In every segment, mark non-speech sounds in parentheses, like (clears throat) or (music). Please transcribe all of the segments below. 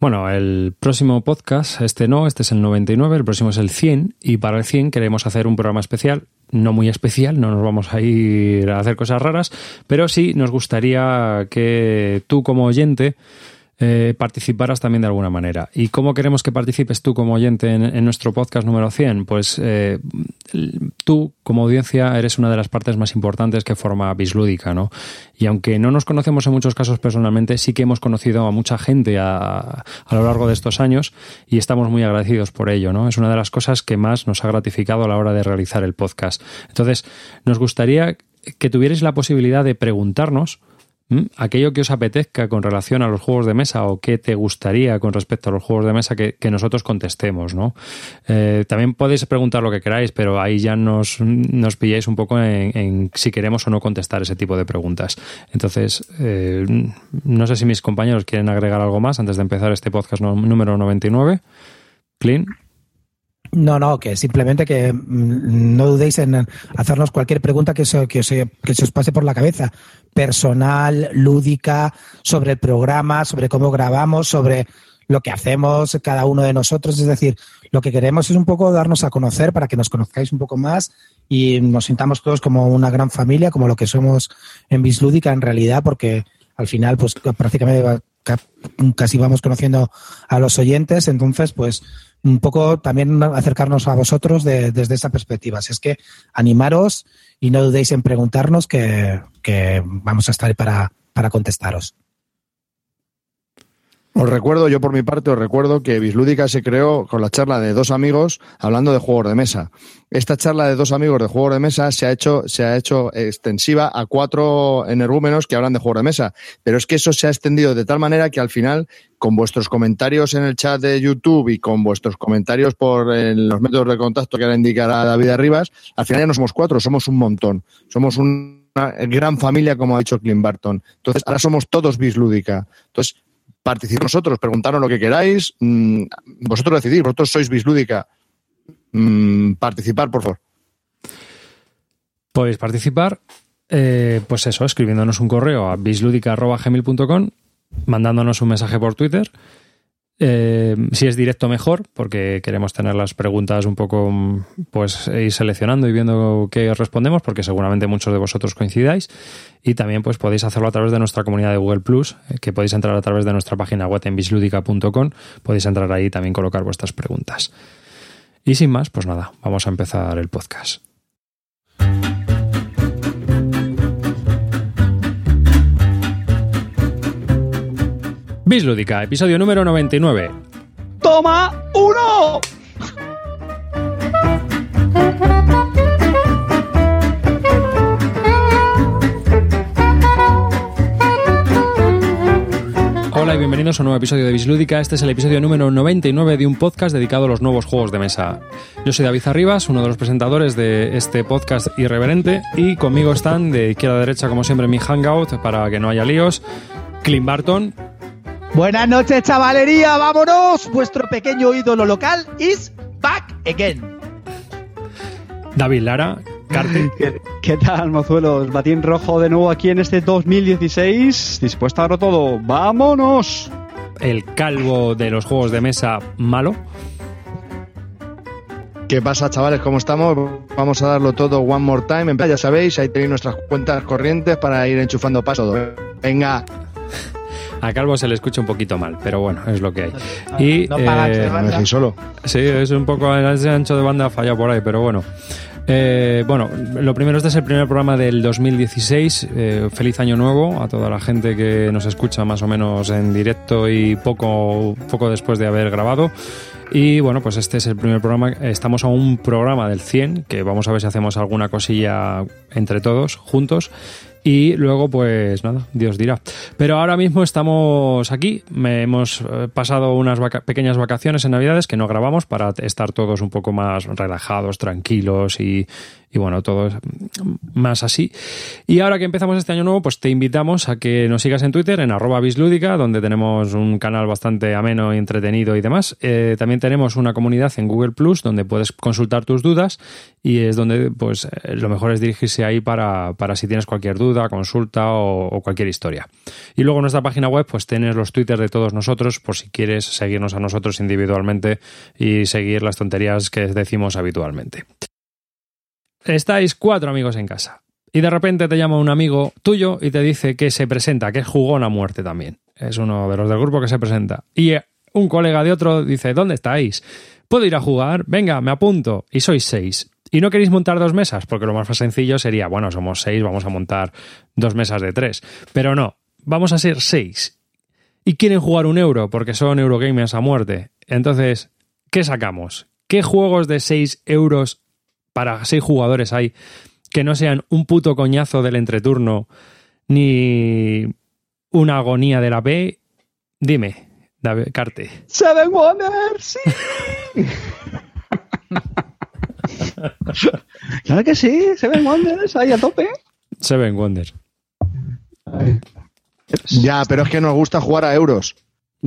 Bueno, el próximo podcast, este no, este es el 99, el próximo es el 100 y para el 100 queremos hacer un programa especial, no muy especial, no nos vamos a ir a hacer cosas raras, pero sí nos gustaría que tú como oyente eh, participaras también de alguna manera. ¿Y cómo queremos que participes tú como oyente en, nuestro podcast número 100? Pues eh, tú como audiencia eres una de las partes más importantes que forma Bislúdica, ¿no? Y aunque no nos conocemos en muchos casos personalmente, sí que hemos conocido a mucha gente a, a lo largo de estos años y estamos muy agradecidos por ello, ¿no? Es una de las cosas que más nos ha gratificado a la hora de realizar el podcast. Entonces, nos gustaría que tuvierais la posibilidad de preguntarnos. Aquello que os apetezca con relación a los juegos de mesa o qué te gustaría con respecto a los juegos de mesa que, nosotros contestemos, ¿no? Eh, también podéis preguntar lo que queráis, pero ahí ya nos, nos pilláis un poco en, si queremos o no contestar ese tipo de preguntas. Entonces, eh, no sé si mis compañeros quieren agregar algo más antes de empezar este podcast número 99. Clean. No, no, que simplemente que mm, no dudéis en hacernos cualquier pregunta que se, que, se, que se os pase por la cabeza, personal, lúdica, sobre el programa, sobre cómo grabamos, sobre lo que hacemos cada uno de nosotros. Es decir, lo que queremos es un poco darnos a conocer para que nos conozcáis un poco más y nos sintamos todos como una gran familia, como lo que somos en Bislúdica en realidad, porque al final, pues prácticamente casi vamos conociendo a los oyentes. Entonces, pues un poco también acercarnos a vosotros desde esa perspectiva. Si es que animaros y no dudéis en preguntarnos que, vamos a estar para, para contestaros. Os recuerdo, yo por mi parte os recuerdo que Bislúdica se creó con la charla de dos amigos hablando de juegos de mesa. Esta charla de dos amigos de juegos de mesa se ha hecho, se ha hecho extensiva a cuatro energúmenos que hablan de juegos de mesa. Pero es que eso se ha extendido de tal manera que al final, con vuestros comentarios en el chat de YouTube y con vuestros comentarios por los métodos de contacto que ahora indicará David Arribas, al final ya no somos cuatro, somos un montón. Somos una gran familia, como ha dicho Clint Barton. Entonces, ahora somos todos bislúdica. Entonces, participar nosotros, preguntaros lo que queráis, mm, vosotros decidís, vosotros sois bislúdica. Mm, participar, por favor. Podéis participar, eh, pues eso, escribiéndonos un correo a bisludica.gmail.com, mandándonos un mensaje por Twitter eh, si es directo mejor, porque queremos tener las preguntas un poco, pues ir seleccionando y viendo qué respondemos, porque seguramente muchos de vosotros coincidáis. Y también pues podéis hacerlo a través de nuestra comunidad de Google Plus, eh, que podéis entrar a través de nuestra página web. Podéis entrar ahí y también colocar vuestras preguntas. Y sin más, pues nada, vamos a empezar el podcast. Bislúdica, episodio número 99. ¡Toma uno! Hola y bienvenidos a un nuevo episodio de Bislúdica. Este es el episodio número 99 de un podcast dedicado a los nuevos juegos de mesa. Yo soy David Arribas, uno de los presentadores de este podcast irreverente, y conmigo están de izquierda a derecha, como siempre, mi hangout para que no haya líos. Clint Barton. Buenas noches, chavalería, vámonos. Vuestro pequeño ídolo local is back again. David Lara, Carte. (laughs) ¿Qué, tal, mozuelos? Batín rojo de nuevo aquí en este 2016. Dispuesto a darlo todo. ¡Vámonos! El calvo de los juegos de mesa malo. ¿Qué pasa, chavales? ¿Cómo estamos? Vamos a darlo todo one more time. Ya sabéis, ahí tenéis nuestras cuentas corrientes para ir enchufando paso. Venga. A Calvo se le escucha un poquito mal, pero bueno, es lo que hay. Y, no, eh, solo. Sí, es un poco el ancho de banda ha fallado por ahí, pero bueno. Eh, bueno, lo primero, este es el primer programa del 2016. Eh, feliz año nuevo a toda la gente que nos escucha más o menos en directo y poco, poco después de haber grabado. Y bueno, pues este es el primer programa. Estamos a un programa del 100, que vamos a ver si hacemos alguna cosilla entre todos, juntos. Y luego, pues nada, Dios dirá. Pero ahora mismo estamos aquí. Me hemos eh, pasado unas pequeñas vacaciones en Navidades que no grabamos para estar todos un poco más relajados, tranquilos y, y bueno, todo más así. Y ahora que empezamos este año nuevo, pues te invitamos a que nos sigas en Twitter, en arroba bislúdica, donde tenemos un canal bastante ameno y entretenido y demás. Eh, también tenemos una comunidad en Google Plus donde puedes consultar tus dudas y es donde pues eh, lo mejor es dirigirse ahí para, para si tienes cualquier duda, consulta o, cualquier historia. Y luego en nuestra página web pues tienes los twitters de todos nosotros por si quieres seguirnos a nosotros individualmente y seguir las tonterías que decimos habitualmente. Estáis cuatro amigos en casa y de repente te llama un amigo tuyo y te dice que se presenta, que es jugón a muerte también. Es uno de los del grupo que se presenta. Y eh, un colega de otro dice, ¿dónde estáis? ¿Puedo ir a jugar? Venga, me apunto. Y sois seis. ¿Y no queréis montar dos mesas? Porque lo más sencillo sería, bueno, somos seis, vamos a montar dos mesas de tres. Pero no, vamos a ser seis. Y quieren jugar un euro porque son Eurogamers a muerte. Entonces, ¿qué sacamos? ¿Qué juegos de seis euros para seis jugadores hay que no sean un puto coñazo del entreturno ni una agonía de la B? Dime, David Carte. Seven Wonders, sí. (laughs) (laughs) claro que sí, Seven Wonders, ahí a tope. Seven Wonders. Ya, pero es que nos gusta jugar a euros. (laughs)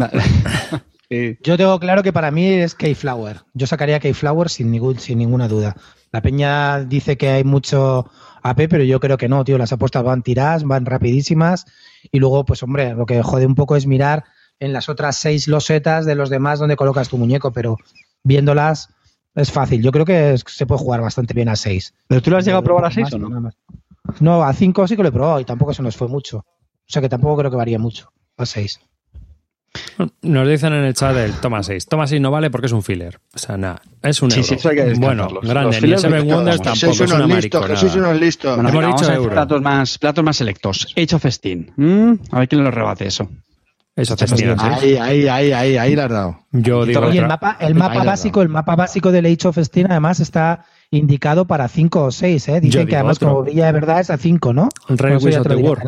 Sí. Yo tengo claro que para mí es Keyflower. Yo sacaría Keyflower sin, ningún, sin ninguna duda. La peña dice que hay mucho AP, pero yo creo que no, tío. Las apuestas van tiradas, van rapidísimas. Y luego, pues hombre, lo que jode un poco es mirar en las otras seis losetas de los demás donde colocas tu muñeco, pero viéndolas es fácil. Yo creo que es- se puede jugar bastante bien a seis. ¿Pero tú lo has llegado a probar a seis Más, o no? No, a cinco sí que lo he probado y tampoco se nos fue mucho. O sea que tampoco creo que varía mucho. A seis. Nos dicen en el chat el toma 6. Toma 6 no vale porque es un filler. O sea, nada, es un Sí, euro. sí, eso hay que bueno, grande. Los Ni Seven hay que Wonders tampoco, sois es una unos listos, sois unos listos. Bueno, Hemos venga, dicho vamos a hacer platos más, platos más selectos. Age of Steam. Mm, a ver quién lo rebate eso. Eso te estiras, ¿eh? Ahí, ahí, ahí, ahí, ahí la has dado. Yo digo Oye, el mapa, el mapa básico, el mapa básico del Age of Steam además está indicado para 5 o 6, ¿eh? Dicen que además otro. como brilla de verdad es a 5, ¿no? Wings ya of the World,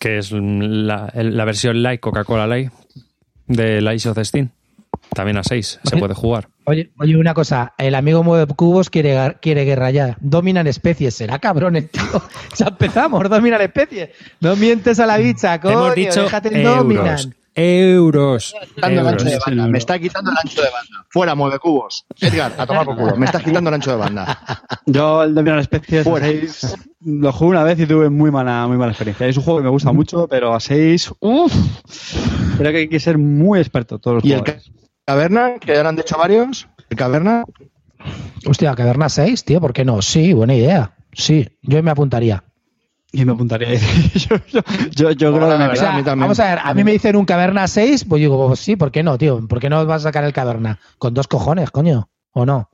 que es la, la versión Light, Coca-Cola Light, de la of Steam. También a 6 se puede jugar. Oye, oye, una cosa, el amigo Mueve Cubos quiere, quiere guerra ya. Dominan especies, será cabrón el tío. (laughs) Ya empezamos, dominan especies. No mientes a la bicha, coño, Hemos dicho déjate el euros. dominan. Euros. Quitando el ancho de euros. banda. Me está quitando el ancho de banda. Fuera, mueve cubos. Edgar, a tomar por culo. Me estás quitando el ancho de banda. Yo el Dominar Especies a Fuera. 6 lo jugué una vez y tuve muy mala, muy mala experiencia. Es un juego que me gusta mucho, pero a 6, uff, creo que hay que ser muy experto todos los ¿Y el. Caverna? Que ya lo han dicho varios. ¿El caverna? Hostia, Caverna 6, tío, ¿por qué no? Sí, buena idea. Sí, yo me apuntaría. Y me apuntaría. (laughs) yo, yo, yo, yo creo que me la O sea, a mí también. vamos a ver, a mí me dicen un Caverna 6, pues digo, pues sí, ¿por qué no, tío? ¿Por qué no vas a sacar el Caverna? Con dos cojones, coño, ¿o no?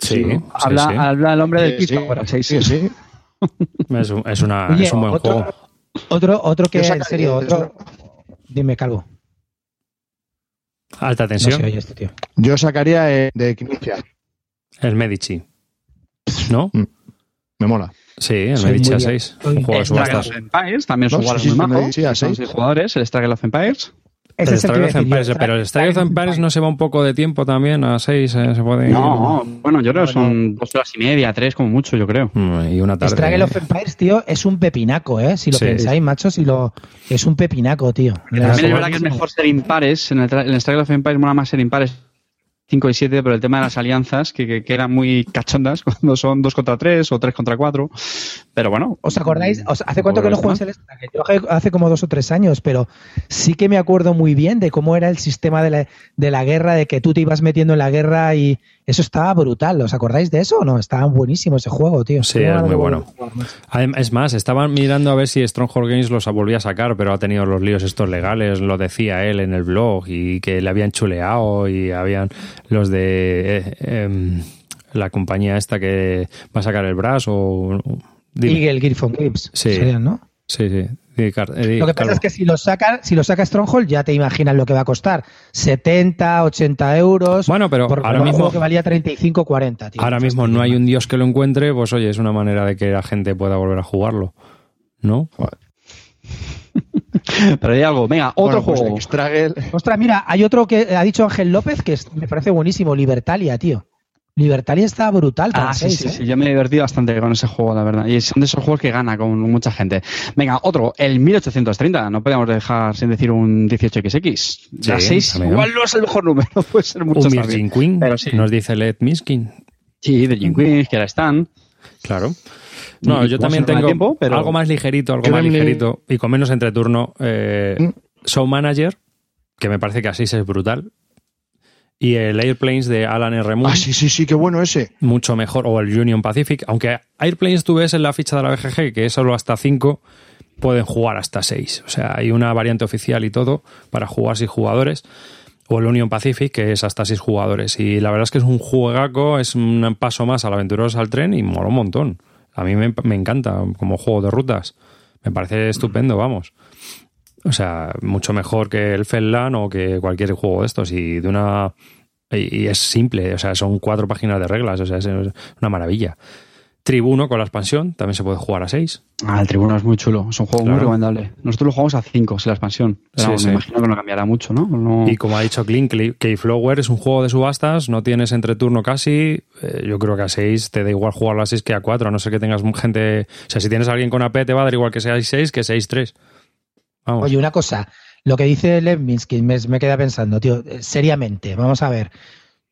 Sí, sí, habla, sí. habla el hombre del Sí, pisto sí. para 6. Sí, sí. (laughs) Es, un, es una- Oye, es un buen otro, juego. Otro, otro que, Yo en serio, otro... Dime, Calvo. Alta No tensión. se oye este tío. Yo sacaría eh, de Knifia. El Medici. ¿No? Me mola. Sí, el Soy Medici a bien. 6. Soy- Un juego de subastas. Empires, también es un No, jugador sí, muy sí, majo. sí, a Son jugadores, el Struggle of Empires. Ese El es el que of decir pero el of Empires no se va un poco de tiempo también, a 6 se puede ir. No, bueno, yo creo que son dos horas y media, tres como mucho, yo creo. Mm, Y una tarde. Struggle of Empires, tío, es un pepinaco, ¿eh? Si lo Sí. pensáis, macho, si lo... es un pepinaco, tío. También es verdad que es mejor ser impares. En el, en el Struggle of Empires mola más ser impares 5 y 7, pero el tema de las alianzas, que, que, que eran muy cachondas (laughs) cuando son 2 contra 3 o 3 contra 4. Pero bueno. ¿Os acordáis? ¿Os- ¿Hace cuánto que no el Struggle? Yo hace- como dos o tres años, pero sí que me acuerdo muy bien de cómo era el sistema de la, de la guerra, de que tú te ibas metiendo en la guerra y eso estaba brutal. ¿Os acordáis de eso o no? Estaba buenísimo ese juego, tío. Sí, Tengo es muy bueno. Es más, estaban mirando a ver si Stronghold Games los volvía a sacar, pero ha tenido los líos estos legales, lo decía él en el blog, y que le habían chuleado, y habían los de eh, em, la compañía esta que va a sacar el Brass o... dime. Eagle Griffon Games. Sí. serían, ¿no? Sí, sí. Car- eh, Lo que pasa es que si lo saca, si lo saca Stronghold, ya te imaginas lo que va a costar. 70, 80 euros. Bueno, pero por ahora mismo- juego que valía 35, 40, tío. Ahora mismo no hay un dios que lo encuentre, pues oye, es una manera de que la gente pueda volver a jugarlo. ¿No? (laughs) Pero hay algo. Venga, otro Bueno, pues juego. Struggle. Ostras, mira, hay otro que ha dicho Ángel López que es- me parece buenísimo, Libertalia, tío. Libertalia está brutal para Ah, sí, seis, sí, ¿eh? sí, yo me he divertido bastante con ese juego, la verdad. Y son de esos juegos que gana con mucha gente. Venga, otro, el 1830. No podemos dejar sin decir un 18XX. La Sí, 6 también. igual no es el mejor número, (laughs) puede ser mucho Un. Virgin Queen, Pero sí. nos dice Led Miskin. Sí, de Jim Queens, que ahora están. Claro. No, Y yo también tengo tiempo, pero- algo más ligerito, algo más ligerito y con menos entreturno. Eh, Mm. Show Manager, que me parece que así es brutal. Y el Airplanes de Alan R. Moon, Ah, sí, sí, sí, qué bueno ese. mucho mejor. O el Union Pacific. Aunque Airplanes tú ves en la ficha de la BGG que es solo hasta 5, pueden jugar hasta 6. O sea, hay una variante oficial y todo para jugar 6 jugadores. O el Union Pacific, que es hasta 6 jugadores. Y la verdad es que es un juegaco, es un paso más al Aventureros al Tren y mola un montón. A mí me, me encanta como juego de rutas. Me parece estupendo, vamos. O sea, mucho mejor que el Fedland o que cualquier juego de estos. Y de una. Y, es simple, o sea, son cuatro páginas de reglas, o sea, es una maravilla. Tribuno con la expansión, también se puede jugar a 6. Ah, el Tribuno es muy chulo, es un juego muy recomendable. Nosotros lo jugamos a 5, sin la expansión. Pero Sí, me imagino que no cambiará mucho, ¿no? No- Y como ha dicho Clint, Keyflower es un juego de subastas, no tienes entreturno casi. eh, yo creo que a 6 te da igual jugarlo a 6 que a 4, a no ser que tengas gente. O sea, si tienes a alguien con AP, te va a dar igual que sea 6 que 6-3. Vamos. Oye, una cosa, lo que dice Lev Minsky me, me queda pensando, tío, eh, seriamente, vamos a ver.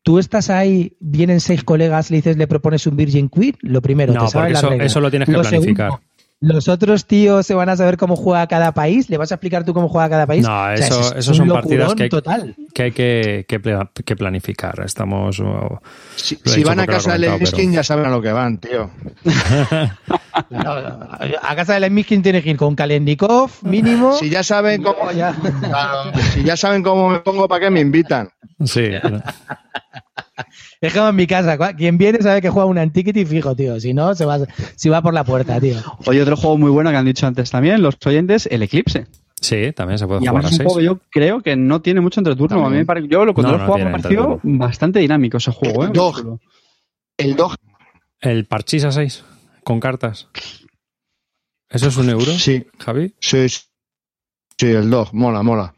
Tú estás ahí, vienen seis colegas, le dices, le propones un Virgin Queen, lo primero, no, te sabes porque eso, lo tienes que Lo planificar. segundo, los otros tíos se van a saber cómo juega cada país, le vas a explicar tú cómo juega cada país. No, O sea, eso- es eso un son partidas que hay- total. que hay que, que pla- que planificar. Estamos. oh, Si, si van a casa de Lenskin pero- ya saben a lo que van, tío. (laughs) A casa de Lev Minsky tiene que ir con Kalendikov, mínimo. Si ya saben cómo, ya- (laughs) Claro, si ya saben cómo me pongo, ¿para qué me invitan? sí. (laughs) Es como en mi casa, quien viene sabe que juega un Antiquity fijo, tío. Si no, se va, se va por la puerta, tío. Oye, otro juego muy bueno que han dicho antes también, los oyentes, el Eclipse. Sí, también se puede Y jugar además a es un juego 6. que yo creo que no tiene mucho entreturno. A mí me pare- Yo lo cuando No, lo he no jugado me pareció bastante dinámico ese juego. ¿eh? Dog. Muy chulo. El dog, El parchís a 6 con cartas. ¿Eso es un euro, sí, Javi? sí, sí, sí, el dog, mola, mola.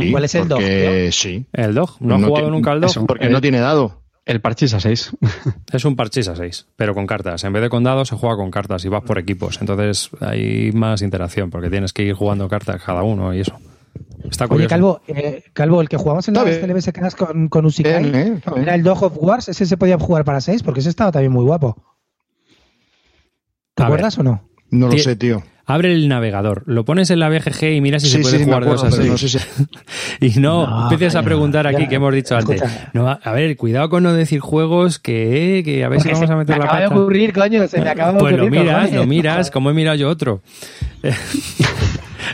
Sí, ¿Cuál es el dog, porque Sí, El dog. ¿No, has No jugado nunca al dog? eso. porque El- no tiene dado. El parchís a 6. (laughs) Es un parchís a 6, pero con cartas. En vez de con dados, se juega con cartas y vas por equipos. Entonces hay más interacción porque tienes que ir jugando cartas cada uno y eso. Está Oye, curioso. Calvo, eh, Calvo, el que jugamos en las Cast con, con Usikai, Bien, ¿eh? Bien. era el Dog of Wars, ese se podía jugar para 6 porque ese estaba también muy guapo. ¿Te A acuerdas o no? No lo sé, tío. Abre el navegador, lo pones en la BGG y mira si Sí, se puede sí, jugar dos acuerdo, a pero 6. no sé si- (laughs) Y no, No, empieces a preguntar aquí ya. que hemos dicho antes. No, a ver, cuidado con no decir juegos que, que a ver si vamos a meter me la acaba de pata. ocurrir, coño, se me acaba de Pues lo miras, lo miras, como he mirado yo otro.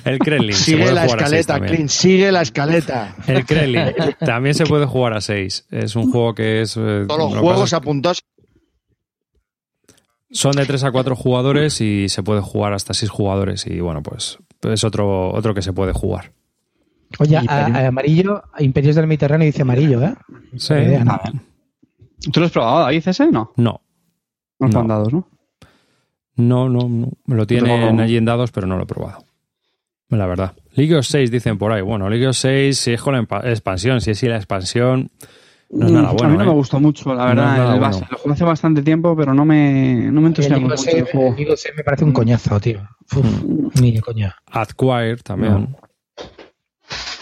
El Kremlin. Sigue la escaleta. Clint, sigue la escaleta. El Kremlin también se puede jugar a 6. Es un juego que es. eh, Todos los lo que juegos pasa apuntados. Son de 3 a 4 jugadores y se puede jugar hasta 6 jugadores. Y bueno, pues es otro, otro que se puede jugar. Oye, a- amarillo, a Imperios del Mediterráneo dice amarillo, ¿eh? Sí. ¿no? ¿Tú lo has probado, David, ese? No. No, No No. están dados, ¿no? no, no, no. Lo tienen No. allí en dados, pero no lo he probado. La verdad. League of 6 dicen por ahí. Bueno, League of 6, si es con la expansión, si es si la expansión, no es nada Mm, bueno. A mí no ¿eh? me gustó mucho, la No verdad. nada el bueno. base. Lo jugué hace bastante tiempo, pero no me, no me Ligo mucho C- el juego. el C me parece un coñazo, tío. Uf, Ni de coña. Adquire también.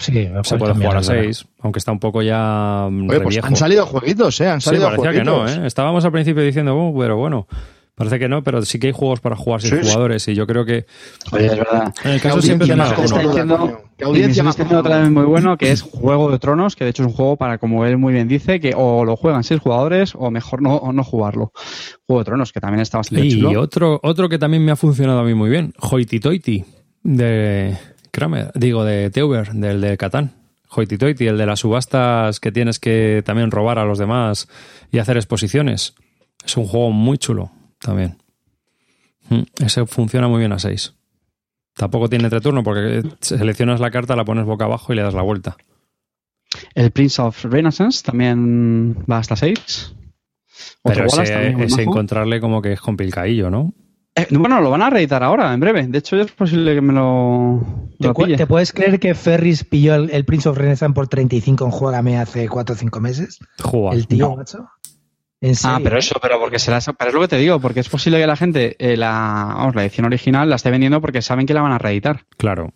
Sí, Se puede jugar a la verdad. 6, aunque está un poco ya mm, Oye, pues han salido jueguitos, ¿eh? Han Sí, salido parecía que no, jueguitos. ¿eh? Estábamos al principio diciendo, "Oh, pero bueno, parece que no, pero sí que hay juegos para jugar sin Sí, sí. jugadores y yo creo que Oye, es verdad. en el caso siempre más Está diciendo-. Qué Y audiencia me más está diciendo otra vez muy bueno, que es Juego de Tronos, que de hecho es un juego para, como él muy bien dice, que o lo juegan seis jugadores o mejor no, o no jugarlo. Juego de Tronos, que también está bastante Y chulo. otro, otro que también me ha funcionado a mí muy bien, Hoity Toity, de Kramer, digo, de Teuber, del de Catán. Hoity Toity, el de las subastas que tienes que también robar a los demás y hacer exposiciones. Es un juego muy chulo también. Mm, Ese funciona muy bien a 6. Tampoco tiene entreturno porque seleccionas la carta, la pones boca abajo y le das la vuelta. El Prince of Renaissance también va hasta 6. Pero ese, ese encontrarle como que es complicadillo, ¿no? Eh, bueno, lo van a reeditar ahora, en breve. De hecho, es posible que me lo, ¿Te, lo cu- pille. te puedes creer que Ferris pilló el, el Prince of Renaissance por 35 en Juegame hace 4 o 5 meses? Jugar. El tío, No. macho. ¿En serio? Ah, pero eso, pero porque será, pero es lo que te digo, porque es posible que la gente eh, la, vamos, la edición original la esté vendiendo porque saben que la van a reeditar. Claro.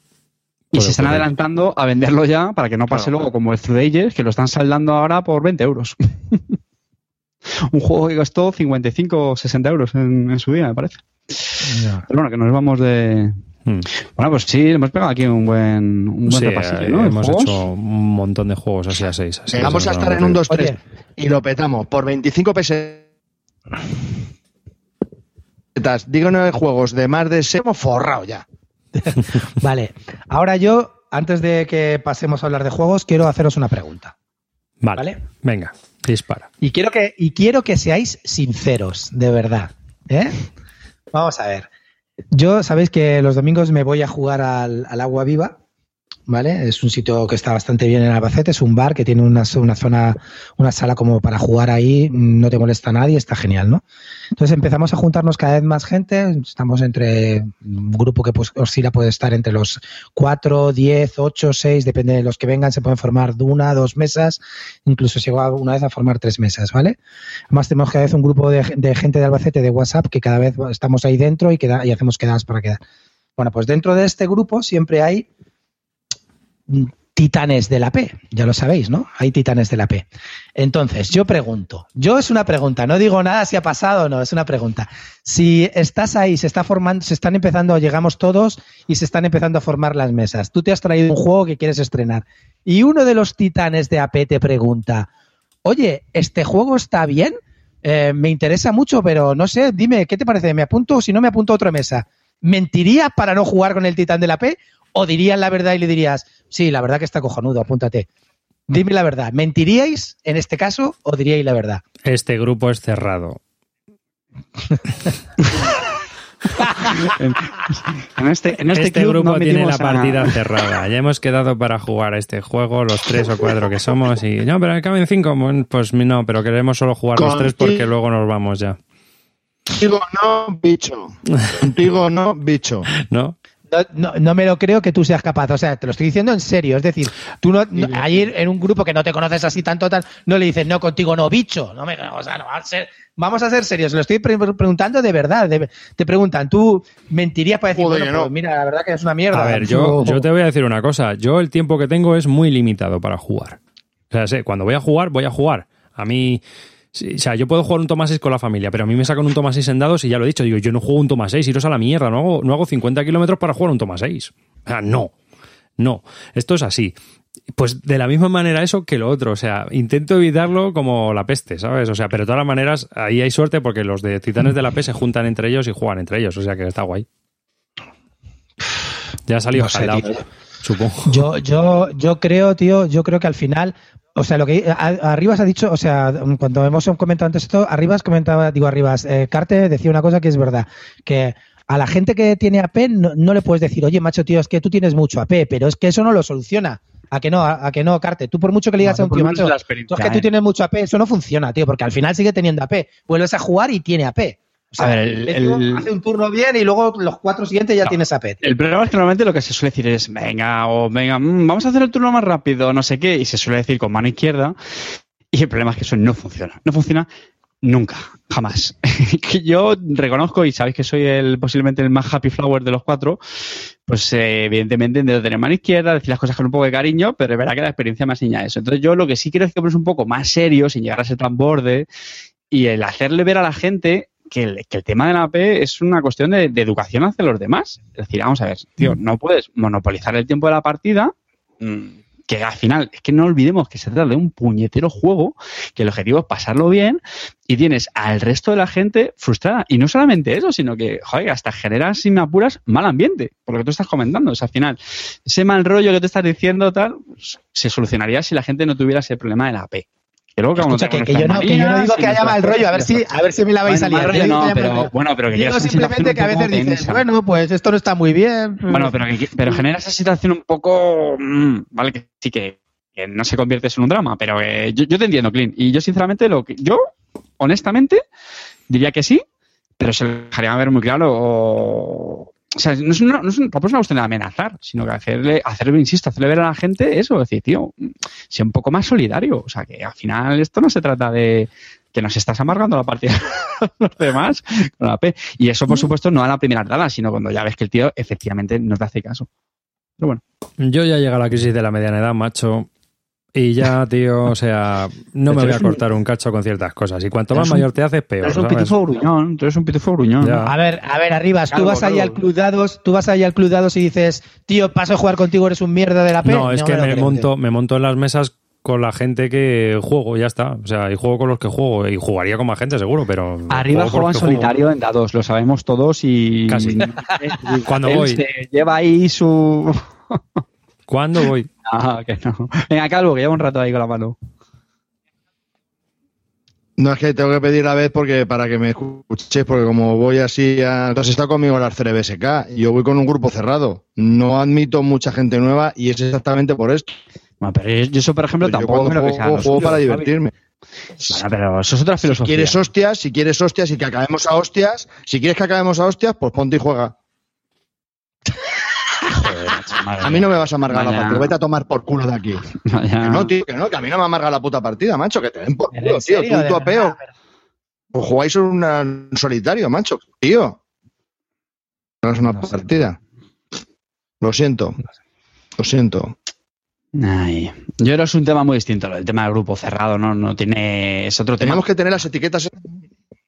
Y se están adelantando a venderlo ya para que no pase Claro. luego como el Through Ages, que lo están saldando ahora por 20 euros. (laughs) Un juego que costó 55 o 60 euros en, en su día, me parece. Pero bueno, que nos vamos de... Hmm. Bueno, pues sí, hemos pegado aquí un buen, un buen Sí, repasillo, eh, ¿no? De hemos juegos. hecho un montón de juegos así a 6. Vamos a estar en un 2-3 Oye. y lo petamos por 25 pesetas. Díganos juegos de más de 6 hemos forrado ya. (laughs) Vale, ahora yo, antes de que pasemos a hablar de juegos, quiero haceros una pregunta. Vale. ¿Vale? Venga, dispara. Y quiero que, y quiero que seáis sinceros, de verdad. ¿eh? Vamos a ver. Yo sabéis que los domingos me voy a jugar al, al Agua Viva, ¿vale? Es un sitio que está bastante bien en Albacete, es un bar que tiene una, una zona, una sala como para jugar ahí, no te molesta nadie, está genial, ¿no? Entonces empezamos a juntarnos cada vez más gente, estamos entre un grupo que pues oscila puede estar entre los 4, 10, 8, 6, depende de los que vengan, se pueden formar de una, dos mesas, incluso llegó una vez a formar tres mesas, ¿vale? Además tenemos cada vez un grupo de, de gente de Albacete de WhatsApp que cada vez estamos ahí dentro y, queda, y hacemos quedadas para quedar. Bueno, pues dentro de este grupo siempre hay titanes de la P, ya lo sabéis, ¿no? Hay titanes de la P. Entonces, yo pregunto, yo es una pregunta, no digo nada si ha pasado o no, es una pregunta. Si estás ahí, se está formando, se están empezando, llegamos todos y se están empezando a formar las mesas. Tú te has traído un juego que quieres estrenar y uno de los titanes de AP te pregunta, oye, ¿este juego está bien? Eh, me interesa mucho, pero no sé, dime, ¿qué te parece? ¿Me apunto o si no me apunto a otra mesa? ¿Mentiría para no jugar con el titán de la P? ¿O dirías la verdad y le dirías, sí, la verdad que está cojonudo, apúntate? Dime la verdad, ¿mentiríais en este caso o diríais la verdad? Este grupo es cerrado. En, en este, en este, Este, club grupo no tiene la a- partida cerrada. Ya hemos quedado para jugar a este juego, los tres o cuatro que somos. Y no, pero caben cinco. Bueno, pues no, pero queremos solo jugar los tres porque luego nos vamos ya. Contigo no, bicho. Contigo no, bicho. (laughs) ¿No? No, no- me lo creo que tú seas capaz. O sea, te lo estoy diciendo en serio. Es decir, tú no, no- ayer en un grupo que no te conoces así tanto, tal, no le dices, no, contigo no, bicho. No me, o sea, no, va a ser- vamos a ser serios. Lo estoy pre- preguntando de verdad. de- te preguntan, ¿tú mentirías para decir, Joder, bueno, que no. pues mira, la verdad que es una mierda? A ver, yo, yo te voy a decir una cosa. Yo el tiempo que tengo es muy limitado para jugar. O sea, sé, cuando voy a jugar, voy a jugar. A mí... sí, o sea, yo puedo jugar un toma 6 con la familia, pero a mí me sacan un toma 6 en dados y ya lo he dicho, digo, yo no juego un toma 6, iros a la mierda, no hago, no hago 50 kilómetros para jugar un toma 6. O sea, no, no, esto es así. Pues de la misma manera eso que lo otro, o sea, intento evitarlo como la peste, ¿sabes? O sea, pero de todas las maneras, ahí hay suerte porque los de Titanes de la P se juntan entre ellos y juegan entre ellos, o sea que está guay. Ya ha salido No sé, supongo. Yo, yo, yo creo, tío, yo creo que al final, o sea, lo que a- Arribas ha dicho, o sea, cuando hemos comentado antes esto, Arribas comentaba, digo Arribas, eh, Carte decía una cosa que es verdad, que a la gente que tiene AP no, no le puedes decir, oye, macho, tío, es que tú tienes mucho AP, pero es que eso no lo soluciona. ¿A que no? ¿A, a que no, Carte? Tú por mucho que le digas No, a un tío, macho, tú es que tú eh. tienes mucho AP, eso no funciona, tío, porque al final sigue teniendo AP. Vuelves a jugar y tiene AP. O sea, A ver, el- el hace un turno bien y luego los cuatro siguientes ya No. tienes AP. tío. El problema es que normalmente lo que se suele decir es, venga, o venga, mm, vamos a hacer el turno más rápido, no sé qué, y se suele decir con mano izquierda, y el problema es que eso no funciona. No funciona nunca, jamás. (laughs) yo reconozco, y sabéis que soy el posiblemente el más happy flower de los cuatro, pues eh, evidentemente intento tener mano izquierda, decir las cosas con un poco de cariño, pero es verdad que la experiencia me enseña eso. Entonces yo lo que sí quiero es que pones un poco más serio, sin llegar a ser tan borde, y el hacerle ver a la gente que el, que el tema de la AP es una cuestión de, de educación hacia los demás. Es decir, vamos a ver, tío, no puedes monopolizar el tiempo de la partida, mm, que al final, es que no olvidemos que se trata de un puñetero juego, que el objetivo es pasarlo bien, y tienes al resto de la gente frustrada. Y no solamente eso, sino que, joder, hasta generas, si me apuras, mal ambiente, por lo que tú estás comentando. O sea, al final, ese mal rollo que te estás diciendo, tal, pues, se solucionaría si la gente no tuviera ese problema de la AP. Uno Escucha, que, que yo no, que yo no digo que haya mal rollo, a ver si, a ver si me la vais a liar. no, pero bueno, pero que Digo simplemente que a veces dices, tensa. bueno, pues esto no está muy bien. Bueno, pero, que, pero genera esa situación un poco. mm, vale, que sí que, que no se convierte en un drama, pero eh, yo, yo te entiendo, Clint. Y yo, sinceramente, lo que. Yo, honestamente, diría que sí, pero se lo dejaría ver muy claro. O, o sea, no es, una, no es un- tampoco es una cuestión de amenazar, sino que hacerle, hacerle, insisto, hacerle ver a la gente eso, decir, tío, sea un poco más solidario. O sea, que al final esto no se trata de que nos estás amargando la partida (laughs) a los demás con la P. Y eso, por supuesto, no a la primera entrada, sino cuando ya ves que el tío efectivamente no te hace caso. Pero bueno, Yo ya llega la crisis de la mediana edad, macho. Y ya, tío, o sea, no me voy a cortar un cacho con ciertas cosas. Y cuanto más mayor te haces, peor. eres un pitufo gruñón, tú eres un pitufo gruñón. A ver, a ver, Arribas, tú Calvo, vas ahí al Club Dados, tú vas ahí al Club Dados y dices, tío, paso a jugar contigo, eres un mierda de la P. No, es que me monto, me monto en las mesas con la gente que juego, ya está. O sea, y juego con los que juego. Y jugaría con más gente, seguro, pero. Arriba juego en juego. solitario en dados, lo sabemos todos y... Casi. (laughs) Cuando Él voy. se lleva ahí su... (laughs) ¿Cuándo voy? (laughs) Ah, que no. Venga, Calvo, que lleva un rato ahí con la mano. No es que tengo que pedir la vez porque para que me escuchéis, porque como voy así a... Entonces está conmigo el Arcere BSK y yo voy con un grupo cerrado. No admito mucha gente nueva y es exactamente por esto. Bueno, pero yo, eso, por ejemplo, Yo tampoco juego, creo que sea juego- lo juego suyo, para Javi. divertirme. Bueno, pero eso es otra Si filosofía. quieres hostias, si quieres hostias y que acabemos a hostias, si quieres que acabemos a hostias, pues ponte y juega. A mí no me vas a amargar la partida, vete a tomar por culo de aquí. Que no, tío, que no, que a mí no me amarga la puta partida, macho, que te den por ¿En culo, tío. Tú y De tu verdad, apeo. pero- O jugáis en solitario, macho, tío. No es una No sé. partida. Lo siento. Lo siento. Ay, yo creo que es un tema muy distinto. del tema del grupo cerrado, no, no tiene. Es otro tema. Tenemos que tener las etiquetas.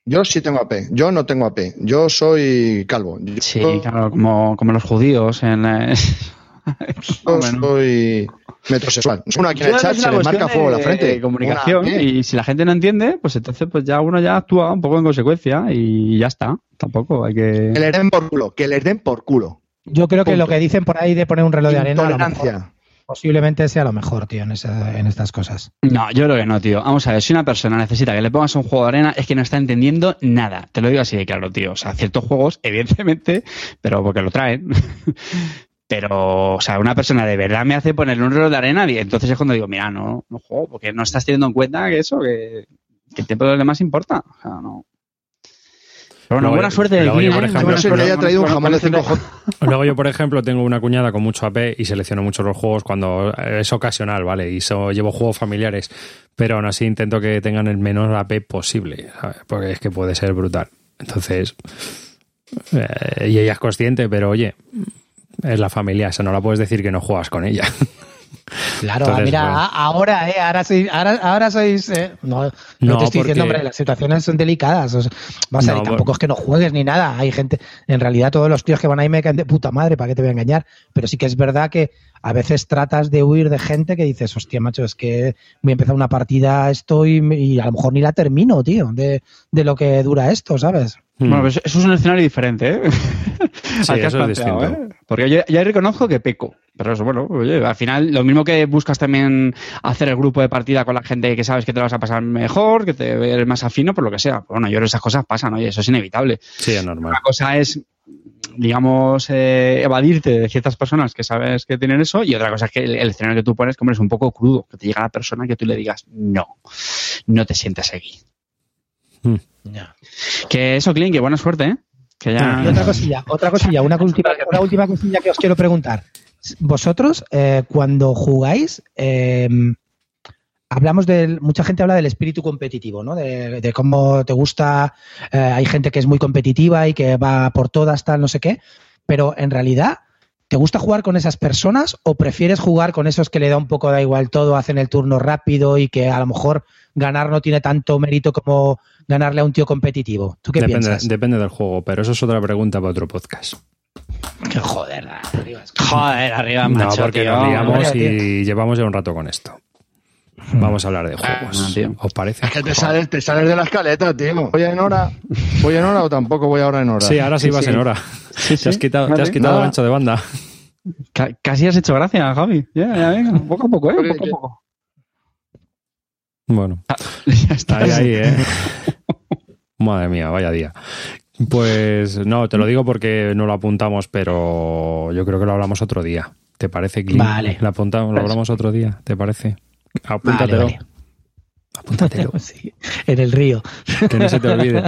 Yo sí tengo AP. Yo no tengo AP. Yo soy calvo. Yo, Sí, claro, como, como los judíos en. eh, (laughs) yo soy metrosexual. Uno aquí en el chat se una les marca fuego la de- frente. de comunicación Una y si la gente no entiende, pues entonces pues ya uno ya actúa un poco en consecuencia y ya está. Tampoco hay que. Que les den por culo. Que les den por culo. Yo creo que lo que dicen por ahí de poner un reloj de arena, a lo mejor, Intolerancia. Posiblemente sea lo mejor, tío, en, esa- en estas cosas. No, yo creo que no, tío. Vamos a ver, si una persona necesita que le pongas un juego de arena, es que no está entendiendo nada. Te lo digo así de claro, tío. O sea, ciertos juegos, evidentemente, pero porque lo traen. (laughs) Pero, o sea, una persona de verdad me hace ponerle un reloj de arena y entonces es cuando digo, mira, no, no juego, porque no estás teniendo en cuenta que eso, que, que el tiempo de los demás importa. O sea, no. Pero bueno, Luego buena yo- suerte. luego yo, por ejemplo, No Buena sé que suerte, haya buena traído un suerte, jamón de buena 5 suerte. J. Luego yo, por ejemplo, tengo una cuñada con mucho AP y selecciono mucho los juegos cuando es ocasional, ¿vale? Y so- llevo juegos familiares, pero aún así intento que tengan el menor AP posible, ¿sabes? Porque es que puede ser brutal. Entonces, eh, y ella es consciente, pero oye, es la familia, esa no la puedes decir que no juegas con ella. (laughs) Claro, Entonces, mira, bueno. ahora, eh, ahora sois, ahora, ahora sois, eh, no, no, No, te estoy porque- diciendo, hombre, las situaciones son delicadas. o sea, vamos a ver, No, tampoco es que no juegues ni nada. Hay gente, en realidad todos los tíos que van ahí me caen de puta madre, ¿para qué te voy a engañar? Pero sí que es verdad que a veces tratas de huir de gente que dices, hostia, macho, es que voy a empezar una partida esto y, y a lo mejor ni la termino, tío, de, de lo que dura esto, ¿sabes? Bueno, pues eso es un escenario diferente, ¿eh? (laughs) Sí, Al que has eso es planteado, distinto. ¿eh? Porque yo ya reconozco que peco. Pero eso, bueno, oye, al final, lo mismo que buscas también hacer el grupo de partida con la gente que sabes que te lo vas a pasar mejor, que te eres más afino, por lo que sea. Bueno, yo creo que esas cosas pasan, oye, eso es inevitable. Sí, es normal. Una cosa es, digamos, eh, evadirte de ciertas personas que sabes que tienen eso, y otra cosa es que el, el escenario que tú pones, como es un poco crudo, que te llega la persona que tú le digas, no, no te sientes aquí. Mm. Que eso, Clint, que buena suerte, ¿eh? Que ya... Y otra cosilla, otra cosilla, una última, una última cosilla que os quiero preguntar. Vosotros, eh, cuando jugáis, eh, hablamos de. Mucha gente habla del espíritu competitivo, ¿no? De, de cómo te gusta. eh, hay gente que es muy competitiva y que va por todas, tal, no sé qué. Pero en realidad, ¿te gusta jugar con esas personas o prefieres jugar con esos que le da un poco da igual todo, hacen el turno rápido y que a lo mejor ganar no tiene tanto mérito como ganarle a un tío competitivo? ¿Tú qué Depende, piensas? depende del juego, pero eso es otra pregunta para otro podcast. Joder, arriba. Joder, arriba, No, macho, porque tío. nos liamos y llevamos ya un rato con esto. Vamos a hablar de juegos. no, tío. ¿Os parece? Es que te sales, te sales de la escaleta, tío. ¿Voy en hora? ¿Voy en hora o tampoco voy ahora en hora? Sí, ahora sí, Sí, vas sí. en hora. Sí, Te has quitado, te has quitado el ancho de banda. Ca- Casi has hecho gracia, Javi. Ya, ya, venga, poco a poco, ¿eh? Poco a poco. Bueno, (laughs) Ya está. ahí, ahí, ¿eh? (laughs) Madre mía, vaya día. Pues no, te lo digo porque no lo apuntamos, pero yo creo que lo hablamos otro día. ¿Te parece, Clint? Vale. Lo, apuntamos, lo hablamos otro día, ¿te parece? Apúntatelo. Vale, vale. Apúntatelo. (laughs) Sí, en el río. Que no se te olvide.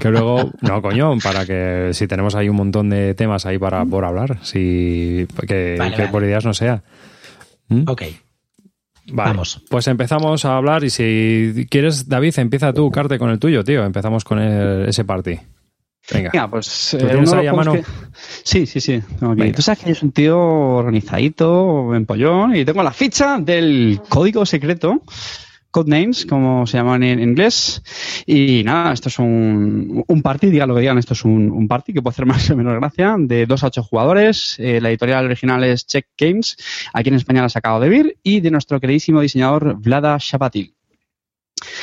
Que luego, no, coño, para que si tenemos ahí un montón de temas ahí para por hablar, si que, Vale, que vale. por ideas no sea. ¿Mm? Ok. Vale, Vamos. Pues empezamos a hablar y si quieres, David, empieza tú, Carte, con el tuyo, tío. Empezamos con el- ese party. Venga. Venga, pues ¿Tú tienes de ahí a mano? que- Sí, sí, sí. Venga. Tú sabes que soy un tío organizadito, empollón, y tengo la ficha del código secreto, Codenames, como se llaman en inglés. Y nada, esto es un, un party, digan lo que digan, esto es un, un party que puede hacer (laughs) más o menos gracia, de 2 a 8 jugadores. Eh, la editorial original es Check Games, aquí en España la ha sacado de Vir, y de nuestro queridísimo diseñador Vlada Shapatil.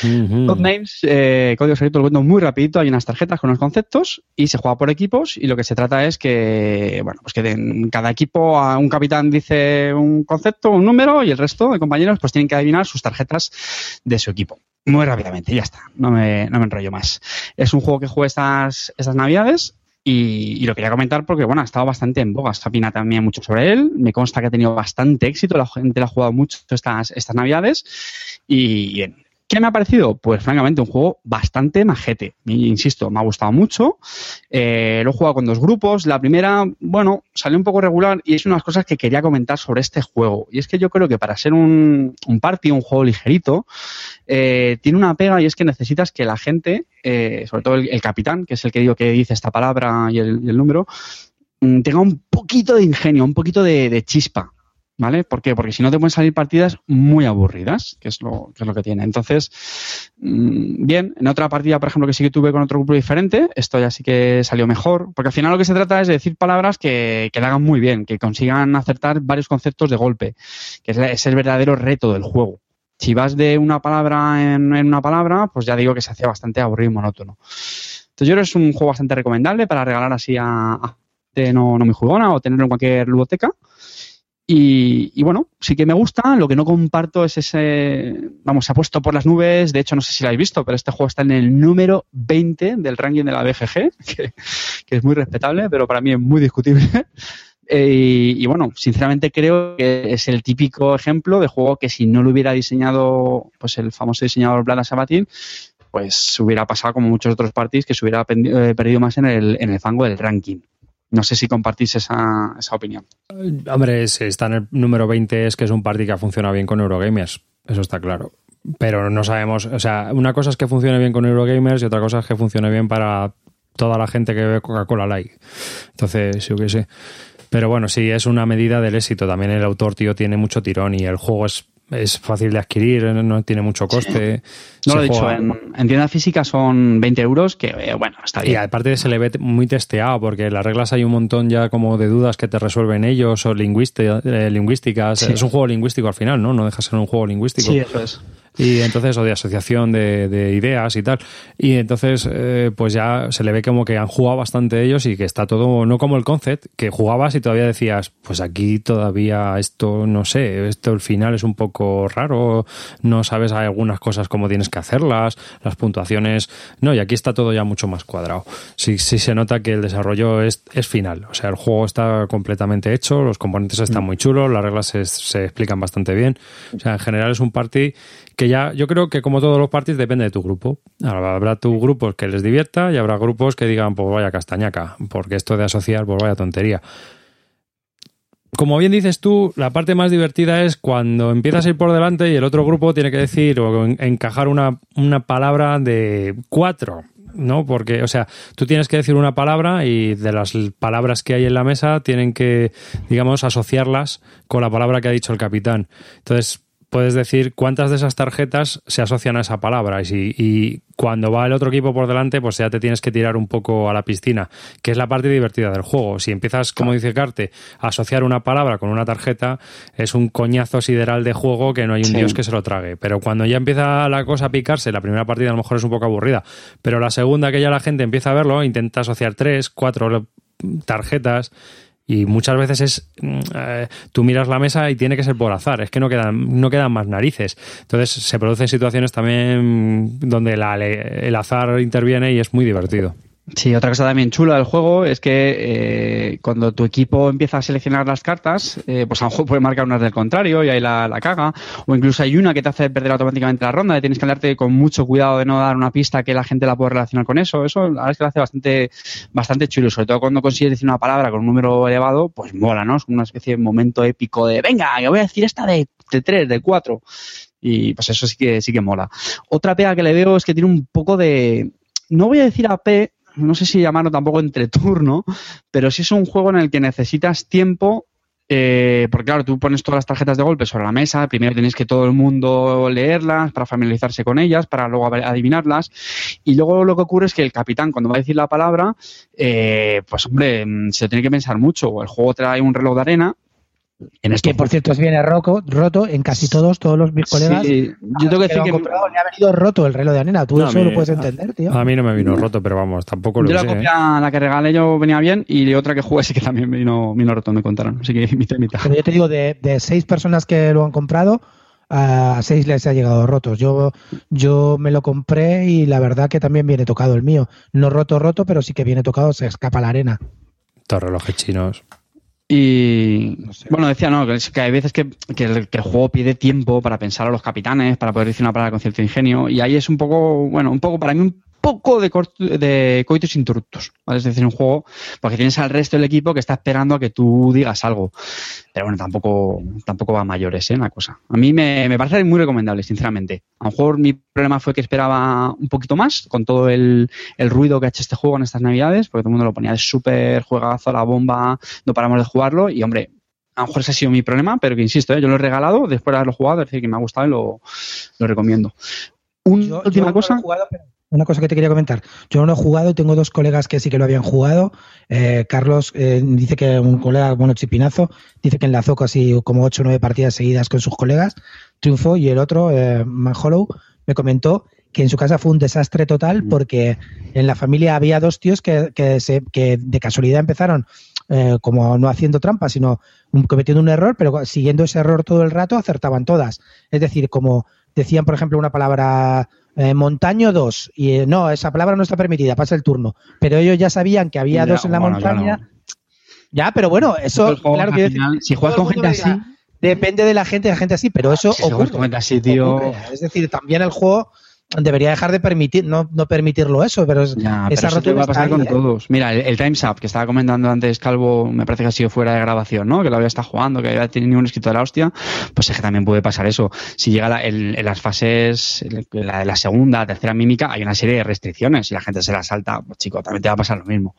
Ujú. Codenames, eh, código secreto, lo cuento muy rapidito. Hay unas tarjetas con los conceptos y se juega por equipos y lo que se trata es que, bueno, pues que en cada equipo a un capitán dice un concepto, un número y el resto de compañeros pues tienen que adivinar sus tarjetas de su equipo. Muy rápidamente, ya está. No me, no me enrollo más. Es un juego que jugué estas, estas navidades y, y lo quería comentar porque, bueno, ha estado bastante en boga. Se opina también mucho sobre él. Me consta que ha tenido bastante éxito. La gente lo ha jugado mucho estas, estas navidades. Y bien, ¿Qué me ha parecido? Pues francamente un juego bastante majete. Insisto, me ha gustado mucho. Eh, lo he jugado con dos grupos. La primera, bueno, salió un poco regular y es unas cosas que quería comentar sobre este juego. Y es que yo creo que para ser un, party, un juego ligerito, eh, tiene una pega y es que necesitas que la gente, eh, sobre todo el, capitán, que es el que digo que dice esta palabra y el, número, mm, tenga un poquito de ingenio, un poquito de, de chispa. ¿Vale? ¿Por qué? Porque si no te pueden salir partidas muy aburridas, que es lo que, es lo que tiene. Entonces, mm, bien, en otra partida, por ejemplo, que sí que tuve con otro grupo diferente, esto ya sí que salió mejor, porque al final lo que se trata es de decir palabras que, que le hagan muy bien, que consigan acertar varios conceptos de golpe, que es, la- el verdadero reto del juego. Si vas de una palabra en, una palabra, pues ya digo que se hacía bastante aburrido y monótono. Entonces yo creo que es un juego bastante recomendable para regalar así a, a no, no muy jugona o tenerlo en cualquier ludoteca. Y, bueno, sí que me gusta. Lo que no comparto es ese. Vamos, se ha puesto por las nubes. De hecho, no sé si lo habéis visto, pero este juego está en el número 20 del ranking de la BGG, (laughs) que, es muy respetable, pero para mí es muy discutible. (laughs) Eh, y, bueno, sinceramente creo que es el típico ejemplo de juego que si no lo hubiera diseñado pues el famoso diseñador Blada Sabatin, pues hubiera pasado como muchos otros parties que se hubiera eh, perdido más en el, en el fango del ranking. No sé si compartís esa, esa opinión. Hombre, si está en el número 20 es que es un party que ha funcionado bien con Eurogamers. Eso está claro. Pero no sabemos, o sea, una cosa es que funcione bien con Eurogamers y otra cosa es que funcione bien para toda la gente que bebe Coca-Cola Light. Entonces, yo qué sé. Pero bueno, sí, es una medida del éxito. También el autor, tío, tiene mucho tirón y el juego es, es fácil de adquirir, no tiene mucho coste. No lo he dicho, en, en tienda física son 20 euros, que eh, bueno, está Y bien. aparte se le ve muy testeado, porque en las reglas hay un montón ya como de dudas que te resuelven ellos o eh, lingüísticas. Sí. Es un juego lingüístico al final, ¿no? No deja de ser un juego lingüístico. Sí, eso es. Y entonces, o de asociación de, de ideas y tal. Y entonces, eh, pues ya se le ve como que han jugado bastante ellos y que está todo, no como el concept, que jugabas y todavía decías, pues aquí todavía esto, no sé, esto el final es un poco raro, no sabes algunas cosas cómo tienes que hacerlas, las puntuaciones. No, y aquí está todo ya mucho más cuadrado. Sí, sí se nota que el desarrollo es, es final. O sea, el juego está completamente hecho, los componentes están muy chulos, las reglas se, se explican bastante bien. O sea, en general es un party que ya, yo creo que como todos los parties depende de tu grupo. Habrá tu grupos que les divierta y habrá grupos que digan, pues vaya castañaca, porque esto de asociar, pues vaya tontería. Como bien dices tú, la parte más divertida es cuando empiezas a ir por delante y el otro grupo tiene que decir o en- encajar una, una palabra de cuatro, ¿no? Porque, o sea, tú tienes que decir una palabra y de las palabras que hay en la mesa tienen que, digamos, asociarlas con la palabra que ha dicho el capitán. Entonces, puedes decir cuántas de esas tarjetas se asocian a esa palabra y, si, y cuando va el otro equipo por delante, pues ya te tienes que tirar un poco a la piscina, que es la parte divertida del juego. Si empiezas, como dice Carte, a asociar una palabra con una tarjeta, es un coñazo sideral de juego que no hay un Sí. dios que se lo trague. Pero cuando ya empieza la cosa a picarse, la primera partida a lo mejor es un poco aburrida, pero la segunda que ya la gente empieza a verlo, intenta asociar tres, cuatro tarjetas y muchas veces es mm, eh, tú miras la mesa y tiene que ser por azar, es que no quedan no quedan más narices. Entonces se producen situaciones también donde la- el azar interviene y es muy divertido. Sí, otra cosa también chula del juego es que eh, cuando tu equipo empieza a seleccionar las cartas, eh, pues a lo mejor puede marcar unas del contrario y ahí la, la caga. O incluso hay una que te hace perder automáticamente la ronda y tienes que andarte con mucho cuidado de no dar una pista que la gente la pueda relacionar con eso. Eso la verdad es que lo hace bastante, bastante chulo. Sobre todo cuando consigues decir una palabra con un número elevado, pues mola, ¿no? Es una especie de momento épico de, venga, que voy a decir esta de, de 3, de 4. Y pues eso sí que, sí que mola. Otra pega que le veo es que tiene un poco de, no voy a decir AP, no sé si llamarlo tampoco entre turno, pero sí es un juego en el que necesitas tiempo eh, porque claro, tú pones todas las tarjetas de golpe sobre la mesa, primero tienes que todo el mundo leerlas para familiarizarse con ellas, para luego adivinarlas, y luego lo que ocurre es que el capitán cuando va a decir la palabra, eh, pues hombre, mm, se tiene que pensar mucho, el juego trae un reloj de arena, en que por cierto, viene roto, roto en casi todos, todos los mis colegas. Sí, yo tengo que decir que. Comprado, le ha venido roto el reloj de arena. Tú eso lo puedes entender, tío. A mí no me vino roto, pero vamos, tampoco lo Yo la copia, ¿eh? la que regalé yo venía bien y otra que jugué sí que también vino, vino roto, me contaron. Así que (laughs) mitad mitad. Pero yo te digo, de, de seis personas que lo han comprado, a seis les ha llegado rotos. Yo, yo me lo compré y la verdad que también viene tocado el mío. No roto, roto, pero sí que viene tocado, se escapa la arena. Estos relojes chinos. Y bueno, decía, no, que, hay veces que, el, juego pide tiempo para pensar a los capitanes, para poder decir una palabra con cierto ingenio, y ahí es un poco, bueno, un poco para mí un poco de, de coitus interruptus, ¿vale? Es decir, un juego porque tienes al resto del equipo que está esperando a que tú digas algo. Pero bueno, tampoco, tampoco va a mayores, ¿eh? La cosa. A mí me, me parece muy recomendable, sinceramente. A lo mejor mi problema fue que esperaba un poquito más con todo el, el ruido que ha hecho este juego en estas navidades, porque todo el mundo lo ponía de súper juegazo, la bomba, no paramos de jugarlo y hombre, a lo mejor ese ha sido mi problema, pero que insisto, ¿eh? yo lo he regalado después de haberlo jugado, es decir, que me ha gustado y lo, lo recomiendo. Una última cosa una cosa que te quería comentar. Yo no lo he jugado, tengo dos colegas que sí que lo habían jugado. Eh, Carlos eh, dice que un colega, bueno, Chipinazo, dice que enlazó casi como ocho o nueve partidas seguidas con sus colegas, triunfó, y el otro, eh, Manhollow, me comentó que en su casa fue un desastre total mm. porque en la familia había dos tíos que, que, se, que de casualidad empezaron eh, como no haciendo trampas, sino cometiendo un error, pero siguiendo ese error todo el rato acertaban todas. Es decir, como decían, por ejemplo, una palabra eh, montaño 2, y eh, no, esa palabra no está permitida, pasa el turno. Pero ellos ya sabían que había dos en la montaña. Ya, pero bueno, eso, claro que si juegas con gente así. Depende de la gente, de la gente así, pero eso ocurre, así, tío. Es decir, también el juego debería dejar de permitir, no, no permitirlo eso, pero, es, esa pero eso va a pasar con ¿eh? todos. Mira, el, Time's Up que estaba comentando antes Calvo, me parece que ha sido fuera de grabación, ¿no? Que lo había estado jugando, que había tenido un escrito de la hostia, pues es que también puede pasar eso. Si llega en las fases, la, la segunda, tercera mímica, hay una serie de restricciones y la gente se la salta, pues chico, también te va a pasar lo mismo.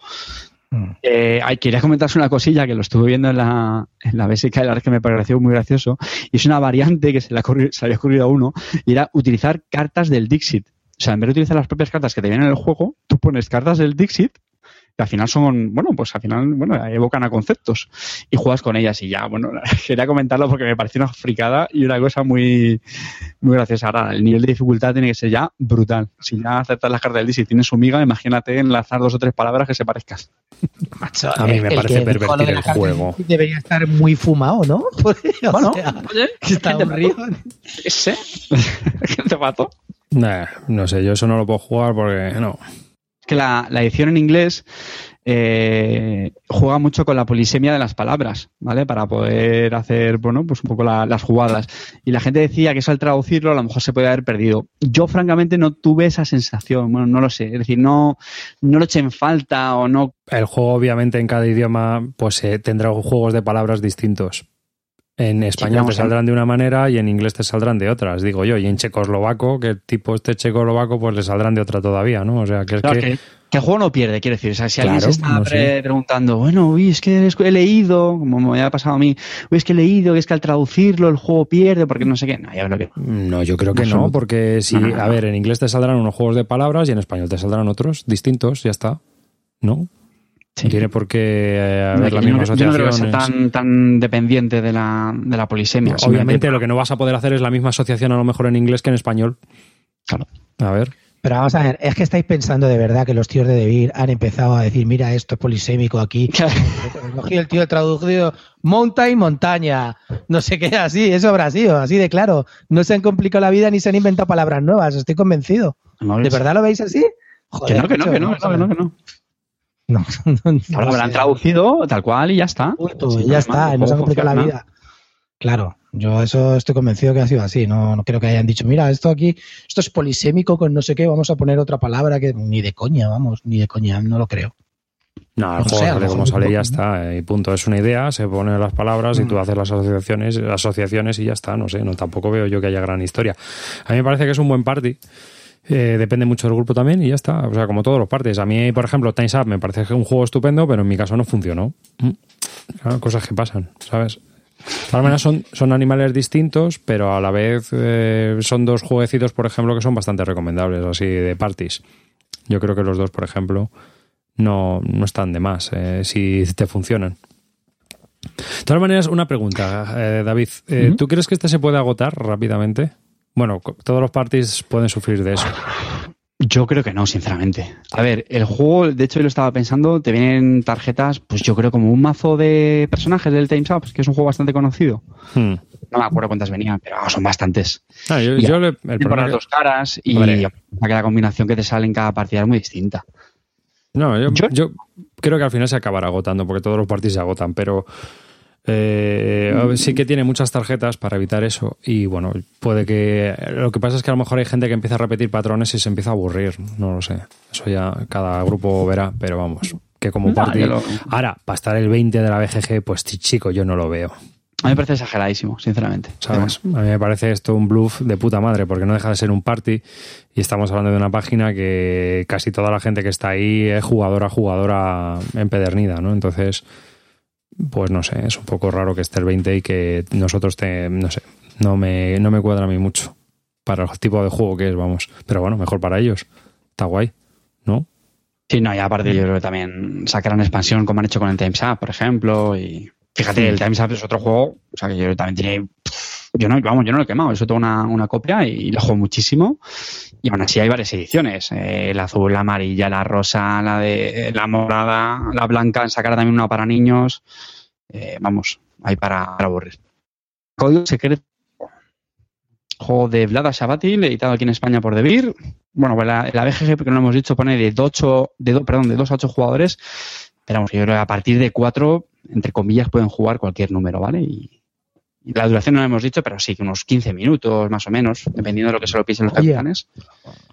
Mm. Eh, quería comentarse una cosilla que lo estuve viendo en la, en la BSK la verdad que me pareció muy gracioso. Y es una variante que se le, había ocurrido a uno y era utilizar cartas del Dixit. O sea, en vez de utilizar las propias cartas que te vienen en el juego, tú pones cartas del Dixit que al final son, bueno, pues al final, bueno, evocan a conceptos y juegas con ellas y ya, bueno, (laughs) quería comentarlo porque me pareció una fricada y una cosa muy, muy graciosa. Ahora, el nivel de dificultad tiene que ser ya brutal. Si ya aceptas las cartas del D y tienes su miga, imagínate enlazar dos o tres palabras que se parezcan. (laughs) a mí me parece pervertir el juego. Debería estar muy fumado, ¿no? (laughs) bueno, oye, está aburrido. ¿Ese? ¿Qué te mató? no sé, yo eso no lo puedo jugar porque no que la, edición en inglés eh, juega mucho con la polisemia de las palabras, ¿vale? Para poder hacer, bueno, pues un poco las jugadas. Y la gente decía que eso al traducirlo a lo mejor se puede haber perdido. Yo, francamente, no tuve esa sensación. Bueno, no lo sé. Es decir, no, no lo eché en falta o no. El juego, obviamente, en cada idioma, pues eh, tendrá juegos de palabras distintos. En español te saldrán de una manera y en inglés te saldrán de otras, digo yo. Y en checoslovaco, que tipo este checoslovaco, pues le saldrán de otra todavía, ¿no? O sea, que es que... que... el juego no pierde, quiero decir. O sea, si alguien se está preguntando, bueno, uy, es que he leído, como me ha pasado a mí, uy, es que he leído, que es que al traducirlo el juego pierde, porque no sé qué. No, que... no yo creo que no, porque si, a ver, en inglés te saldrán unos juegos de palabras y en español te saldrán otros distintos, ya está. ¿No? Tiene por qué eh, haber la misma asociación. No tan, tan dependiente de la, de la polisemia. Obviamente lo que no vas a poder hacer es la misma asociación a lo mejor en inglés que en español. Claro. A ver. Pero vamos a ver, es que estáis pensando de verdad que los tíos de Debir han empezado a decir, mira, esto es polisémico aquí. (laughs) Cogí el tío traducido, monta y montaña. No sé qué, así, eso habrá sido, así de claro. No se han complicado la vida ni se han inventado palabras nuevas, estoy convencido. ¿De verdad lo veis así? Joder, que no, que no, que no, que no. No, no, (laughs) lo habrán traducido tal cual y ya está. ya está, no se ha complicado la vida. Claro, yo eso estoy convencido que ha sido así. No, no creo que hayan dicho, mira, esto aquí, esto es polisémico con no sé qué, vamos a poner otra palabra que ni de coña, vamos, ni de coña, no lo creo. No, el juego sale como sale y ya está. Eh, y punto. Es una idea, se ponen las palabras y tú mm. haces las asociaciones, asociaciones y ya está. No sé, no tampoco veo yo que haya gran historia. A mí me parece que es un buen party Eh, depende mucho del grupo también y ya está. O sea, como todos los partes. A mí, por ejemplo, Time's Up me parece que es un juego estupendo, pero en mi caso no funcionó. Mm. Claro, cosas que pasan, ¿sabes? De todas maneras son, son animales distintos, pero a la vez eh, son dos jueguecitos, por ejemplo, que son bastante recomendables, así de parties. Yo creo que los dos, por ejemplo, no, no están de más eh, si te funcionan. De todas maneras, una pregunta, eh, David. Eh, ¿Tú crees que este se puede agotar rápidamente? Bueno, todos los parties pueden sufrir de eso. Yo creo que no, sinceramente. A ver, el juego, de hecho, yo lo estaba pensando, te vienen tarjetas, pues yo creo como un mazo de personajes del Time's Up, que es un juego bastante conocido. Hmm. No me acuerdo cuántas venían, pero vamos, son bastantes. Ah, yo, yo le- el que- dos caras y que la combinación que te sale en cada partida es muy distinta. No, yo creo que al final se acabará agotando, porque todos los partidos se agotan, pero eh, sí que tiene muchas tarjetas para evitar eso. Y bueno, puede que. Lo que pasa es que a lo mejor hay gente que empieza a repetir patrones y se empieza a aburrir. No lo sé. Eso ya cada grupo verá, pero vamos. Que como No, lo- Ahora, para estar el 20 de la BGG, pues chi- chico, yo no lo veo. A mí me parece exageradísimo, sinceramente. ¿Sabes? A mí me parece esto un bluff de puta madre, porque no deja de ser un party y estamos hablando de una página que casi toda la gente que está ahí es jugadora, jugadora empedernida, ¿no? Entonces, pues no sé, es un poco raro que esté el 20 y que nosotros te, no sé, no me, no me cuadra a mí mucho para el tipo de juego que es, vamos. Pero bueno, mejor para ellos. Está guay, ¿no? Sí, no, y aparte yo creo que también sacarán expansión como han hecho con el Time's Up, por ejemplo, y fíjate, el Time's Up es otro juego, o sea que yo también tiene, yo no, vamos, yo no lo he quemado, eso tengo una, una copia y lo juego muchísimo, y aún así hay varias ediciones, eh, la azul, la amarilla, la rosa, la de la morada, la blanca, sacará también una para niños, eh, vamos, hay para, para aburrir. Código secreto. Juego de Vlada Shabatil, editado aquí en España por Devir. Bueno, pues la, la BGG, porque no lo hemos dicho, pone de 8, de do- perdón, de 2 a 8 jugadores. Pero yo creo que a partir de 4, entre comillas, pueden jugar cualquier número, ¿vale? Y la duración no la hemos dicho, pero sí, que unos 15 minutos más o menos, dependiendo de lo que se lo piensen los Oye. capitanes.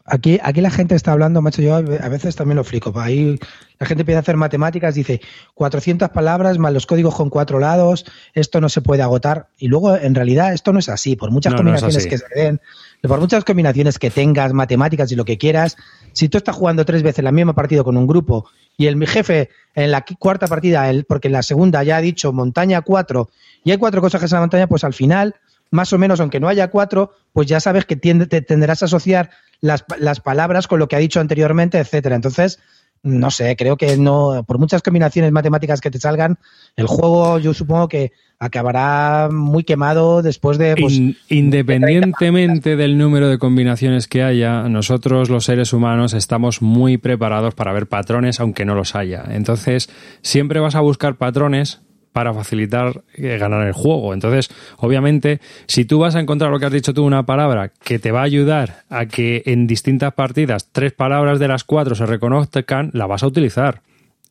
Aquí, aquí la gente está hablando, macho, yo a veces también lo flico. Ahí la gente empieza a hacer matemáticas, dice 400 palabras más los códigos con cuatro lados, esto no se puede agotar. Y luego, en realidad, esto no es así. Por muchas No, combinaciones que se den, por muchas combinaciones que tengas, matemáticas y lo que quieras, si tú estás jugando tres veces la misma partido con un grupo y el mi jefe en la cuarta partida, el, porque en la segunda ya ha dicho montaña 4 y hay cuatro cosas que es la montaña, pues al final, más o menos, aunque no haya cuatro, pues ya sabes que te tendrás a asociar las, las palabras con lo que ha dicho anteriormente, etcétera. Entonces, no sé, creo que no, por muchas combinaciones matemáticas que te salgan, el juego yo supongo que acabará muy quemado después de pues, In- independientemente del número de combinaciones que haya, nosotros los seres humanos estamos muy preparados para ver patrones aunque no los haya. Entonces, siempre vas a buscar patrones para facilitar eh, ganar el juego. Entonces, obviamente, si tú vas a encontrar lo que has dicho tú, una palabra que te va a ayudar a que en distintas partidas tres palabras de las cuatro se reconozcan, la vas a utilizar.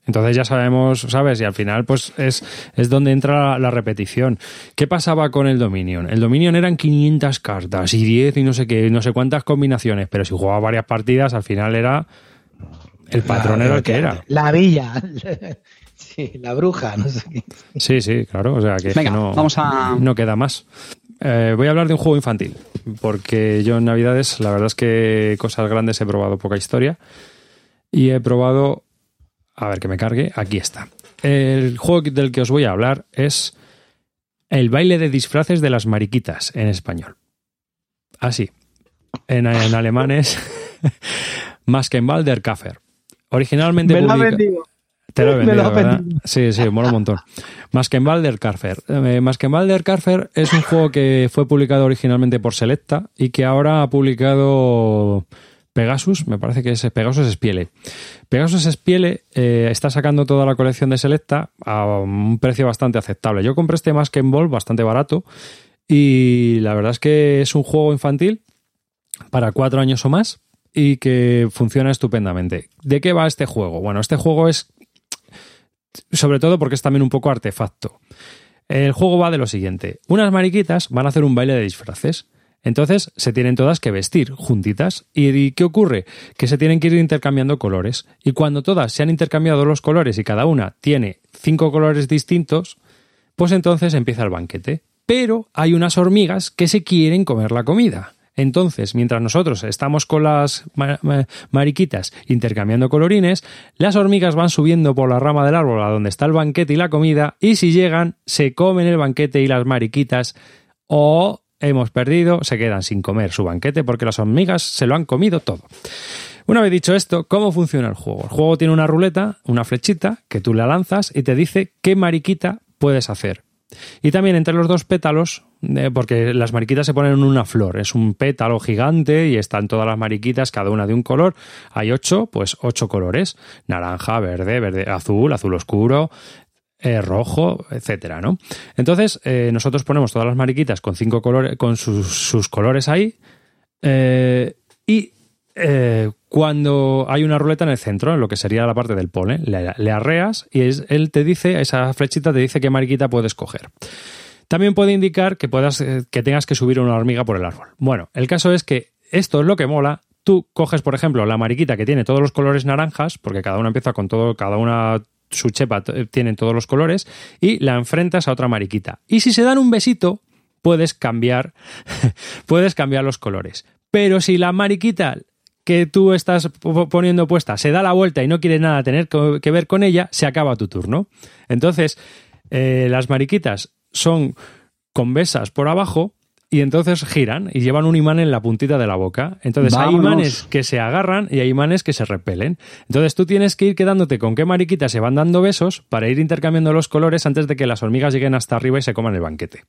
Entonces ya sabemos, ¿sabes? Y al final, pues es, es donde entra la, la repetición. ¿Qué pasaba con el Dominion? El Dominion eran 500 cartas y 10 y no sé qué, no sé cuántas combinaciones, pero si jugaba varias partidas, al final era. El patrón era el que era. La villa. (laughs) sí, la bruja, no sé qué. Sí, sí, claro. O sea que, Venga, no, vamos a- no queda más. Eh, voy a hablar de un juego infantil, porque yo en Navidades, la verdad es que cosas grandes he probado poca historia. Y he probado. A ver que me cargue. Aquí está. El juego del que os voy a hablar es El baile de disfraces de las mariquitas en español. Así. En, en alemán es (laughs) Maskenball der Kaffer. Originalmente Me lo ha publica- vendido. te lo he vendido, lo ¿verdad? vendido. Sí, sí, mola un montón. Maskenball der Carfer. Eh, Maskenball der es un juego que fue publicado originalmente por Selecta y que ahora ha publicado Pegasus, me parece que es Pegasus Spiele. Pegasus Spiele eh, está sacando toda la colección de Selecta a un precio bastante aceptable. Yo compré este Maskenball bastante barato y la verdad es que es un juego infantil para cuatro años o más y que funciona estupendamente. ¿De qué va este juego? Bueno, este juego es sobre todo porque es también un poco artefacto. El juego va de lo siguiente. Unas mariquitas van a hacer un baile de disfraces. Entonces se tienen todas que vestir juntitas. ¿Y qué ocurre? Que se tienen que ir intercambiando colores. Y cuando todas se han intercambiado los colores y cada una tiene cinco colores distintos, pues entonces empieza el banquete. Pero hay unas hormigas que se quieren comer la comida. Entonces, mientras nosotros estamos con las ma- ma- mariquitas intercambiando colorines, las hormigas van subiendo por la rama del árbol a donde está el banquete y la comida, y si llegan, se comen el banquete y las mariquitas, o hemos perdido, se quedan sin comer su banquete porque las hormigas se lo han comido todo. Una vez dicho esto, ¿cómo funciona el juego? El juego tiene una ruleta, una flechita, que tú la lanzas y te dice qué mariquita puedes hacer. Y también entre los dos pétalos, eh, porque las mariquitas se ponen en una flor, es un pétalo gigante y están todas las mariquitas, cada una de un color. Hay ocho, pues ocho colores: naranja, verde, verde, azul, azul oscuro, eh, rojo, etcétera, ¿no? Entonces, eh, nosotros ponemos todas las mariquitas con cinco colores, con sus, sus colores ahí, eh, y cuando hay una ruleta en el centro, en lo que sería la parte del polen, le, arreas y es- él te dice, esa flechita te dice qué mariquita puedes coger. También puede indicar que, puedas, que tengas que subir una hormiga por el árbol. Bueno, el caso es que esto es lo que mola. Tú coges, por ejemplo, la mariquita que tiene todos los colores naranjas, porque cada una empieza con todo, cada una su chepa t- tienen todos los colores, y la enfrentas a otra mariquita. Y si se dan un besito, puedes cambiar, (laughs) puedes cambiar los colores. Pero si la mariquita que tú estás po- poniendo puesta se da la vuelta y no quiere nada tener que ver con ella, se acaba tu turno. Entonces, eh, las mariquitas son convesas por abajo y entonces giran y llevan un imán en la puntita de la boca. Entonces hay imanes que se agarran y hay imanes que se repelen. Entonces tú tienes que ir quedándote con qué mariquitas se van dando besos para ir intercambiando los colores antes de que las hormigas lleguen hasta arriba y se coman el banquete.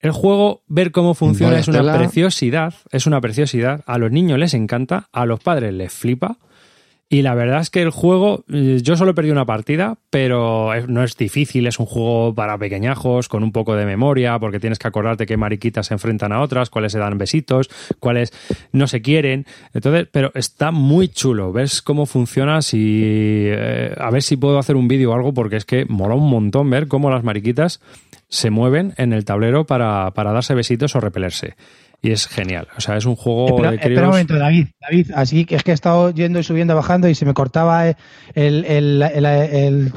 El juego, ver cómo funciona Vaya es una tela. preciosidad, es una preciosidad. A los niños les encanta, a los padres les flipa. Y la verdad es que el juego, eh, yo solo he perdido una partida, pero no es difícil, es un juego para pequeñajos, con un poco de memoria, porque tienes que acordarte qué mariquitas se enfrentan a otras, cuáles se dan besitos, cuáles no se quieren. Entonces, pero está muy chulo. Ves cómo funciona, si eh, a ver si puedo hacer un vídeo o algo, porque es que mola un montón ver cómo las mariquitas se mueven en el tablero para, para darse besitos o repelerse. Y es genial. O sea, es un juego Espera, de espera críos. un momento, David. David, así que es que he estado yendo y subiendo, bajando y se me cortaba el, el, el, el-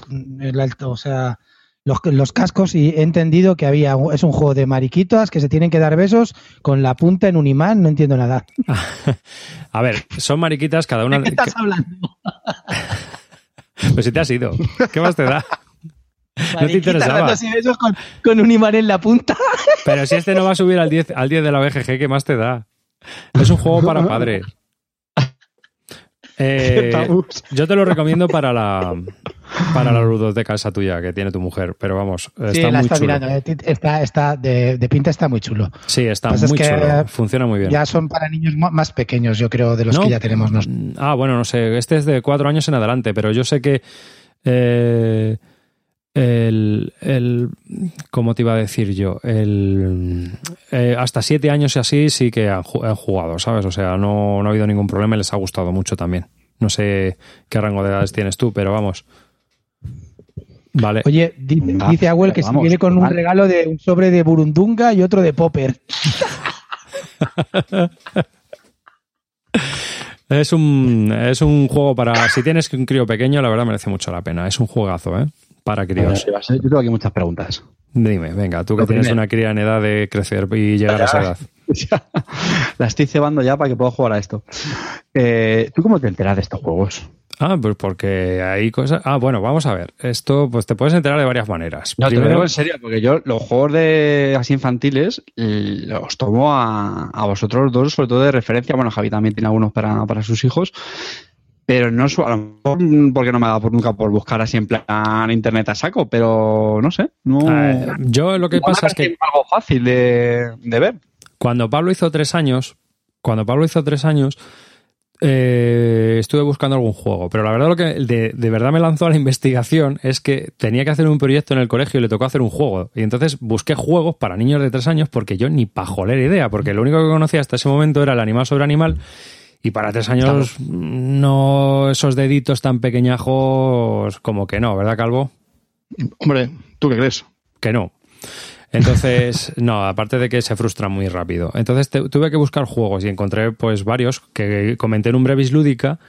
o sea, los, los cascos y he entendido que había es un juego de mariquitas que se tienen que dar besos con la punta en un imán. No entiendo nada. (laughs) A ver, son mariquitas cada una. ¿De qué estás hablando? (laughs) Pues si te has ido. ¿Qué más te da? (laughs) No te interesaba. besos con, con un imán en la punta. (laughs) Pero si este no va a subir al 10, al 10 de la BGG, ¿qué más te da? Es un juego para padres. (laughs) Eh, yo te lo recomiendo para la para la ludoteca esa tuya que tiene tu mujer, pero vamos, Sí, está la muy está chulo. mirando. eh, Está, está de, de pinta está muy chulo. Sí, está es muy que, chulo. Funciona muy bien. Ya son para niños más pequeños, yo creo, de los ¿No? que ya tenemos Ah, bueno, no sé. Este es de cuatro años en adelante, pero yo sé que eh, el, el- ¿cómo te iba a decir yo? El, eh, hasta siete años y así sí que han, ju- han jugado, ¿sabes? O sea, no, no ha habido ningún problema y les ha gustado mucho también. No sé qué rango de edades tienes tú, pero vamos. Vale. Oye, dice, Venga, dice Abuel que vamos, viene con un regalo de un sobre de burundunga y otro de popper. (laughs) Es un, es un juego para. Si tienes un crío pequeño, la verdad merece mucho la pena. Es un jugazo, ¿eh? Para críos. Yo tengo aquí muchas preguntas. Dime, venga, tú que Lo tienes primero. una cría en edad de crecer y llegar a esa edad. (laughs) La estoy cebando ya para que pueda jugar a esto. Eh, ¿Tú cómo te enteras de estos juegos? Ah, pues porque hay cosas. Ah, bueno, vamos a ver. Esto, pues te puedes enterar de varias maneras. No, te lo Primero, digo en serio, porque yo los juegos de así infantiles los tomo a, a vosotros dos, sobre todo de referencia. Bueno, Javi también tiene algunos para, para sus hijos. Pero no su- a lo mejor mm, porque no me ha dado por nunca por buscar así en plan internet a saco, pero no sé. No, yo lo que no pasa es que algo fácil de, de ver. cuando Pablo hizo tres años, cuando Pablo hizo tres años, eh, estuve buscando algún juego, pero la verdad lo que de, de verdad me lanzó a la investigación es que tenía que hacer un proyecto en el colegio y le tocó hacer un juego. Y entonces busqué juegos para niños de tres años porque yo ni pajolera idea, porque lo único que conocía hasta ese momento era el animal sobre animal. Y para tres años, no esos deditos tan pequeñajos, como que no, ¿verdad, Calvo? Hombre, ¿tú qué crees? que no. Entonces, (laughs) no, aparte de que se frustra muy rápido. Entonces te- tuve que buscar juegos y encontré pues varios que comenté en un brevis lúdica,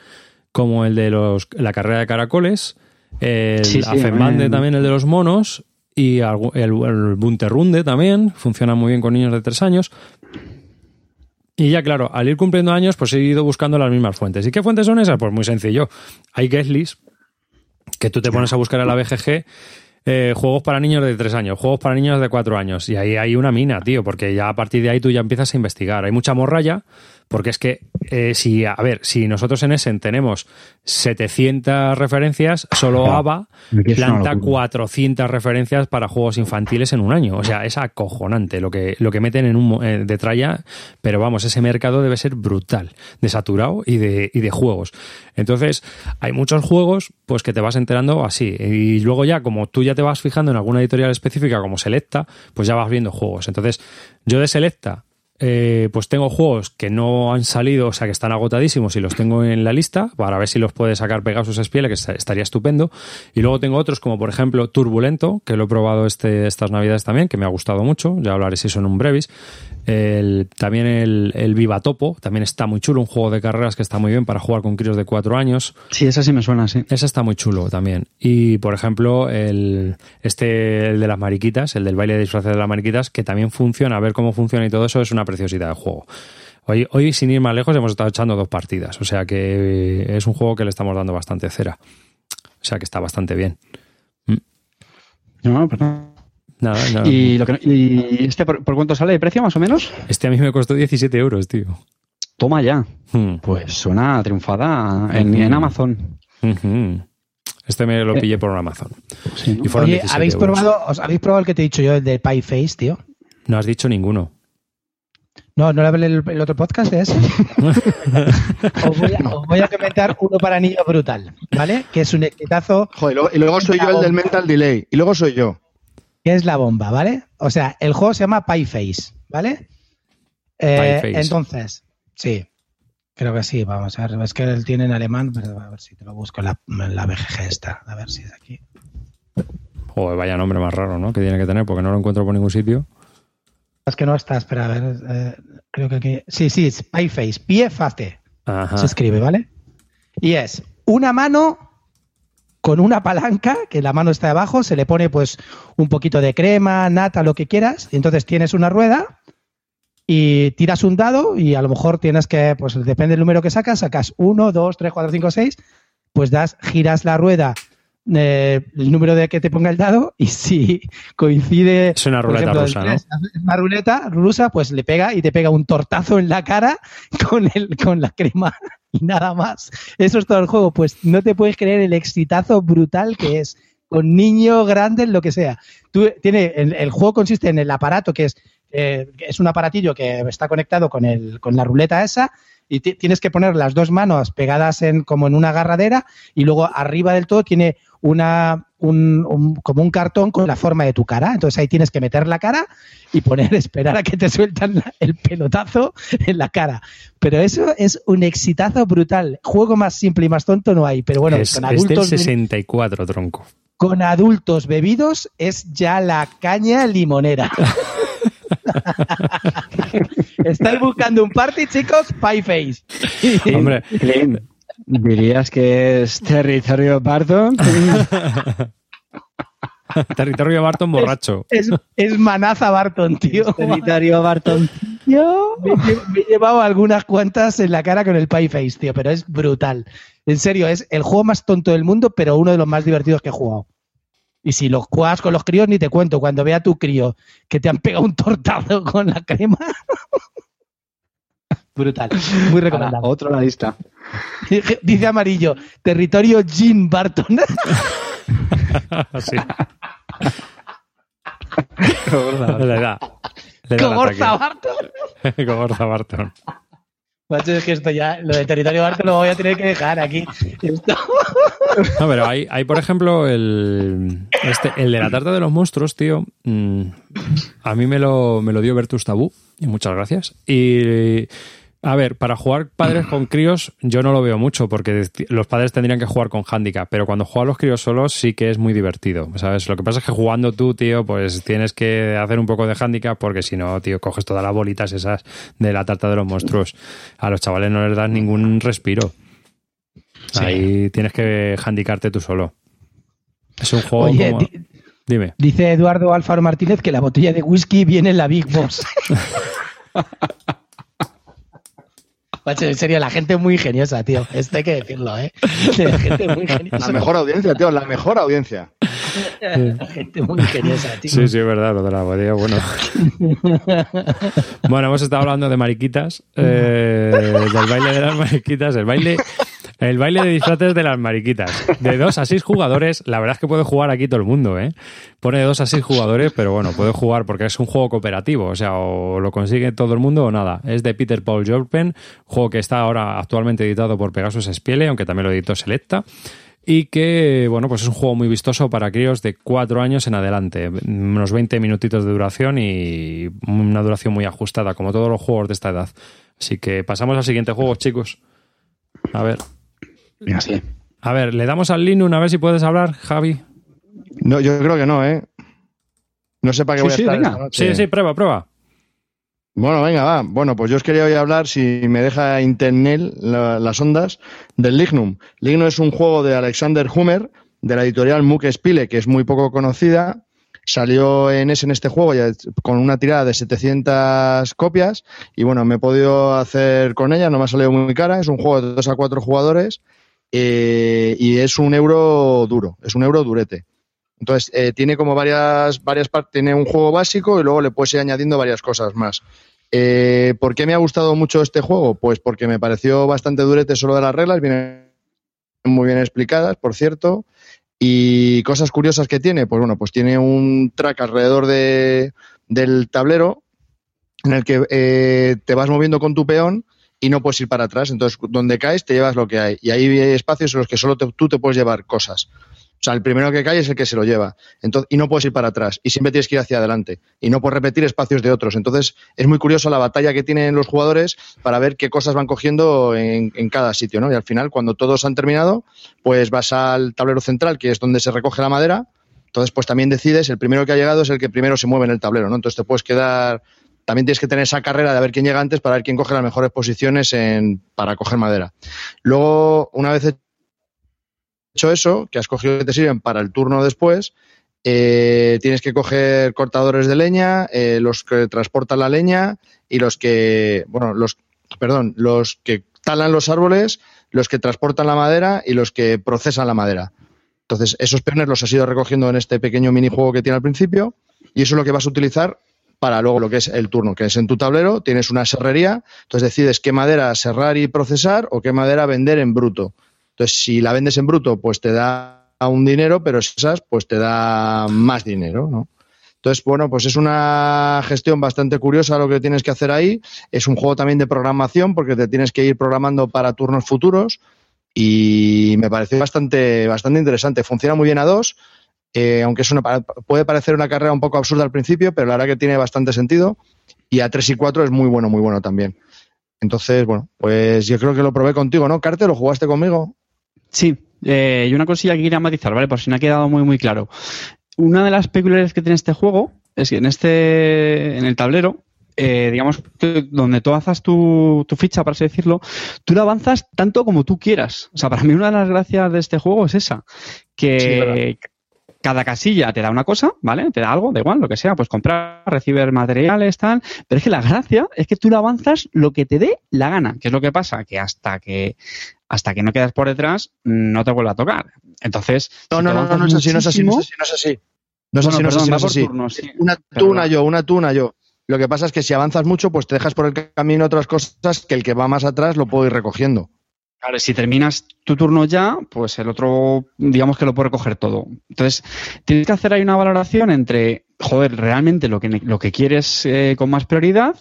como el de los la carrera de caracoles, el Sí, eh. también el de los monos y algu- el, el Bunterrunde también, funciona muy bien con niños de tres años. Y ya, claro, al ir cumpliendo años, pues he ido buscando las mismas fuentes. ¿Y qué fuentes son esas? Pues muy sencillo. Hay Guestlist, que tú te pones a buscar en la BGG eh, juegos para niños de 3 años, juegos para niños de 4 años. Y ahí hay una mina, tío, porque ya a partir de ahí tú ya empiezas a investigar. Hay mucha morralla, porque es que, eh, si, a ver, si nosotros en Essen tenemos 700 referencias, solo ABA es una planta locura. 400 referencias para juegos infantiles en un año. O sea, es acojonante lo que, lo que meten en un, eh, de tralla, pero vamos, ese mercado debe ser brutal, de saturado y de, y de juegos. Entonces, hay muchos juegos pues que te vas enterando así. Y luego ya, como tú ya te vas fijando en alguna editorial específica como Selecta, pues ya vas viendo juegos. Entonces, yo de Selecta eh, pues tengo juegos que no han salido, o sea, que están agotadísimos y los tengo en la lista para ver si los puede sacar Pegasus Spiele, que est- estaría estupendo. Y luego tengo otros como, por ejemplo, Turbulento, que lo he probado este, estas navidades también, que me ha gustado mucho. Ya hablaré si eso en un brevis. El- también el, el Viva Topo, también está muy chulo, un juego de carreras que está muy bien para jugar con críos de cuatro años. Sí, esa sí me suena, sí. Ese está muy chulo también. Y, por ejemplo, el, este, el de las mariquitas, el del baile de disfraces de las mariquitas, que también funciona, a ver cómo funciona y todo eso, es una preciosidad de juego. Hoy, hoy, sin ir más lejos, hemos estado echando dos partidas. O sea que es un juego que le estamos dando bastante cera. O sea que está bastante bien. No, pues no. Nada, nada. ¿Y, lo que, no- y este por, por cuánto sale de precio, más o menos? Este a mí me costó 17 euros, tío. Toma ya. Hmm. Pues suena triunfada en, en Amazon. Este me lo pillé por Amazon. Sí, ¿no? Y fueron Oye, 17 ¿habéis euros. probado, os habéis probado el que te he dicho yo, el de Pie Face, tío? No has dicho ninguno. No, no le hablé el, el otro podcast de ese. (laughs) os, voy a, os voy a comentar uno para niños brutal, ¿vale? Que es un exitazo, Joder, y luego soy yo el del mental delay. Y luego soy yo. Que es la bomba, ¿vale? O sea, el juego se llama Pie Face, ¿vale? Eh, Pie Face. Entonces, sí, creo que sí, vamos a ver, es que él tiene en alemán, pero a ver si te lo busco en la, en la BGG esta, a ver si es aquí. Joder, vaya nombre más raro, ¿no? Que tiene que tener porque no lo encuentro por ningún sitio. Es que no está, espera, a ver, eh, creo que aquí, sí, sí, es Pie Face, Pie Face. Ajá. se escribe, ¿vale? Y es una mano con una palanca, que la mano está debajo, se le pone pues un poquito de crema, nata, lo que quieras, y entonces tienes una rueda y tiras un dado y a lo mejor tienes que, pues depende del número que sacas, sacas uno, dos, tres, cuatro, cinco, seis, pues das, giras la rueda eh, el número de que te ponga el dado y (laughs) si coincide Es una ruleta ejemplo, rusa, ¿no? es una ruleta rusa, pues le pega y te pega un tortazo en la cara con, el, con la crema (laughs) y nada más. Eso es todo el juego. Pues no te puedes creer el exitazo brutal que es. Con niño, grande, lo que sea. Tú, tiene, el, el juego consiste en el aparato que es, eh, es un aparatillo que está conectado con, el, con la ruleta esa y ti- tienes que poner las dos manos pegadas en, como en una agarradera y luego arriba del todo tiene una, un, un- como un cartón con la forma de tu cara. Entonces ahí tienes que meter la cara y poner, (laughs) esperar a que te sueltan la- el pelotazo en la cara. Pero eso es un exitazo brutal. Juego más simple y más tonto no hay. Pero bueno, es, con es del adultos, 64, tronco. con adultos bebidos es ya la caña limonera. (laughs) Estáis buscando un party, chicos, pie face. (laughs) Hombre, Clint, ¿Dirías que es territorio Barton? (laughs) territorio Barton borracho. Es, es manaza Barton, tío. territorio Barton. Yo me, he llevado algunas cuantas en la cara con el pie face, tío, pero es brutal. En serio, es el juego más tonto del mundo, pero uno de los más divertidos que he jugado. Y si lo juegas con los críos, ni te cuento. Cuando vea a tu crío que te han pegado un tortazo con la crema. (laughs) brutal. Muy recomendable. Otro a la lista. Dice Amarillo, territorio Jim Barton. (laughs) Sí. Le da. Le da Cogorza. Barton. (laughs) Cogorza Barton. Macho, es que esto ya, lo de territorio Barton lo voy a tener que dejar aquí. Esto- No, pero hay, hay por ejemplo, el, este, el de la tarta de los monstruos, tío. mm, a mí me lo, me lo dio Bertus Tabú, y muchas gracias. Y, a ver, para jugar padres con críos, yo no lo veo mucho, porque los padres tendrían que jugar con handicap, pero cuando juegan los críos solos sí que es muy divertido, ¿sabes? Lo que pasa es que jugando tú, tío, pues tienes que hacer un poco de handicap, porque si no, tío, coges todas las bolitas esas de la tarta de los monstruos. A los chavales no les das ningún respiro. Ahí tienes que handicarte tú solo. Es un juego Oye, como... di- Dime. dice Eduardo Alfaro Martínez que la botella de whisky viene en la Big Boss. (laughs) Macho, en serio, la gente es muy ingeniosa, tío. Esto hay que decirlo, ¿eh? La gente muy (laughs) ingeniosa. La mejor audiencia, tío, la mejor audiencia. La gente muy ingeniosa, tío. Sí, sí, es verdad, lo de la abadía, bueno. (laughs) bueno, hemos estado hablando de mariquitas, eh, del baile de las mariquitas, el baile, el baile de disfraces de las mariquitas. De dos a seis jugadores, la verdad es que puede jugar aquí todo el mundo, ¿eh? Pone de dos a seis jugadores, pero bueno, puede jugar porque es un juego cooperativo, o sea, o lo consigue todo el mundo o nada. Es de Peter Paul Jorpen, juego que está ahora actualmente editado por Pegasus Spiele, aunque también lo editó Selecta y que, bueno, pues es un juego muy vistoso para críos de cuatro años en adelante. Unos 20 minutitos de duración y una duración muy ajustada, como todos los juegos de esta edad. Así que pasamos al siguiente juego, chicos. A ver. Venga, sí. A ver, le damos al Linux a ver si puedes hablar, Javi. No, yo creo que no, ¿eh? No sé para qué Sí, voy a sí, estar venga. esta noche. Sí, sí, prueba, prueba. Bueno, venga, va. Bueno, pues yo os quería hoy hablar, si me deja internet la- las ondas, del Lignum. Lignum es un juego de Alexander Hummer, de la editorial Mook que es muy poco conocida. Salió en ese en este juego ya con una tirada de 700 copias y bueno, me he podido hacer con ella, no me ha salido muy cara. Es un juego de 2 a 4 jugadores eh, y es un euro duro, es un euro durete. Entonces, eh, tiene como varias, varias partes, tiene un juego básico y luego le puedes ir añadiendo varias cosas más. Eh, ¿Por qué me ha gustado mucho este juego? Pues porque me pareció bastante durete solo de las reglas, vienen muy bien explicadas, por cierto. Y cosas curiosas que tiene, pues bueno, pues tiene un track alrededor de, del tablero en el que eh, te vas moviendo con tu peón y no puedes ir para atrás. Entonces, donde caes, te llevas lo que hay. Y ahí hay espacios en los que solo tú te puedes llevar cosas. O sea, el primero que cae es el que se lo lleva. Entonces, y no puedes ir para atrás. Y siempre tienes que ir hacia adelante. Y no puedes repetir espacios de otros. Entonces, es muy curioso la batalla que tienen los jugadores para ver qué cosas van cogiendo en, en cada sitio, ¿no? Y al final, cuando todos han terminado, pues vas al tablero central, que es donde se recoge la madera. Entonces, pues también decides, el primero que ha llegado es el que primero se mueve en el tablero, ¿no? Entonces te puedes quedar. También tienes que tener esa carrera de ver quién llega antes para ver quién coge las mejores posiciones en, para coger madera. Luego, una vez hecho eso, que has cogido que te sirven para el turno después, eh, tienes que coger cortadores de leña, eh, los que transportan la leña y los que, bueno, los, perdón, los que talan los árboles, los que transportan la madera y los que procesan la madera. Entonces, esos peones los has ido recogiendo en este pequeño minijuego que tiene al principio y eso es lo que vas a utilizar para luego lo que es el turno, que es en tu tablero, tienes una serrería, entonces decides qué madera serrar y procesar o qué madera vender en bruto. Entonces, si la vendes en bruto, pues te da un dinero, pero si esas, pues te da más dinero, ¿no? Entonces, bueno, pues es una gestión bastante curiosa lo que tienes que hacer ahí. Es un juego también de programación porque te tienes que ir programando para turnos futuros y me pareció bastante, bastante interesante. Funciona muy bien a dos, eh, aunque es una, puede parecer una carrera un poco absurda al principio, pero la verdad que tiene bastante sentido. Y a tres y cuatro es muy bueno, muy bueno también. Entonces, bueno, pues yo creo que lo probé contigo, ¿no? Carte, ¿lo jugaste conmigo? Sí, eh, y una cosilla que quería matizar, ¿vale? Por si no ha quedado muy, muy claro. Una de las peculiaridades que tiene este juego es que en este, en el tablero, eh, digamos, que donde tú avanzas tu, tu ficha, por así decirlo, tú la avanzas tanto como tú quieras. O sea, para mí una de las gracias de este juego es esa, que cada casilla te da una cosa, ¿vale? Te da algo, da igual, lo que sea, pues comprar, recibir materiales, tal. Pero es que la gracia es que tú la avanzas lo que te dé la gana. ¿Qué es lo que pasa? Que hasta que hasta que no quedas por detrás, no te vuelve a tocar. Entonces, No, si no, no, no, es así, no es así, no es así, no es así. No es así, no es así, no va es por así. turnos, sí. Una tú, Perdón. una yo, una tú, una yo. Lo que pasa es que si avanzas mucho, pues te dejas por el camino otras cosas que el que va más atrás lo puede ir recogiendo. Claro, si terminas tu turno ya, pues el otro, digamos que lo puede recoger todo. Entonces, tienes que hacer ahí una valoración entre, joder, realmente lo que, lo que quieres eh, con más prioridad,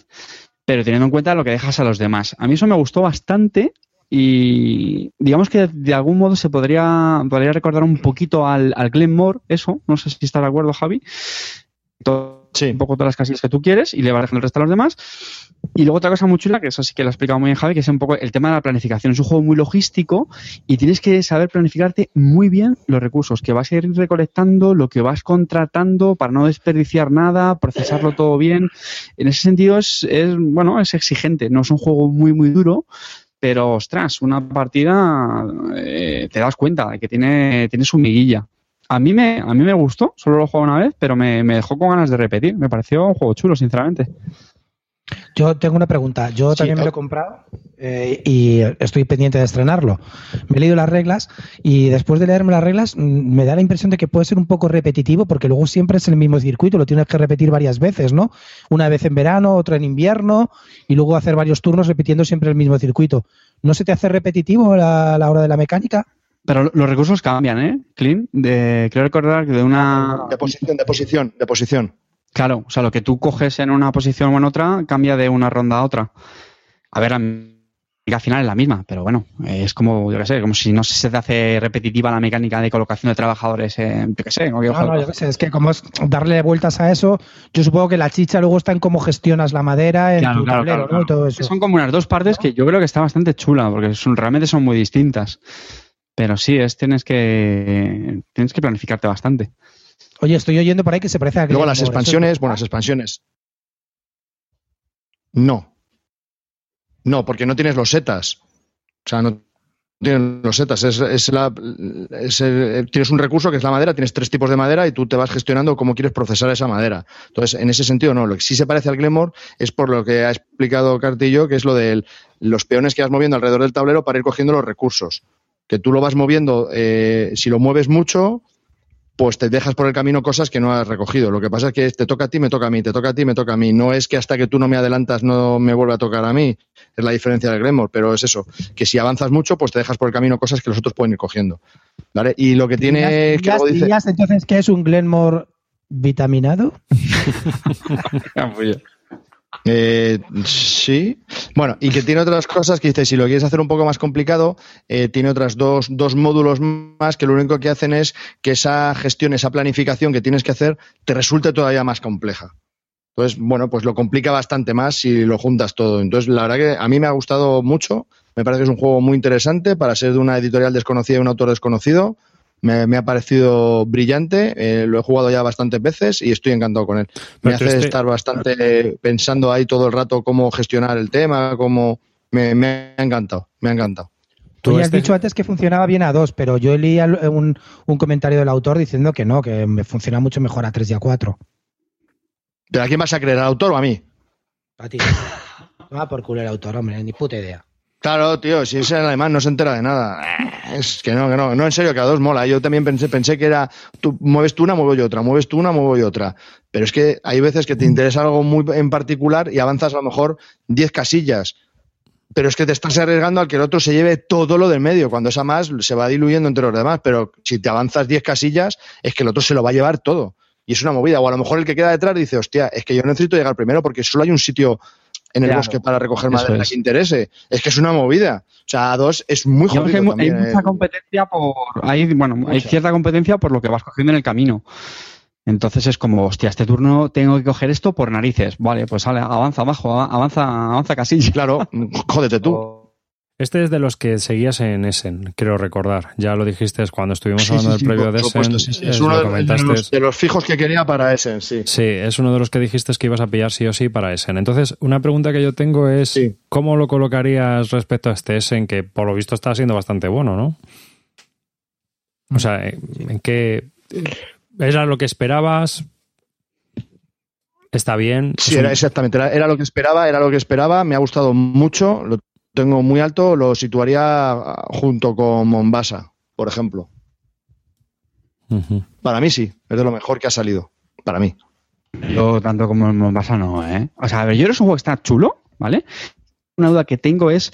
pero teniendo en cuenta lo que dejas a los demás. A mí eso me gustó bastante y digamos que de algún modo se podría, podría recordar un poquito al, Glenmore, eso, no sé si estás de acuerdo, Javi. Un poco todas las casillas que tú quieres y le vas dejando el resto a los demás. Y luego otra cosa muy chula, que eso sí que lo ha explicado muy bien Javi, que es un poco el tema de la planificación. Es un juego muy logístico y tienes que saber planificarte muy bien los recursos que vas a ir recolectando, lo que vas contratando para no desperdiciar nada, procesarlo todo bien. En ese sentido es, es bueno, es exigente. No es un juego muy, muy duro, pero ostras, una partida eh, te das cuenta de que tiene, tiene su miguilla. A mí me, a mí me gustó, solo lo he jugado una vez, pero me, me dejó con ganas de repetir. Me pareció un juego chulo, sinceramente. Yo tengo una pregunta. Yo Sí, también me lo he comprado. eh, y estoy pendiente de estrenarlo. Me he leído las reglas y después de leerme las reglas mm, me da la impresión de que puede ser un poco repetitivo porque luego siempre es el mismo circuito, lo tienes que repetir varias veces, ¿no? Una vez en verano, otra en invierno y luego hacer varios turnos repitiendo siempre el mismo circuito. ¿No se te hace repetitivo a la, hora de la mecánica? Pero los recursos cambian, ¿eh? Clean, de, creo recordar que de una... De posición, de posición, de posición. Claro, o sea, lo que tú coges en una posición o en otra cambia de una ronda a otra. A ver, al final es la misma, pero bueno, es como, yo qué sé, como si no se te hace repetitiva la mecánica de colocación de trabajadores, en, yo qué sé, no, no, yo sé, es que como es darle vueltas a eso, yo supongo que la chicha luego está en cómo gestionas la madera, en tu tablero, ¿no? todo eso. Son como unas dos partes que yo creo que está bastante chula, porque son, realmente son muy distintas. Pero sí, es tienes que tienes que planificarte bastante. Oye, estoy oyendo por ahí que se parece a Luego las expansiones, buenas expansiones. No, no, porque no tienes los setas. O sea, no tienes los setas. Es, la, tienes un recurso que es la madera, tienes tres tipos de madera y tú te vas gestionando cómo quieres procesar esa madera. Entonces, en ese sentido, no. Lo que sí se parece al Glenmore es por lo que ha explicado Cartillo, que es lo de los peones que vas moviendo alrededor del tablero para ir cogiendo los recursos. Que tú lo vas moviendo, eh, si lo mueves mucho, pues te dejas por el camino cosas que no has recogido. Lo que pasa es que te toca a ti, me toca a mí, te toca a ti, me toca a mí. No es que hasta que tú no me adelantas no me vuelva a tocar a mí. Es la diferencia del Glenmore, pero es eso, que si avanzas mucho, pues te dejas por el camino cosas que los otros pueden ir cogiendo. ¿Vale? Y lo que tiene... ¿Dirías, entonces que es un Glenmore vitaminado? (laughs) Eh, sí. Bueno, y que tiene otras cosas que dice, si lo quieres hacer un poco más complicado, eh, tiene otras dos, dos módulos más que lo único que hacen es que esa gestión, esa planificación que tienes que hacer, te resulte todavía más compleja. Entonces, bueno, pues lo complica bastante más si lo juntas todo. Entonces, la verdad que a mí me ha gustado mucho. Me parece que es un juego muy interesante para ser de una editorial desconocida y un autor desconocido. Me, ha parecido brillante, eh, lo he jugado ya bastantes veces y estoy encantado con él. Me hace este estar bastante pensando ahí todo el rato cómo gestionar el tema, cómo... Me, ha encantado, me ha encantado. Tú has este dicho antes que funcionaba bien a dos, pero yo leí un, un comentario del autor diciendo que no, que me funciona mucho mejor a tres y a cuatro. ¿Pero a quién vas a creer, al autor o a mí? A ti. (laughs) Va por culo el autor, hombre, ni puta idea. Claro, tío, si es en alemán no se entera de nada. Es que no, que no, no, en serio, que a dos mola. Yo también pensé, pensé que era, tú mueves tú una, muevo yo otra, mueves tú una, muevo yo otra. Pero es que hay veces que te interesa algo muy en particular y avanzas a lo mejor 10 casillas. Pero es que te estás arriesgando al que el otro se lleve todo lo del medio. Cuando esa más se va diluyendo entre los demás. Pero si te avanzas 10 casillas, es que el otro se lo va a llevar todo. Y es una movida. O a lo mejor el que queda detrás dice, hostia, es que yo necesito llegar primero porque solo hay un sitio en el bosque para recoger madera que interese. Es que es una movida. O sea, a dos es muy jodido. Hay, mucha competencia por. Hay, bueno, hay cierta competencia por lo que vas cogiendo en el camino. Entonces es como, hostia, este turno tengo que coger esto por narices. Vale, pues sale, avanza abajo, avanza, avanza casi. Claro, (laughs) jódete tú. Este es de los que seguías en Essen, quiero recordar. Ya lo dijiste cuando estuvimos hablando del previo de Essen. es uno de, los, fijos que quería para Essen, sí. Sí, es uno de los que dijiste que ibas a pillar sí o sí para Essen. Entonces, una pregunta que yo tengo es, ¿cómo lo colocarías respecto a este Essen, que por lo visto está siendo bastante bueno, ¿no? O sea, ¿en qué... ¿Era lo que esperabas? ¿Está bien? Sí, era exactamente. Era, lo que esperaba, era lo que esperaba. Me ha gustado mucho tengo muy alto, lo situaría junto con Mombasa, por ejemplo. Para mí sí, es de lo mejor que ha salido. Para mí. Yo tanto como Mombasa no, ¿eh? O sea, a ver, yo creo que es un juego que está chulo, ¿vale? Una duda que tengo es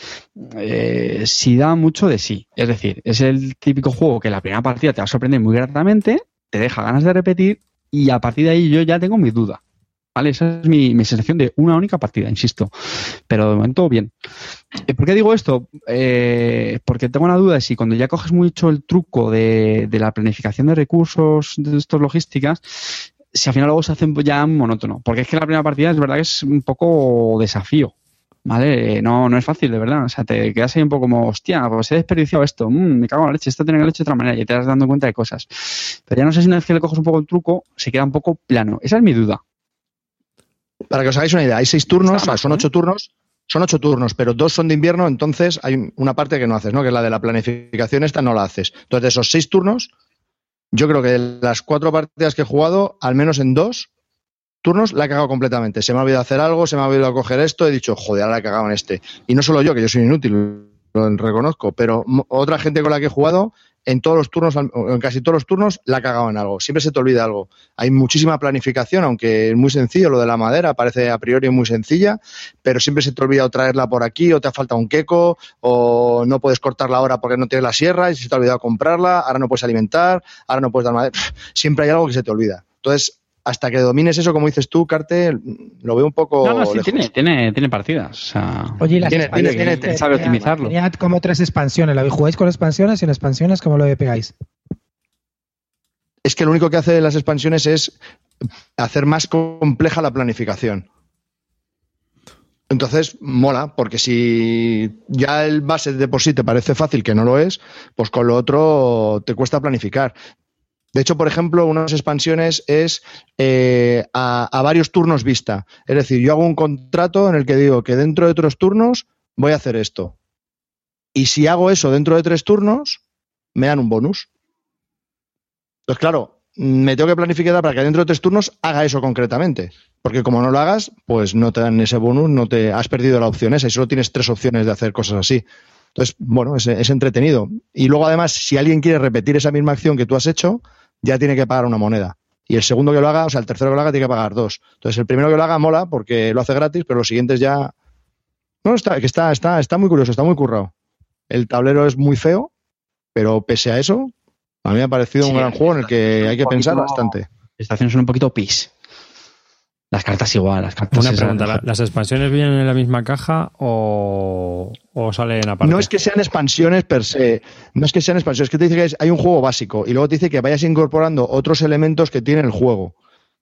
eh, si da mucho de sí. Es decir, es el típico juego que la primera partida te va a sorprender muy gratamente, te deja ganas de repetir y a partir de ahí yo ya tengo mi duda. ¿Vale? Esa es mi, sensación de una única partida, insisto. Pero de momento, bien. Eh, ¿Por qué digo esto? Eh, porque tengo una duda de si cuando ya coges mucho el truco de, la planificación de recursos, de estas logísticas, si al final luego se hace ya monótono. Porque es que la primera partida es verdad que es un poco desafío. ¿Vale? No, no es fácil, de verdad. O sea, te quedas ahí un poco como, hostia, pues he desperdiciado esto, mm, me cago en la leche, esto tiene que haber hecho de otra manera y te vas dando cuenta de cosas. Pero ya no sé si una vez que le coges un poco el truco, se queda un poco plano. Esa es mi duda. Para que os hagáis una idea, hay seis turnos, son ocho turnos, son ocho turnos, pero dos son de invierno, entonces hay una parte que no haces, ¿no? Que es la de la planificación, esta no la haces. Entonces, de esos seis turnos, yo creo que de las cuatro partidas que he jugado, al menos en dos, turnos la he cagado completamente. Se me ha olvidado hacer algo, se me ha olvidado coger esto, he dicho, joder, ahora la he cagado en este. Y no solo yo, que yo soy inútil, lo reconozco, pero otra gente con la que he jugado, en todos los turnos, en casi todos los turnos, la ha en algo. Siempre se te olvida algo. Hay muchísima planificación, aunque es muy sencillo, lo de la madera parece a priori muy sencilla, pero siempre se te olvida traerla por aquí, o te ha faltado un queco, o no puedes cortarla ahora porque no tienes la sierra y se te ha olvidado comprarla, ahora no puedes alimentar, ahora no puedes dar madera. Siempre hay algo que se te olvida. Entonces, hasta que domines eso, como dices tú, Carte, lo veo un poco. No, no, sí, tiene, tiene, tiene, partidas. Oye, las tiene, tiene, tiene, sabe optimizarlo. Tenía como tres expansiones. ¿La jugáis con expansiones y en expansiones cómo lo pegáis? Es que lo único que hace las expansiones es hacer más compleja la planificación. Entonces, mola, porque si ya el base de por sí te parece fácil, que no lo es, pues con lo otro te cuesta planificar. De hecho, por ejemplo, unas expansiones es eh, a, varios turnos vista. Es decir, yo hago un contrato en el que digo que dentro de otros turnos voy a hacer esto. Y si hago eso dentro de tres turnos, me dan un bonus. Entonces, claro, me tengo que planificar para que dentro de tres turnos haga eso concretamente. Porque como no lo hagas, pues no te dan ese bonus, no te has perdido la opción esa y solo tienes tres opciones de hacer cosas así. Entonces, bueno, es entretenido. Y luego, además, si alguien quiere repetir esa misma acción que tú has hecho, ya tiene que pagar una moneda. Y el segundo que lo haga, o sea, el tercero que lo haga, tiene que pagar dos. Entonces, el primero que lo haga mola porque lo hace gratis, pero los siguientes ya. No, está, que está, está, está muy curioso, está muy currado. El tablero es muy feo, pero pese a eso, a mí me ha parecido un gran juego en el que hay que pensar bastante. Las estaciones son un poquito pis. Las cartas igual, las cartas. Una pregunta, ¿las expansiones vienen en la misma caja o, salen aparte? No es que sean expansiones per se, no es que sean expansiones, es que te dice que hay un juego básico y luego te dice que vayas incorporando otros elementos que tiene el juego,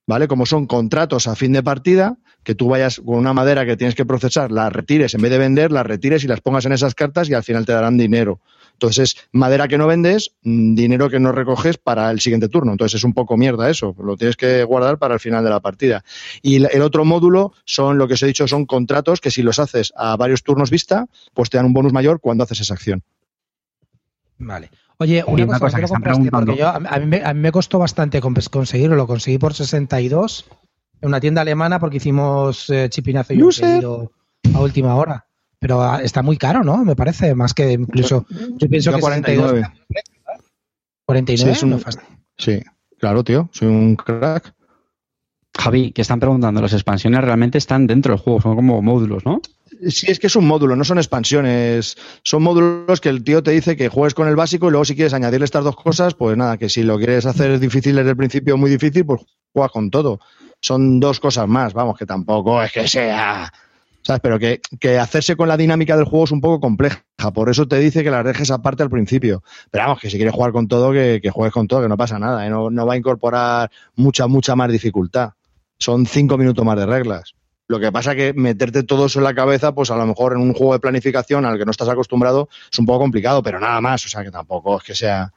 ¿vale? Como son contratos a fin de partida, que tú vayas con una madera que tienes que procesar, la retires, en vez de vender, la retires y las pongas en esas cartas y al final te darán dinero. Entonces, madera que no vendes, mm, dinero que no recoges para el siguiente turno. Entonces, es un poco mierda eso. Lo tienes que guardar para el final de la partida. Y el otro módulo son, lo que os he dicho, son contratos que si los haces a varios turnos vista, pues te dan un bonus mayor cuando haces esa acción. Vale. Oye, una, cosa, que compraste, porque yo, a, mí me, a, mí me, costó bastante conseguirlo, lo conseguí por 62 en una tienda alemana porque hicimos eh, chipinazo y un a última hora. Pero ah, está muy caro, ¿no? Me parece, más que incluso. Yo pienso que 49. 49 sí, sí, claro, tío, soy un crack. Javi, que están preguntando, las expansiones realmente están dentro del juego, son como módulos, ¿no? Sí, es que es un módulo, no son expansiones. Son módulos que el tío te dice que juegues con el básico y luego si quieres añadirle estas dos cosas, pues nada, que si lo quieres hacer difícil desde el principio muy difícil, pues juega con todo. Son dos cosas más, vamos, que tampoco es que sea ¿sabes? Pero que, hacerse con la dinámica del juego es un poco compleja. Por eso te dice que la dejes aparte al principio. Pero vamos, que si quieres jugar con todo, que, juegues con todo, que no pasa nada. ¿eh? No, no, va a incorporar mucha, mucha más dificultad. Son cinco minutos más de reglas. Lo que pasa que meterte todo eso en la cabeza, pues a lo mejor en un juego de planificación al que no estás acostumbrado es un poco complicado, pero nada más. O sea que tampoco es que sea.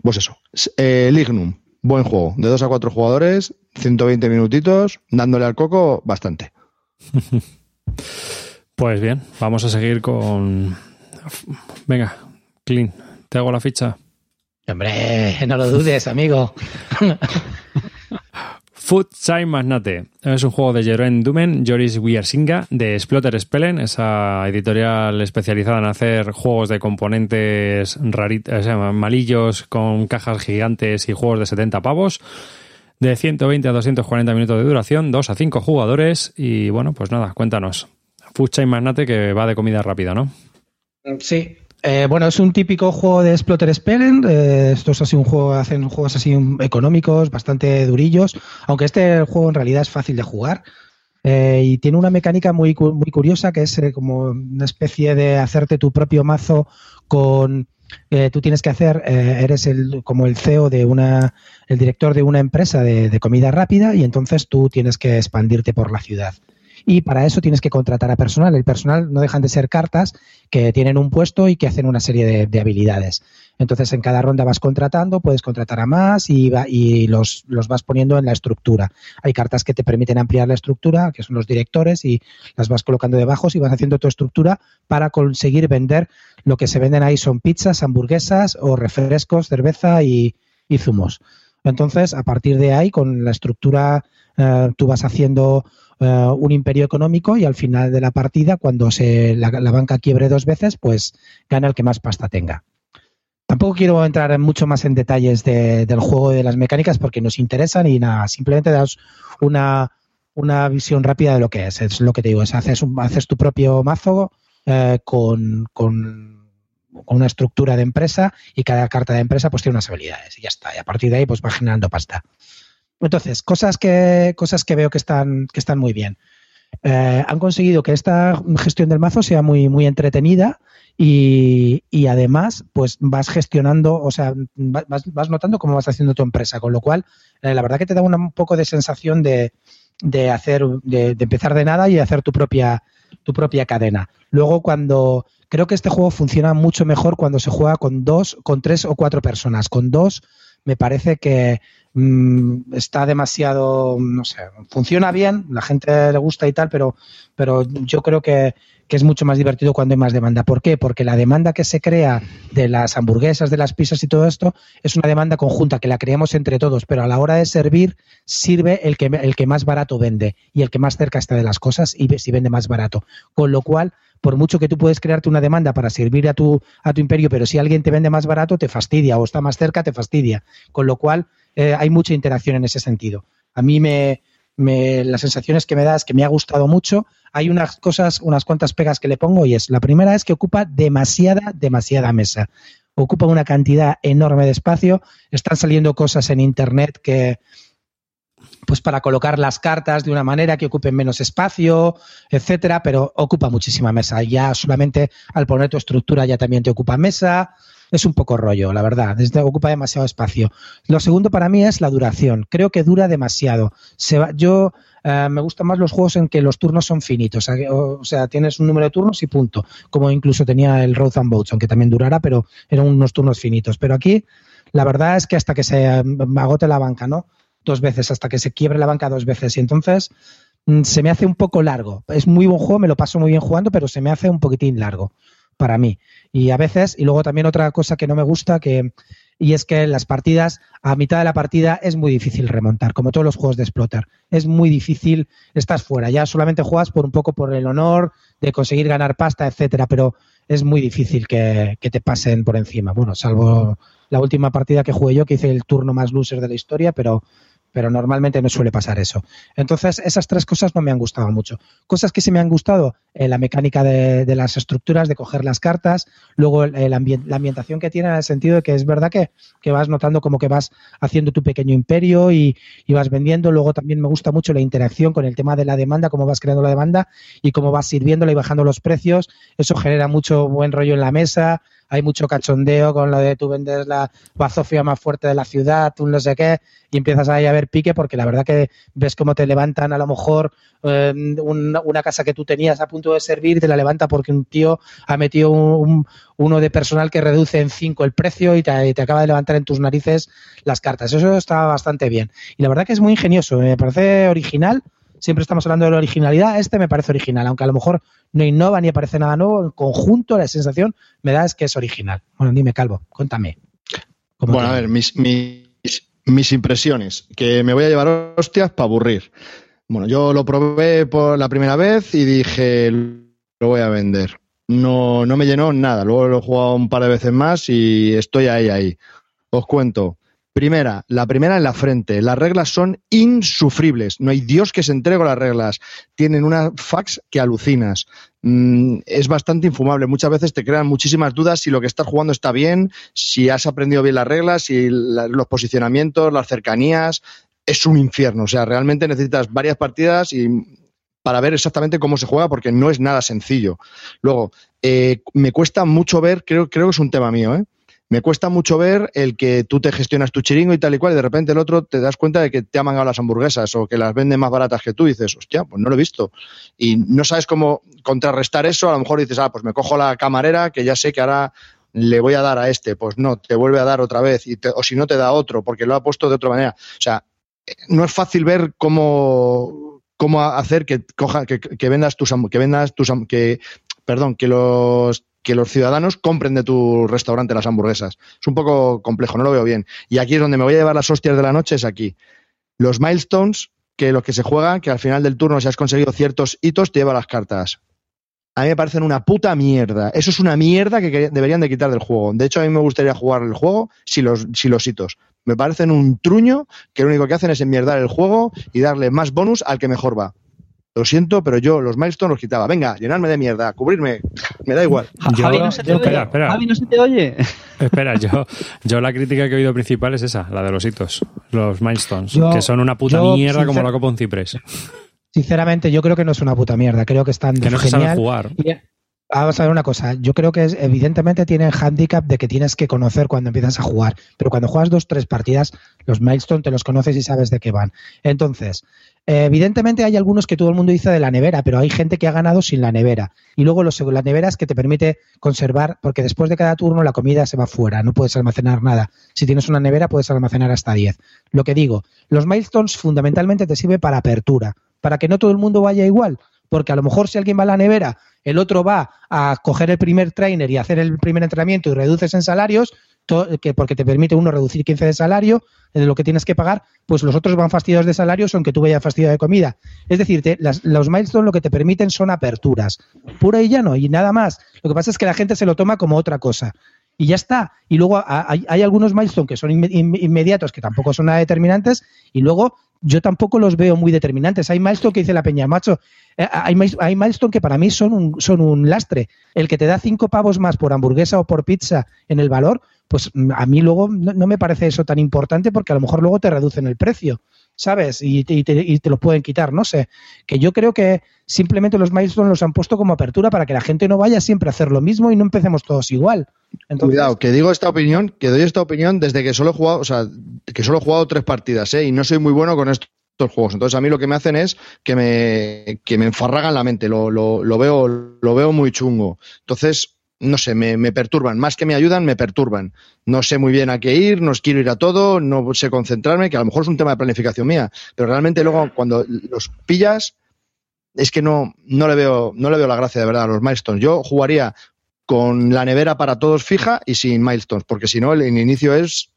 Pues eso. Eh, Lignum, buen juego. De dos a cuatro jugadores, 120 minutitos, dándole al coco bastante. (laughs) Pues bien, vamos a seguir con. Venga, Clean, te hago la ficha. Hombre, no lo dudes, amigo. Food Time Magnate es un juego de Jeroen Dumen, Joris Wiersinga, de Splotter Spellen, esa editorial especializada en hacer juegos de componentes raritos, malillos con cajas gigantes y juegos de 70 pavos de 120 a 240 minutos de duración, 2 a 5 jugadores y bueno, pues nada, cuéntanos. Food Chain Magnate que va de comida rápida, ¿no? Sí. Eh, bueno, es un típico juego de Exploter Spellen. Eh, esto es así un juego, hacen juegos así económicos, bastante durillos, aunque este juego en realidad es fácil de jugar. Eh, y tiene una mecánica muy, muy curiosa que es como una especie de hacerte tu propio mazo con eh, tú tienes que hacer, eh, eres el, como el CEO de una, el director de una empresa de, comida rápida y entonces tú tienes que expandirte por la ciudad. Y para eso tienes que contratar a personal. El personal no dejan de ser cartas que tienen un puesto y que hacen una serie de, habilidades. Entonces, en cada ronda vas contratando, puedes contratar a más y, y los, los, vas poniendo en la estructura. Hay cartas que te permiten ampliar la estructura, que son los directores, y las vas colocando debajo y vas haciendo tu estructura para conseguir vender lo que se venden ahí son pizzas, hamburguesas o refrescos, cerveza y, zumos. Entonces, a partir de ahí, con la estructura eh, tú vas haciendo eh, un imperio económico y al final de la partida, cuando se, la, banca quiebre dos veces, pues gana el que más pasta tenga. Tampoco quiero entrar mucho más en detalles del juego y de las mecánicas porque nos interesan y nada, simplemente das una, una visión rápida de lo que es. Es lo que te digo, es haces, haces tu propio mazo eh, con, con, una estructura de empresa y cada carta de empresa pues tiene unas habilidades y ya está. Y a partir de ahí pues va generando pasta. Entonces, cosas que, cosas que veo que están, que están muy bien. Eh, han conseguido que esta gestión del mazo sea muy, muy entretenida y, además, pues vas gestionando, o sea, vas, vas, notando cómo vas haciendo tu empresa, con lo cual, eh, la verdad que te da un poco de sensación de, de hacer, de, de, empezar de nada y hacer tu propia, tu propia cadena. Luego, cuando creo que este juego funciona mucho mejor cuando se juega con dos, con tres o cuatro personas. Con dos, me parece que Mm, está demasiado, no sé, funciona bien, la gente le gusta y tal, pero, pero yo creo que, es mucho más divertido cuando hay más demanda. ¿Por qué? Porque la demanda que se crea de las hamburguesas, de las pizzas y todo esto es una demanda conjunta que la creamos entre todos, pero a la hora de servir sirve el que, el que más barato vende y el que más cerca está de las cosas y si vende más barato. Con lo cual, por mucho que tú puedes crearte una demanda para servir a tu, a tu imperio, pero si alguien te vende más barato, te fastidia o está más cerca, te fastidia. Con lo cual, eh, hay mucha interacción en ese sentido. A mí me, las sensaciones que me da es que me ha gustado mucho. Hay unas cosas, unas cuantas pegas que le pongo y es, la primera es que ocupa demasiada, demasiada mesa. Ocupa una cantidad enorme de espacio. Están saliendo cosas en Internet que, pues para colocar las cartas de una manera que ocupen menos espacio, etcétera, pero ocupa muchísima mesa. Ya solamente al poner tu estructura ya también te ocupa mesa es un poco rollo, la verdad. Desde, ocupa demasiado espacio. Lo segundo para mí es la duración. Creo que dura demasiado. Se yo eh, me gustan más los juegos en que los turnos son finitos. O, sea, tienes un número de turnos y punto. Como incluso tenía el Road and Boats, aunque también durara, pero eran unos turnos finitos. Pero aquí, la verdad es que hasta que se agote la banca, ¿no? Dos veces, hasta que se quiebre la banca dos veces. Y entonces mm, se me hace un poco largo. Es muy buen juego, me lo paso muy bien jugando, pero se me hace un poquitín largo para mí. Y a veces, y luego también otra cosa que no me gusta, que, y es que en las partidas, a mitad de la partida es muy difícil remontar, como todos los juegos de Exploter. Es muy difícil, estás fuera, ya solamente juegas por un poco por el honor de conseguir ganar pasta, etcétera, pero es muy difícil que, que te pasen por encima. Bueno, salvo la última partida que jugué yo, que hice el turno más loser de la historia, pero pero normalmente no suele pasar eso. Entonces, esas tres cosas no me han gustado mucho. Cosas que sí me han gustado, eh, la mecánica de, las estructuras, de coger las cartas, luego la ambientación que tiene en el sentido de que es verdad que, vas notando como que vas haciendo tu pequeño imperio y, y, vas vendiendo. Luego también me gusta mucho la interacción con el tema de la demanda, cómo vas creando la demanda y cómo vas sirviéndola y bajando los precios. Eso genera mucho buen rollo en la mesa hay mucho cachondeo con lo de tú vendes la bazofia más fuerte de la ciudad, tú no sé qué, y empiezas ahí a ver pique porque la verdad que ves cómo te levantan a lo mejor eh, una casa que tú tenías a punto de servir, te la levanta porque un tío ha metido un, uno de personal que reduce en cinco el precio y te, te, acaba de levantar en tus narices las cartas. Eso está bastante bien. Y la verdad que es muy ingenioso, me parece original siempre estamos hablando de la originalidad, este me parece original, aunque a lo mejor no innova ni aparece nada nuevo, en conjunto la sensación me da es que es original. Bueno, dime, Calvo, cuéntame. Bueno, a ver, mis, mis, impresiones, que me voy a llevar hostias para aburrir. Bueno, yo lo probé por la primera vez y dije, lo voy a vender. No, no me llenó nada. Luego lo he jugado un par de veces más y estoy ahí, ahí. Os cuento. Primera, la primera en la frente. Las reglas son insufribles. No hay Dios que se entregue las reglas. Tienen una fax que alucinas. Mm, es bastante infumable. Muchas veces te crean muchísimas dudas si lo que estás jugando está bien, si has aprendido bien las reglas, si los posicionamientos, las cercanías. Es un infierno. O sea, realmente necesitas varias partidas y para ver exactamente cómo se juega porque no es nada sencillo. Luego, eh, me cuesta mucho ver, creo, creo que es un tema mío, ¿eh? Me cuesta mucho ver el que tú te gestionas tu chiringo y tal y cual, y de repente el otro te das cuenta de que te ha mangado las hamburguesas o que las vende más baratas que tú y dices, hostia, pues no lo he visto. Y no sabes cómo contrarrestar eso, a lo mejor dices, ah, pues me cojo la camarera que ya sé que ahora le voy a dar a este, pues no, te vuelve a dar otra vez, y o si no te da otro, porque lo ha puesto de otra manera. O sea, no es fácil ver cómo, cómo hacer que coja, que, que vendas tus que vendas tus que perdón, que los que los ciudadanos compren de tu restaurante las hamburguesas. Es un poco complejo, no lo veo bien. Y aquí es donde me voy a llevar las hostias de la noche, es aquí. Los milestones que los que se juegan, que al final del turno si has conseguido ciertos hitos, te lleva las cartas. A mí me parecen una puta mierda. Eso es una mierda que deberían de quitar del juego. De hecho, a mí me gustaría jugar el juego si los, si los hitos. Me parecen un truño que lo único que hacen es enmierdar el juego y darle más bonus al que mejor va. Lo siento, pero yo los milestones los quitaba. Venga, llenarme de mierda, cubrirme. Me da igual. Yo- Javi, no se te yo- oye. espera, espera. Javi, no se te oye. (laughs) Espera, yo, yo la crítica que he oído principal es esa, la de los hitos, los milestones, Yo- que son una puta yo, mierda como la copa un ciprés. Sinceramente, yo creo que no es una puta mierda. Creo que están Que no se genial. sabe jugar. Eh, Vamos a ver una cosa. Yo creo que es, evidentemente tienen handicap de que tienes que conocer cuando empiezas a jugar. Pero cuando juegas dos, tres partidas, los milestone te los conoces y sabes de qué van. Entonces, evidentemente hay algunos que todo el mundo dice de la nevera, pero hay gente que ha ganado sin la nevera. Y luego los, la nevera es que te permite conservar, porque después de cada turno la comida se va fuera, no puedes almacenar nada. Si tienes una nevera puedes almacenar hasta 10. Lo que digo, los milestones fundamentalmente te sirve para apertura, para que no todo el mundo vaya igual. Porque a lo mejor si alguien va a la nevera, el otro va a coger el primer trainer y hacer el primer entrenamiento y reduces en salarios, que porque te permite uno reducir 15 de salario de lo que tienes que pagar, pues los otros van fastidiados de salarios aunque tú vayas fastidiado de comida. Es decir, te- las- los milestones lo que te permiten son aperturas, pura y llano, y nada más. Lo que pasa es que la gente se lo toma como otra cosa. Y ya está. Y luego hay, hay algunos milestones que son inme- inme- inmediatos, que tampoco son nada determinantes, y luego yo tampoco los veo muy determinantes. Hay milestone que dice la peña, macho, eh, hay, hay milestone que para mí son un, son un lastre. El que te da cinco pavos más por hamburguesa o por pizza en el valor, pues mm, a mí luego no me parece eso tan importante porque a lo mejor luego te reducen el precio, ¿sabes? Y, te- y te, y te lo pueden quitar, no sé. Que yo creo que simplemente los milestones los han puesto como apertura para que la gente no vaya siempre a hacer lo mismo y no empecemos todos igual. Cuidado, que digo esta opinión, que doy esta opinión desde que solo he jugado, o sea, que solo he jugado tres partidas, ¿eh? Y no soy muy bueno con estos juegos. Entonces a mí lo que me hacen es que me, que me enfarragan la mente, lo, lo, lo veo, lo veo muy chungo. Entonces, no sé, me, perturban. Más que me ayudan, me perturban. No sé muy bien a qué ir, no quiero ir a todo, no sé concentrarme, que a lo mejor es un tema de planificación mía. Pero realmente luego cuando los pillas, es que no, no le veo, no le veo la gracia de verdad a los milestones. Yo jugaría con la nevera para todos fija y sin milestones, porque si no, el, inicio es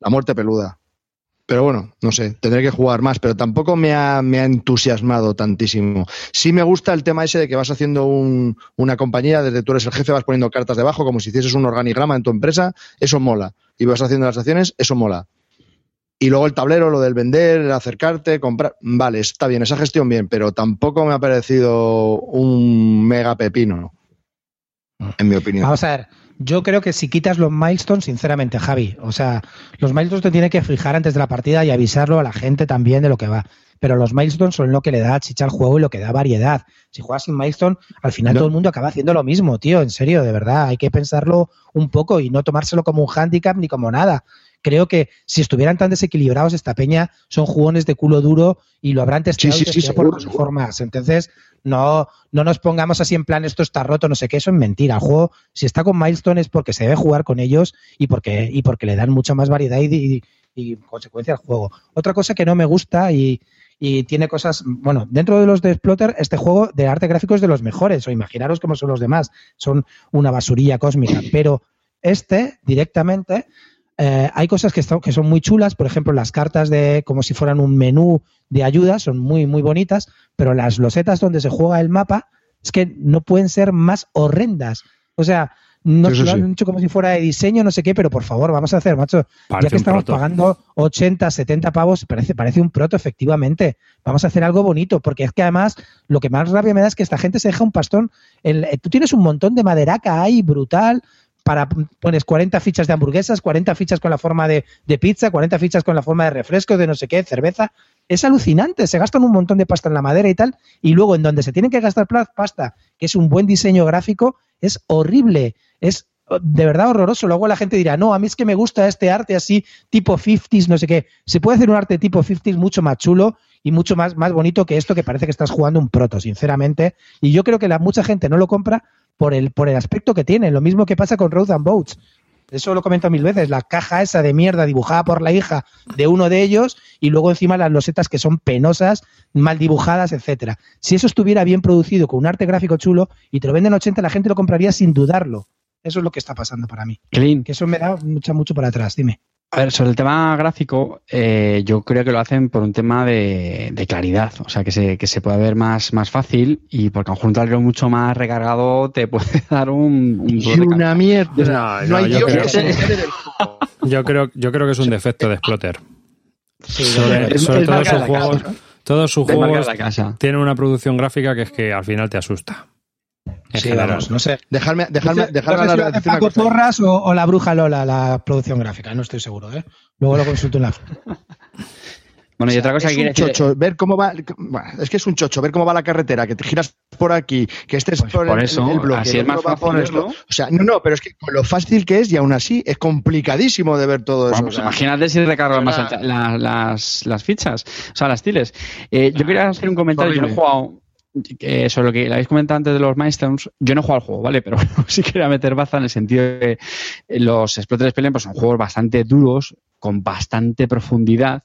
la muerte peluda. Pero bueno, no sé, tendré que jugar más, pero tampoco me ha, me ha entusiasmado tantísimo. Sí me gusta el tema ese de que vas haciendo un- una compañía, desde tú eres el jefe, vas poniendo cartas debajo, como si hicieses un organigrama en tu empresa, eso mola. Y vas haciendo las acciones, eso mola. Y luego el tablero, lo del vender, acercarte, comprar. Vale, está bien, esa gestión bien, pero tampoco me ha parecido un mega pepino, en mi opinión. Vamos a ver, yo creo que si quitas los milestones, sinceramente, Javi, o sea, los milestones te tiene que fijar antes de la partida y avisarlo a la gente también de lo que va. Pero los milestones son lo que le da chicha al juego y lo que da variedad. Si juegas sin milestone, al final No. todo el mundo acaba haciendo lo mismo, tío, en serio, de verdad. Hay que pensarlo un poco y no tomárselo como un handicap ni como nada. Creo que si estuvieran tan desequilibrados, esta peña son jugones de culo duro y lo habrán testeado Sí, sí, sí, por formas. Entonces, no, no nos pongamos así en plan esto está roto, no sé qué, eso es mentira. El juego, si está con milestone es porque se debe jugar con ellos y porque, y porque le dan mucha más variedad y, y, y consecuencia al juego. Otra cosa que no me gusta y, y tiene cosas, bueno, dentro de los de Exploter, este juego de arte gráfico es de los mejores, o imaginaros cómo son los demás, son una basurilla cósmica, pero este directamente eh, hay cosas que, están- que son muy chulas, por ejemplo, las cartas de como si fueran un menú de ayuda, son muy, muy bonitas, pero las losetas donde se juega el mapa es que no pueden ser más horrendas. O sea, no Eso lo sí. han hecho como si fuera de diseño, no sé qué, pero por favor, vamos a hacer, macho. Parece ya que estamos proto. pagando 80, 70 pavos, parece, parece un proto, efectivamente. Vamos a hacer algo bonito, porque es que además lo que más rabia me da es que esta gente se deja un pastón. Tú tienes un montón de maderaca ahí, brutal. Para, pones 40 fichas de hamburguesas, 40 fichas con la forma de, de pizza, 40 fichas con la forma de refresco, de no sé qué, cerveza. Es alucinante, se gastan un montón de pasta en la madera y tal, y luego en donde se tienen que gastar pasta, que es un buen diseño gráfico, es horrible, es de verdad horroroso. Luego la gente dirá, no, a mí es que me gusta este arte así, tipo 50s, no sé qué. Se puede hacer un arte tipo 50s mucho más chulo y mucho más, más bonito que esto que parece que estás jugando un proto, sinceramente. Y yo creo que la, mucha gente no lo compra por el, por el aspecto que tiene. Lo mismo que pasa con Road and Boats. Eso lo comento mil veces. La caja esa de mierda dibujada por la hija de uno de ellos y luego encima las losetas que son penosas, mal dibujadas, etcétera. Si eso estuviera bien producido con un arte gráfico chulo y te lo venden 80, la gente lo compraría sin dudarlo. Eso es lo que está pasando para mí. Clean, Que eso me da mucha, mucho para atrás. Dime. A ver, sobre el tema gráfico, eh, yo creo que lo hacen por un tema de, de claridad, o sea, que se, que se pueda ver más, más fácil y porque un tablero mucho más recargado te puede (laughs) dar un... un Y una mierda. No, No, hay yo Dios creo- que se. Yo creo, yo creo que es un defecto de Exploter. Sí, Sobre, es- sobre marca sus juegos, todos sus juegos tienen una producción gráfica que es que al final te asusta. En sí, general. vamos, no sé. Dejadme, sé- dejadme no sé si una Paco cosa. Torras o, o la bruja Lola, la producción gráfica, no estoy seguro, ¿eh? Luego lo consulto en la. (laughs) Bueno, y otra cosa es que un decir... chocho, ver cómo va, bueno, es que es un chocho, ver cómo va la carretera, que te giras por aquí, que estés Pues por, por el, eso, el bloque, así es más fácil por esto. verlo. O sea, no, no, pero es que con lo fácil que es y aún así es complicadísimo de ver todo eso. O pues sea, imagínate si recargas más la- las, las fichas, o sea, las tiles. Eh, yo quería hacer un comentario, yo no he jugado sobre lo que habéis comentado antes de los Milestones, yo no jugado al juego, ¿vale? (laughs) Pero sí quería meter baza en el sentido de que los Explorer Spelen pues, son juegos bastante duros, con bastante profundidad.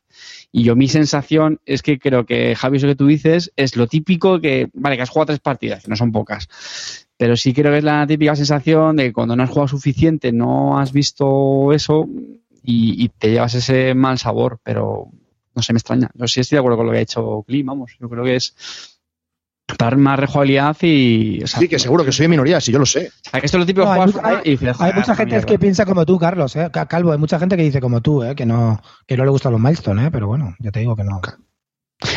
Y yo mi sensación es que creo que, Javi, eso que tú dices es lo típico que, vale, que has jugado tres partidas, que no son pocas. Pero sí creo que es la típica sensación de que cuando no has jugado suficiente, no has visto eso y, te llevas ese mal sabor, pero no sé, me extraña. Yo sí estoy de acuerdo con lo que ha hecho Klim, vamos. Yo creo que es dar más rejugabilidad y. O sea, sí, que seguro que soy minoría, si yo lo sé. o sea, que esto es lo típico No, hay mucha- y dices, Hay "Joder, mucha gente mierda". que piensa como tú, Carlos, ¿eh? Ca- Calvo, hay mucha gente que dice como tú, ¿eh? Que no, que no le gustan los milestone, ¿eh? Pero bueno, ya te digo que no.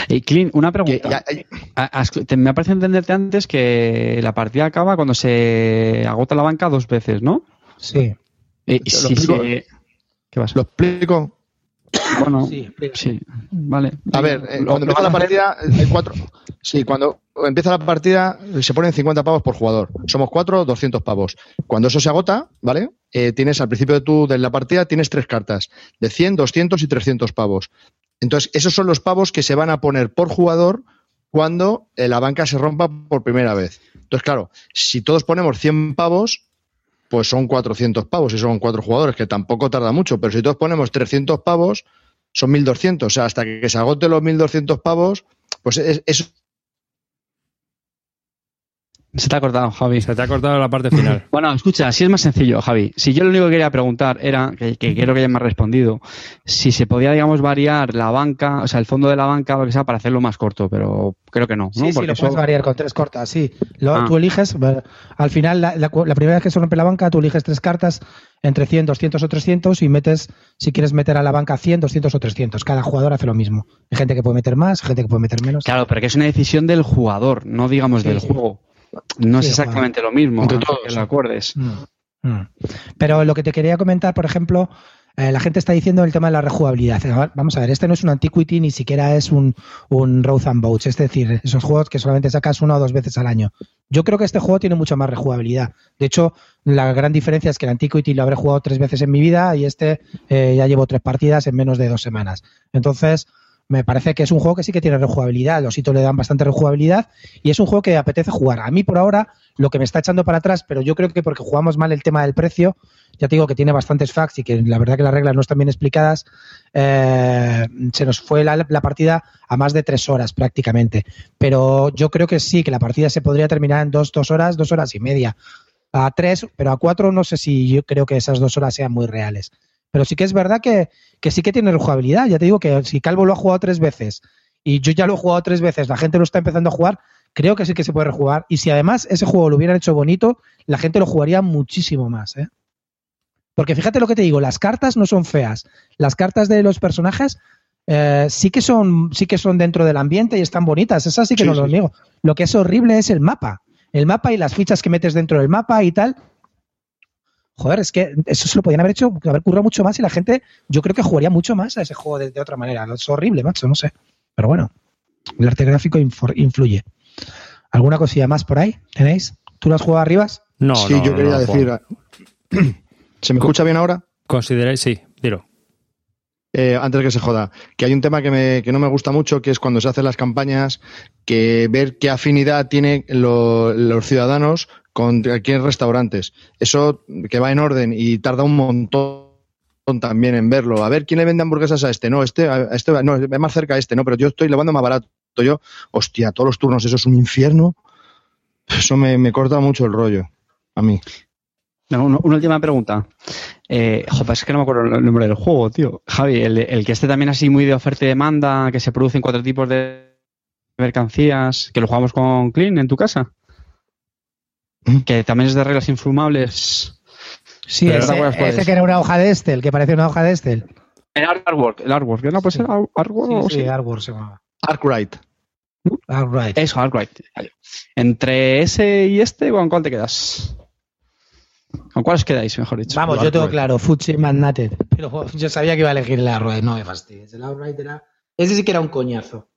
Y Clint, una pregunta. me ha parecido entenderte antes que la partida acaba cuando se agota la banca dos veces, ¿no? Sí. Y, y Te si lo explico. se- ¿Qué pasa? lo explico. Bueno, Sí. sí, vale. A ver, eh, cuando empieza la partida, hay cuatro. Sí, cuando empieza la partida se ponen 50 pavos por jugador. Somos cuatro, 200 pavos. Cuando eso se agota, ¿vale? Eh, tienes al principio de, tu, de la partida tienes tres cartas de 100, 200 y 300 pavos. Entonces, esos son los pavos que se van a poner por jugador cuando eh, la banca se rompa por primera vez. Entonces, claro, si todos ponemos 100 pavos, pues son 400 pavos y son cuatro jugadores, que tampoco tarda mucho. Pero si todos ponemos 300 pavos, son 1200. O sea, hasta que se agoten los 1200 pavos, pues es, Se te ha cortado, Javi. Se te ha cortado la parte final. (clears throat) Bueno, escucha, si es más sencillo, Javi. Si yo lo único que quería preguntar era, que, que creo que ya me has respondido, si se podía, digamos, variar la banca, o sea, el fondo de la banca, lo que sea, para hacerlo más corto, pero creo que no. ¿no? Sí, sí, lo eso- puedes variar con tres cortas, sí. Lo- Ah. Tú eliges, al final, la, la- la primera vez que se rompe la banca, tú eliges tres cartas entre 100, 200 o 300 y metes, si quieres meter a la banca 100, 200 o 300. Cada jugador hace lo mismo. Hay gente que puede meter más, gente que puede meter menos. Claro, pero que es una decisión del jugador, no digamos Sí, del sí. juego. No es exactamente lo mismo, Entre todos, lo sí. acuerdes. Mm, mm. Pero lo que te quería comentar, por ejemplo, eh, la gente está diciendo el tema de la rejugabilidad. Eh, Vamos a ver, este no es un Antiquity ni siquiera es un, un Road and Boats, es decir, esos juegos que solamente sacas una o dos veces al año. Yo creo que este juego tiene mucha más rejugabilidad. De hecho, la gran diferencia es que el Antiquity lo habré jugado tres veces en mi vida y este eh, ya llevo tres partidas en menos de dos semanas. Entonces, me parece que es un juego que sí que tiene rejugabilidad. Los hitos le dan bastante rejugabilidad y es un juego que apetece jugar. A mí, por ahora, lo que me está echando para atrás, pero yo creo que porque jugamos mal el tema del precio, ya te digo que tiene bastantes facts y que la verdad que las reglas no están bien explicadas, eh, se nos fue la, la partida a más de tres horas prácticamente. Pero yo creo que sí, que la partida se podría terminar en dos, dos horas, dos horas y media. A tres, pero a cuatro no sé si yo creo que esas dos horas sean muy reales. Pero sí que es verdad que, que sí que tiene rejugabilidad. Ya te digo que si Calvo lo ha jugado tres veces y yo ya lo he jugado tres veces, la gente lo está empezando a jugar, creo que sí que se puede rejugar. Y si además ese juego lo hubieran hecho bonito, la gente lo jugaría muchísimo más. ¿eh? Porque fíjate lo que te digo, las cartas no son feas. Las cartas de los personajes eh, sí que son sí que son dentro del ambiente y están bonitas. Esas sí que Sí, no sí, lo niego. Lo que es horrible es el mapa. El mapa y las fichas que metes dentro del mapa y tal. Joder, es que eso se lo podían haber hecho, haber currado mucho más y la gente, yo creo que jugaría mucho más a ese juego de, de otra manera. Es horrible, macho, no sé. Pero bueno, el arte gráfico influye. ¿Alguna cosilla más por ahí? ¿Tenéis? ¿Tú lo has jugado arriba? No, sí, no, yo no, quería no, decir. (clears throat) ¿Se me escucha bien ahora? Consideráis, sí, dilo. Eh, antes de que se joda, que hay un tema que, me, que no me gusta mucho, que es cuando se hacen las campañas, que ver qué afinidad tienen lo- los ciudadanos con aquí en restaurantes. Eso que va en orden y tarda un montón también en verlo. A ver, ¿quién le vende hamburguesas a este? No, este, a este no, es más cerca a este, no, pero yo estoy levando más barato. Yo, hostia, todos los turnos, eso es un infierno. Eso me, corta mucho el rollo, a mí. Una, última pregunta. Eh, es que no me acuerdo el nombre del juego, tío. Javi, el, el que esté también así muy de oferta y demanda, que se producen cuatro tipos de mercancías, que lo jugamos con Clean en tu casa. Que también es de reglas infumables. Sí, ese, ese es. que era una hoja de Estel, que parecía una hoja de Estel. El artwork, el artwork, ¿no? Pues Sí. era artwork o Sí, sí, sí. Artwork se llamaba. Arkwright. Artwork. Eso, artwork. Entre ese y este, ¿con cuál te quedas? ¿Con cuál os quedáis, mejor dicho? Vamos, yo tengo claro, Fuji Magnated. (laughs) Pero yo sabía que iba a elegir el Artwork. No me fastidies. El Artwork era. Ese sí que era un coñazo.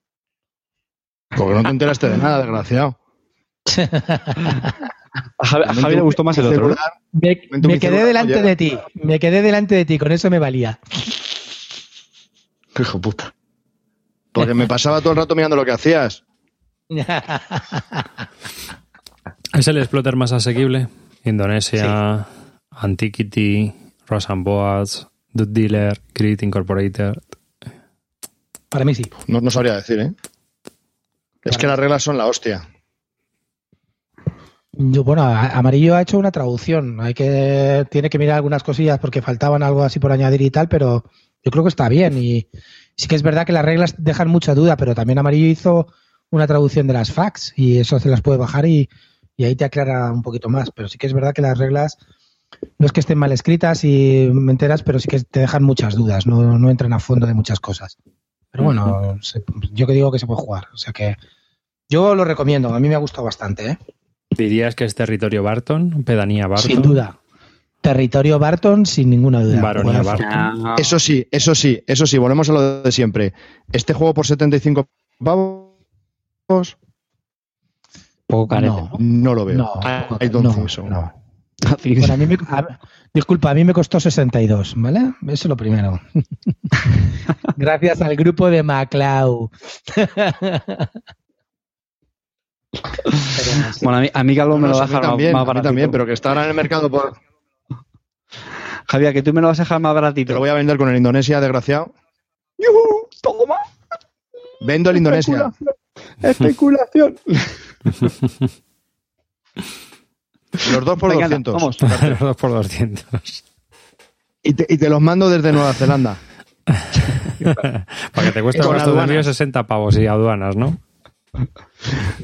Porque no te enteraste de nada, desgraciado. (laughs) A Javi, a Javi le gustó más el otro, Me, me quedé delante de ti. Me quedé delante de ti. Con eso me valía. Hijo puta. Porque me pasaba todo el rato mirando lo que hacías. (laughs) ¿Es el exploter más asequible? Indonesia, Antiquity, Ross and Boas, Dude Dealer, Crit Incorporated. Para mí sí. No, no sabría decir, ¿eh? Es que las reglas son la hostia. Yo, bueno, Amarillo ha hecho una traducción. Hay que tiene que mirar algunas cosillas porque faltaban algo así por añadir y tal, pero yo creo que está bien. Y sí que es verdad que las reglas dejan mucha duda, pero también Amarillo hizo una traducción de las fax y eso se las puede bajar y, y ahí te aclara un poquito más. Pero sí que es verdad que las reglas no es que estén mal escritas y me enteras, pero sí que te dejan muchas dudas. No, no entran a fondo de muchas cosas. Pero bueno, se- yo que digo que se puede jugar. O sea que yo lo recomiendo. A mí me ha gustado bastante, ¿eh? ¿Dirías que es territorio Barton? ¿Pedanía Barton? Sin duda. Territorio Barton, sin ninguna duda. Baronía. Barton. Ah, Eso sí, eso sí, eso sí, volvemos a lo de siempre. Este juego por 75 pavos poco carete, No. ¿no? no lo veo. No, I don't no, think so. no. (laughs) Bueno, a mí me- a- disculpa, a mí me costó 62, ¿vale? Eso es lo primero. (laughs) Gracias al grupo de Maclau. (laughs) Pero. Bueno, a mí, a mí Calvo me lo no, va a dejar más- también, más a mí baratito. también, pero que está ahora en el mercado por... Javier, que tú me lo vas a dejar más Te baratito. lo voy a vender con el Indonesia, desgraciado. ¡Yujú! ¡Toma! Vendo el Indonesia. Especulación. (laughs) Los dos por Venga, 200. vamos. (laughs) Los dos por 200. Y te, y te los mando desde Nueva Zelanda. (laughs) Para que te cueste el Con gasto de aduanas. envío 60 pavos y aduanas, ¿no?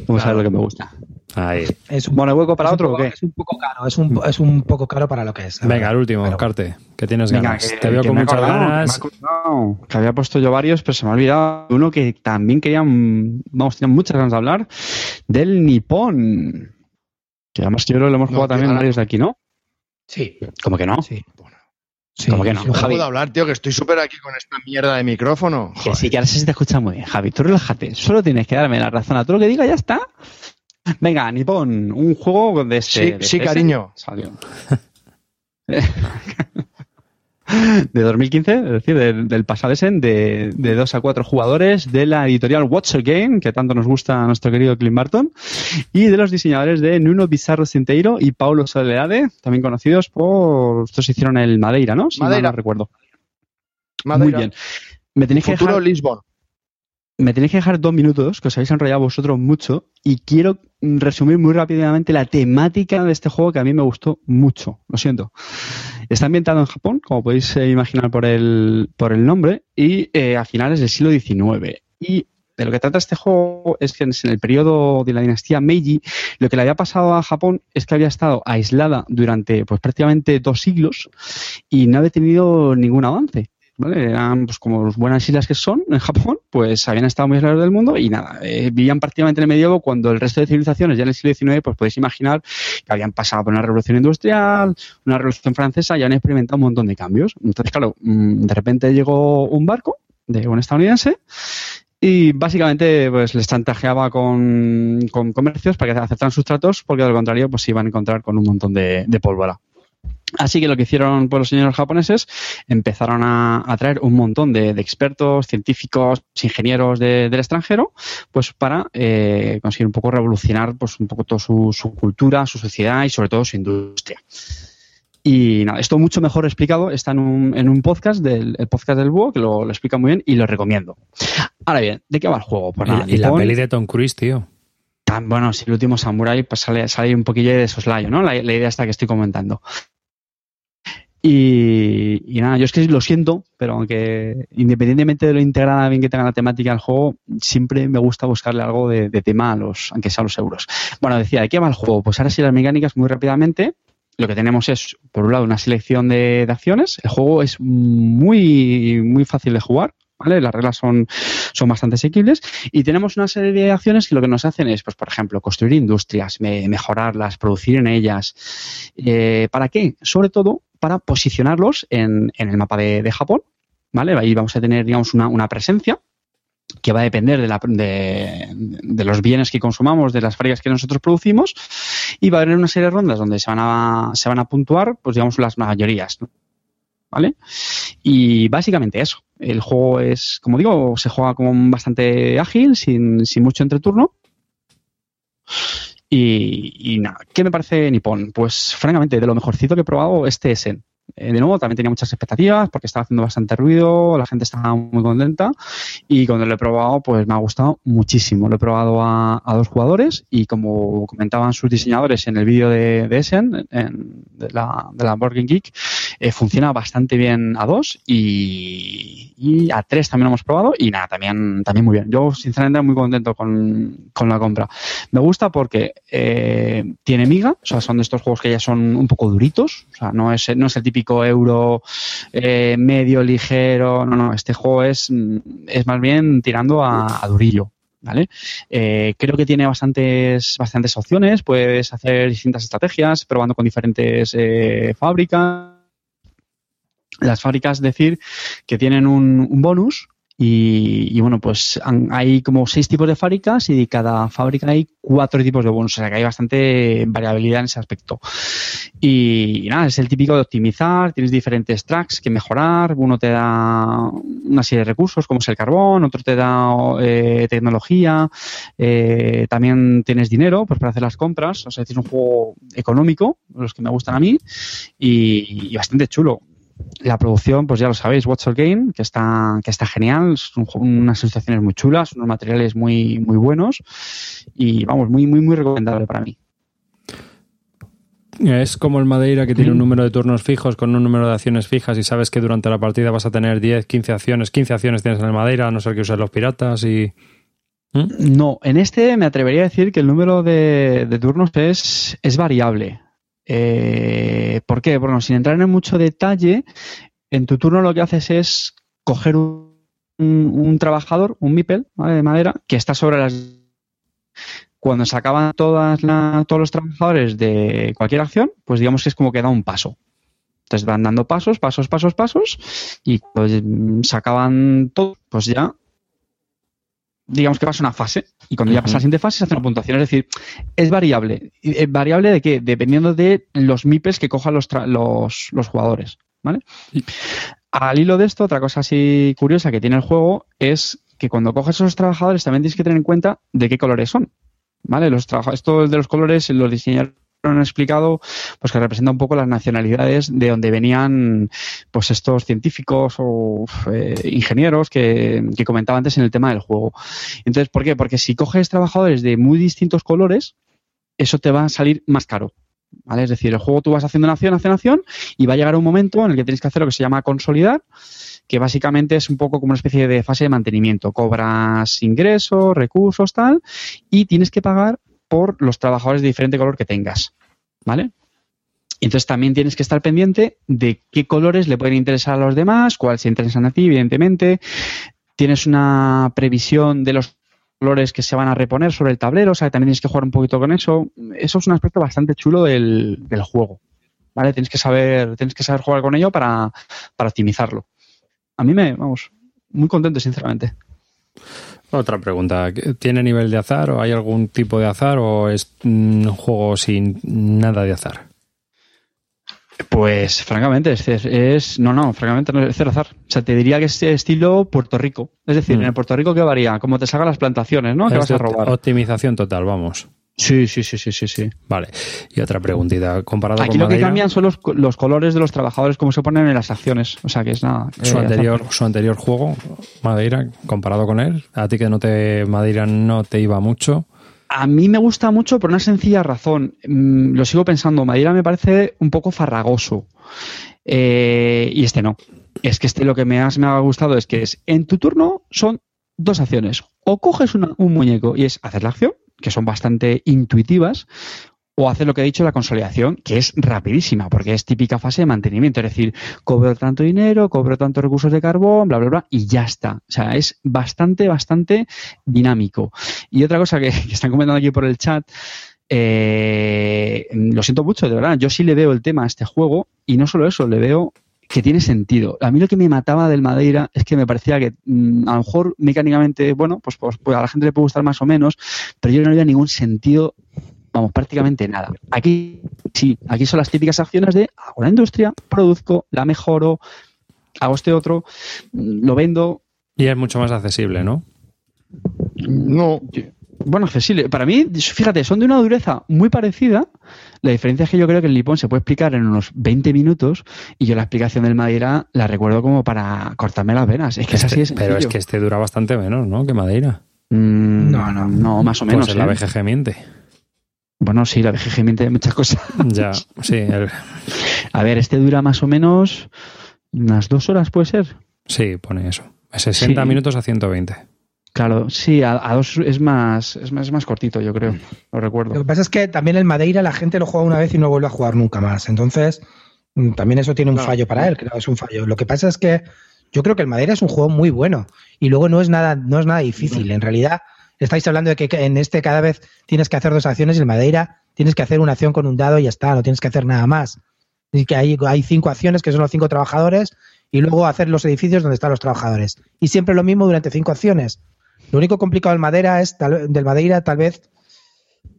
Vamos a ver lo que me gusta. Ahí. Es un, Bueno, ¿hay hueco para es un otro o poco- qué? Es un poco caro, es un, es un poco caro para lo que es. Venga, el último, Pero- Carte, que tienes Venga, ganas. que- Te veo que con muchas acordado, ganas. que había puesto yo varios, pero se me ha olvidado uno que también querían, vamos, tenían muchas ganas de hablar, del Nippon. Que además yo creo que lo hemos No, jugado tío, también varios de aquí, ¿no? Sí, ¿Cómo que no? sí. Sí, ¿Cómo que no? No puedo hablar, tío, que estoy súper aquí con esta mierda de micrófono. Que sí, que ahora sí se te escucha muy bien, Javi. Tú relájate. Solo tienes que darme la razón a todo lo que diga ya está. Venga, Nippon, un juego de este. Sí, de sí, PS, cariño. Salió. (laughs) de 2015, es decir, del, del pasado Essen, de, de 2 a 4 jugadores, de la editorial Watcher Game, que tanto nos gusta a nuestro querido Clint Barton, y de los diseñadores de Nuno Bizarro Cinteiro y Paulo Soledade, también conocidos por. Estos hicieron el Madeira, ¿no? Si Madeira. no recuerdo. Madeira. Muy bien. Me tenéis que dejar Lisbon. Me tenéis que dejar dos minutos, que os habéis enrollado vosotros mucho, y quiero resumir muy rápidamente la temática de este juego que a mí me gustó mucho. Lo siento. Está ambientado en Japón, como podéis eh, imaginar por el, por el nombre, y eh, a finales del siglo XIX. Y de lo que trata este juego es que en el periodo de la dinastía Meiji, lo que le había pasado a Japón es que había estado aislada durante pues, prácticamente dos siglos y no había tenido ningún avance. ¿Vale? Eran pues, como las buenas islas que son en Japón, pues habían estado muy aislados del mundo y nada, eh, vivían prácticamente en el medievo cuando el resto de civilizaciones ya en el siglo XIX, pues podéis imaginar que habían pasado por una revolución industrial, una revolución francesa y habían experimentado un montón de cambios. Entonces, claro, mm, de repente llegó un barco de un estadounidense y básicamente pues les chantajeaba con, con comercios para que aceptaran sus tratos porque de lo contrario pues se iban a encontrar con un montón de, de pólvora. Así que lo que hicieron pues, los señores japoneses empezaron a, a traer un montón de, de expertos, científicos, ingenieros de- del extranjero, pues para eh, conseguir un poco revolucionar pues un poco toda su, su cultura, su sociedad y sobre todo su industria. Y nada, esto mucho mejor explicado está en un, en un podcast del el podcast del búho que lo, lo explica muy bien y lo recomiendo. Ahora bien, ¿de qué va el juego? Pues nada, y, y la peli de Tom Cruise, tío. tan bueno, si el último Samurai pues sale, sale un poquillo de soslayo, ¿no? La, la idea está que estoy comentando. Y, nada, yo es que lo siento, pero aunque independientemente de lo integrada bien que tenga la temática del juego, siempre me gusta buscarle algo de, de tema a los, aunque sea a los euros. Bueno, decía, ¿de qué va el juego? Pues ahora sí las mecánicas muy rápidamente. Lo que tenemos es, por un lado, una selección de, de acciones. El juego es muy, muy fácil de jugar. ¿Vale? Las reglas son, son bastante asequibles y tenemos una serie de acciones que lo que nos hacen es, pues, por ejemplo, construir industrias, me, mejorarlas, producir en ellas. Eh, ¿Para qué? Sobre todo para posicionarlos en, en el mapa de, de, Japón. ¿Vale? Ahí vamos a tener, digamos, una, una presencia que va a depender de, la, de, de, los bienes que consumamos, de las fábricas que nosotros producimos, y va a haber una serie de rondas donde se van a, se van a puntuar, pues digamos, las mayorías. ¿Vale? Y básicamente eso. El juego es, como digo, se juega como bastante ágil, sin, sin mucho entreturno. Y, y, nada, ¿qué me parece Nippon? Pues francamente, de lo mejorcito que he probado este Essen. Eh, de nuevo, también tenía muchas expectativas porque estaba haciendo bastante ruido, la gente estaba muy contenta y cuando lo he probado, pues me ha gustado muchísimo. Lo he probado a, a dos jugadores y como comentaban sus diseñadores en el vídeo de, de Essen, en, de, la, de la Game Geek, eh, funciona bastante bien a dos y, a tres también lo hemos probado y nada, también, también muy bien. Yo sinceramente muy contento con, con la compra. Me gusta porque eh, tiene miga, o sea, son de estos juegos que ya son un poco duritos, o sea, no es, no es el típico euro eh, medio ligero. No, no, este juego es, es más bien tirando a, durillo. ¿Vale? Creo que tiene bastantes, bastantes opciones. Puedes hacer distintas estrategias, probando con diferentes eh, fábricas. Las fábricas, decir, que tienen un, un bonus y, bueno, pues hay como seis tipos de fábricas y de cada fábrica hay cuatro tipos de bonus, o sea que hay bastante variabilidad en ese aspecto. Y, nada, es el típico de optimizar, tienes diferentes tracks que mejorar, uno te da una serie de recursos como es el carbón, otro te da eh, tecnología, eh, también tienes dinero pues para hacer las compras, o sea, es un juego económico, los que me gustan a mí, y bastante chulo la producción, pues ya lo sabéis, What's All Game, que está, que está genial, son unas ilustraciones muy chulas, unos materiales muy, muy buenos y vamos, muy, muy, muy recomendable para mí. Es como el Madeira que tiene un número de turnos fijos con un número de acciones fijas y sabes que durante la partida vas a tener 10, 15 acciones, 15 acciones tienes en el Madeira, a no ser que uses los piratas y... ¿Mm? No, en este me atrevería a decir que el número de, de turnos es, es variable. Eh, ¿Por qué? Bueno, sin entrar en mucho detalle, en tu turno lo que haces es coger un, trabajador, un MIPEL de madera, que está sobre las. Cuando se acaban todos los trabajadores de cualquier acción, pues digamos que es como que da un paso. Entonces van dando pasos, pasos, pasos, pasos, y pues se acaban todos, pues ya digamos que pasa una fase y cuando ya pasa la siguiente fase se hace una puntuación. Es decir, es variable. ¿Es variable de qué? Dependiendo de los MIPES que cojan los, los, los, jugadores. ¿Vale? Al hilo de esto, otra cosa así curiosa que tiene el juego es que cuando coges a esos trabajadores también tienes que tener en cuenta de qué colores son. ¿Vale? Los esto de los colores los diseñadores han explicado pues que representa un poco las nacionalidades de donde venían pues estos científicos o eh, ingenieros que, que, comentaba antes en el tema del juego. Entonces, ¿por qué? Porque si coges trabajadores de muy distintos colores, eso te va a salir más caro. ¿Vale? Es decir, el juego tú vas haciendo nación, nación, nación, y va a llegar un momento en el que tienes que hacer lo que se llama consolidar, que básicamente es un poco como una especie de fase de mantenimiento. Cobras ingresos, recursos, tal, y tienes que pagar por los trabajadores de diferente color que tengas. ¿Vale? Entonces también tienes que estar pendiente de qué colores le pueden interesar a los demás, cuáles se interesan a ti, evidentemente. Tienes una previsión de los colores que se van a reponer sobre el tablero, o sea, también tienes que jugar un poquito con eso. Eso es un aspecto bastante chulo del, del juego. ¿Vale? Tienes que saber, tienes que saber jugar con ello para, para optimizarlo. A mí me, vamos, muy contento, sinceramente. Otra pregunta. ¿Tiene nivel de azar o hay algún tipo de azar o es un juego sin nada de azar? Pues francamente, es, es, no, no, francamente no es cero azar. O sea, te diría que es estilo Puerto Rico. Es decir, mm. en el Puerto Rico, ¿qué varía? Como te salgan las plantaciones, ¿no? Que vas a robar. Optimización total, vamos. Sí, sí, sí, sí, sí, sí. Vale. Y otra preguntita. Comparado Aquí con lo Madeira, que cambian son los, los, colores de los trabajadores, como se ponen en las acciones. O sea, que es nada. Su, eh, anterior, su anterior juego, Madeira, comparado con él, a ti que no te Madeira no te iba mucho. A mí me gusta mucho por una sencilla razón. Mm, lo sigo pensando. Madeira me parece un poco farragoso. Eh, y este no. Es que este lo que más me ha gustado es que es en tu turno son dos acciones. O coges una- un muñeco y es hacer la acción, que son bastante intuitivas, o hacer lo que he dicho, la consolidación, que es rapidísima, porque es típica fase de mantenimiento. Es decir, cobro tanto dinero, cobro tantos recursos de carbón, bla, bla, bla, y ya está. O sea, es bastante, bastante dinámico. Y otra cosa que, (laughs) que están comentando aquí por el chat, eh, lo siento mucho, de verdad. Yo sí le veo el tema a este juego, y no solo eso, le veo que tiene sentido. A mí lo que me mataba del Madeira es que me parecía que mm, a lo mejor mecánicamente, bueno, pues, pues, pues a la gente le puede gustar más o menos, pero yo no le veía ningún sentido, vamos, prácticamente nada. Aquí sí, aquí son las típicas acciones de hago una industria, produzco, la mejoro, hago este otro, mm, lo vendo. Y es mucho más accesible, ¿no? No, Bueno, accesible. Para mí, fíjate, son de una dureza muy parecida. La diferencia es que yo creo que el Nippon se puede explicar en unos 20 minutos y yo la explicación del Madeira la recuerdo como para cortarme las venas. Es que es así de Este- pero es que este dura bastante menos, ¿no? Que Madeira. Mm, No, no. No, más o menos. pues en la ¿eh? BGG miente. Bueno, sí, la BGG miente muchas cosas. (laughs) Ya, sí, el- A ver, este dura más o menos unas dos horas, ¿puede ser? sí, pone eso. 60 Sí. minutos a 120. Claro, sí, a, a dos es más, es más, es más cortito, yo creo. Lo Lo recuerdo. que pasa es que también el Madeira la gente lo juega una vez y no vuelve a jugar nunca más. Entonces, mm, también eso tiene un Claro. fallo para él, creo, es un fallo. Lo que pasa es que yo creo que el Madeira es un juego muy bueno y luego no es nada, no es nada difícil. En realidad, estáis hablando de que en este cada vez tienes que hacer dos acciones y el Madeira tienes que hacer una acción con un dado y ya está, no tienes que hacer nada más. Y que hay, hay cinco acciones que son los cinco trabajadores y luego hacer los edificios donde están los trabajadores. Y siempre lo mismo durante cinco acciones. Lo único complicado del Madeira es tal- del Madeira tal vez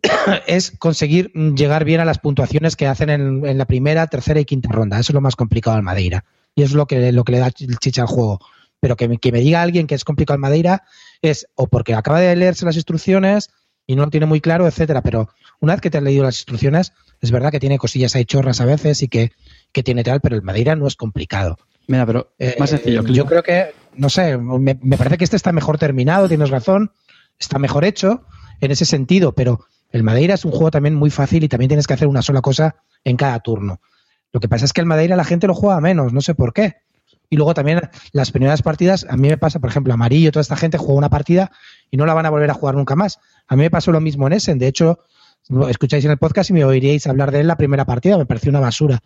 (coughs) es conseguir llegar bien a las puntuaciones que hacen en, en la primera, tercera y quinta ronda. Eso es lo más complicado al Madeira. Y eso es lo que, lo que le da ch- chicha al juego. Pero que me, que me diga alguien que es complicado al Madeira es o porque acaba de leerse las instrucciones y no lo tiene muy claro, etcétera. Pero una vez que te has leído las instrucciones, es verdad que tiene cosillas ahí chorras a veces y que, que tiene tal, pero el Madeira no es complicado. Mira, pero Eh, más sencillo. yo creo que, no sé, me, parece que este está mejor terminado, tienes razón, está mejor hecho en ese sentido, pero el Madeira es un juego también muy fácil y también tienes que hacer una sola cosa en cada turno. Lo que pasa es que el Madeira la gente lo juega menos, no sé por qué. Y luego también las primeras partidas, a mí me pasa, por ejemplo, Amarillo, toda esta gente juega una partida y no la van a volver a jugar nunca más. A mí me pasó lo mismo en Essen. De hecho, escucháis en el podcast y me oiríais hablar de él la primera partida, me pareció una basura.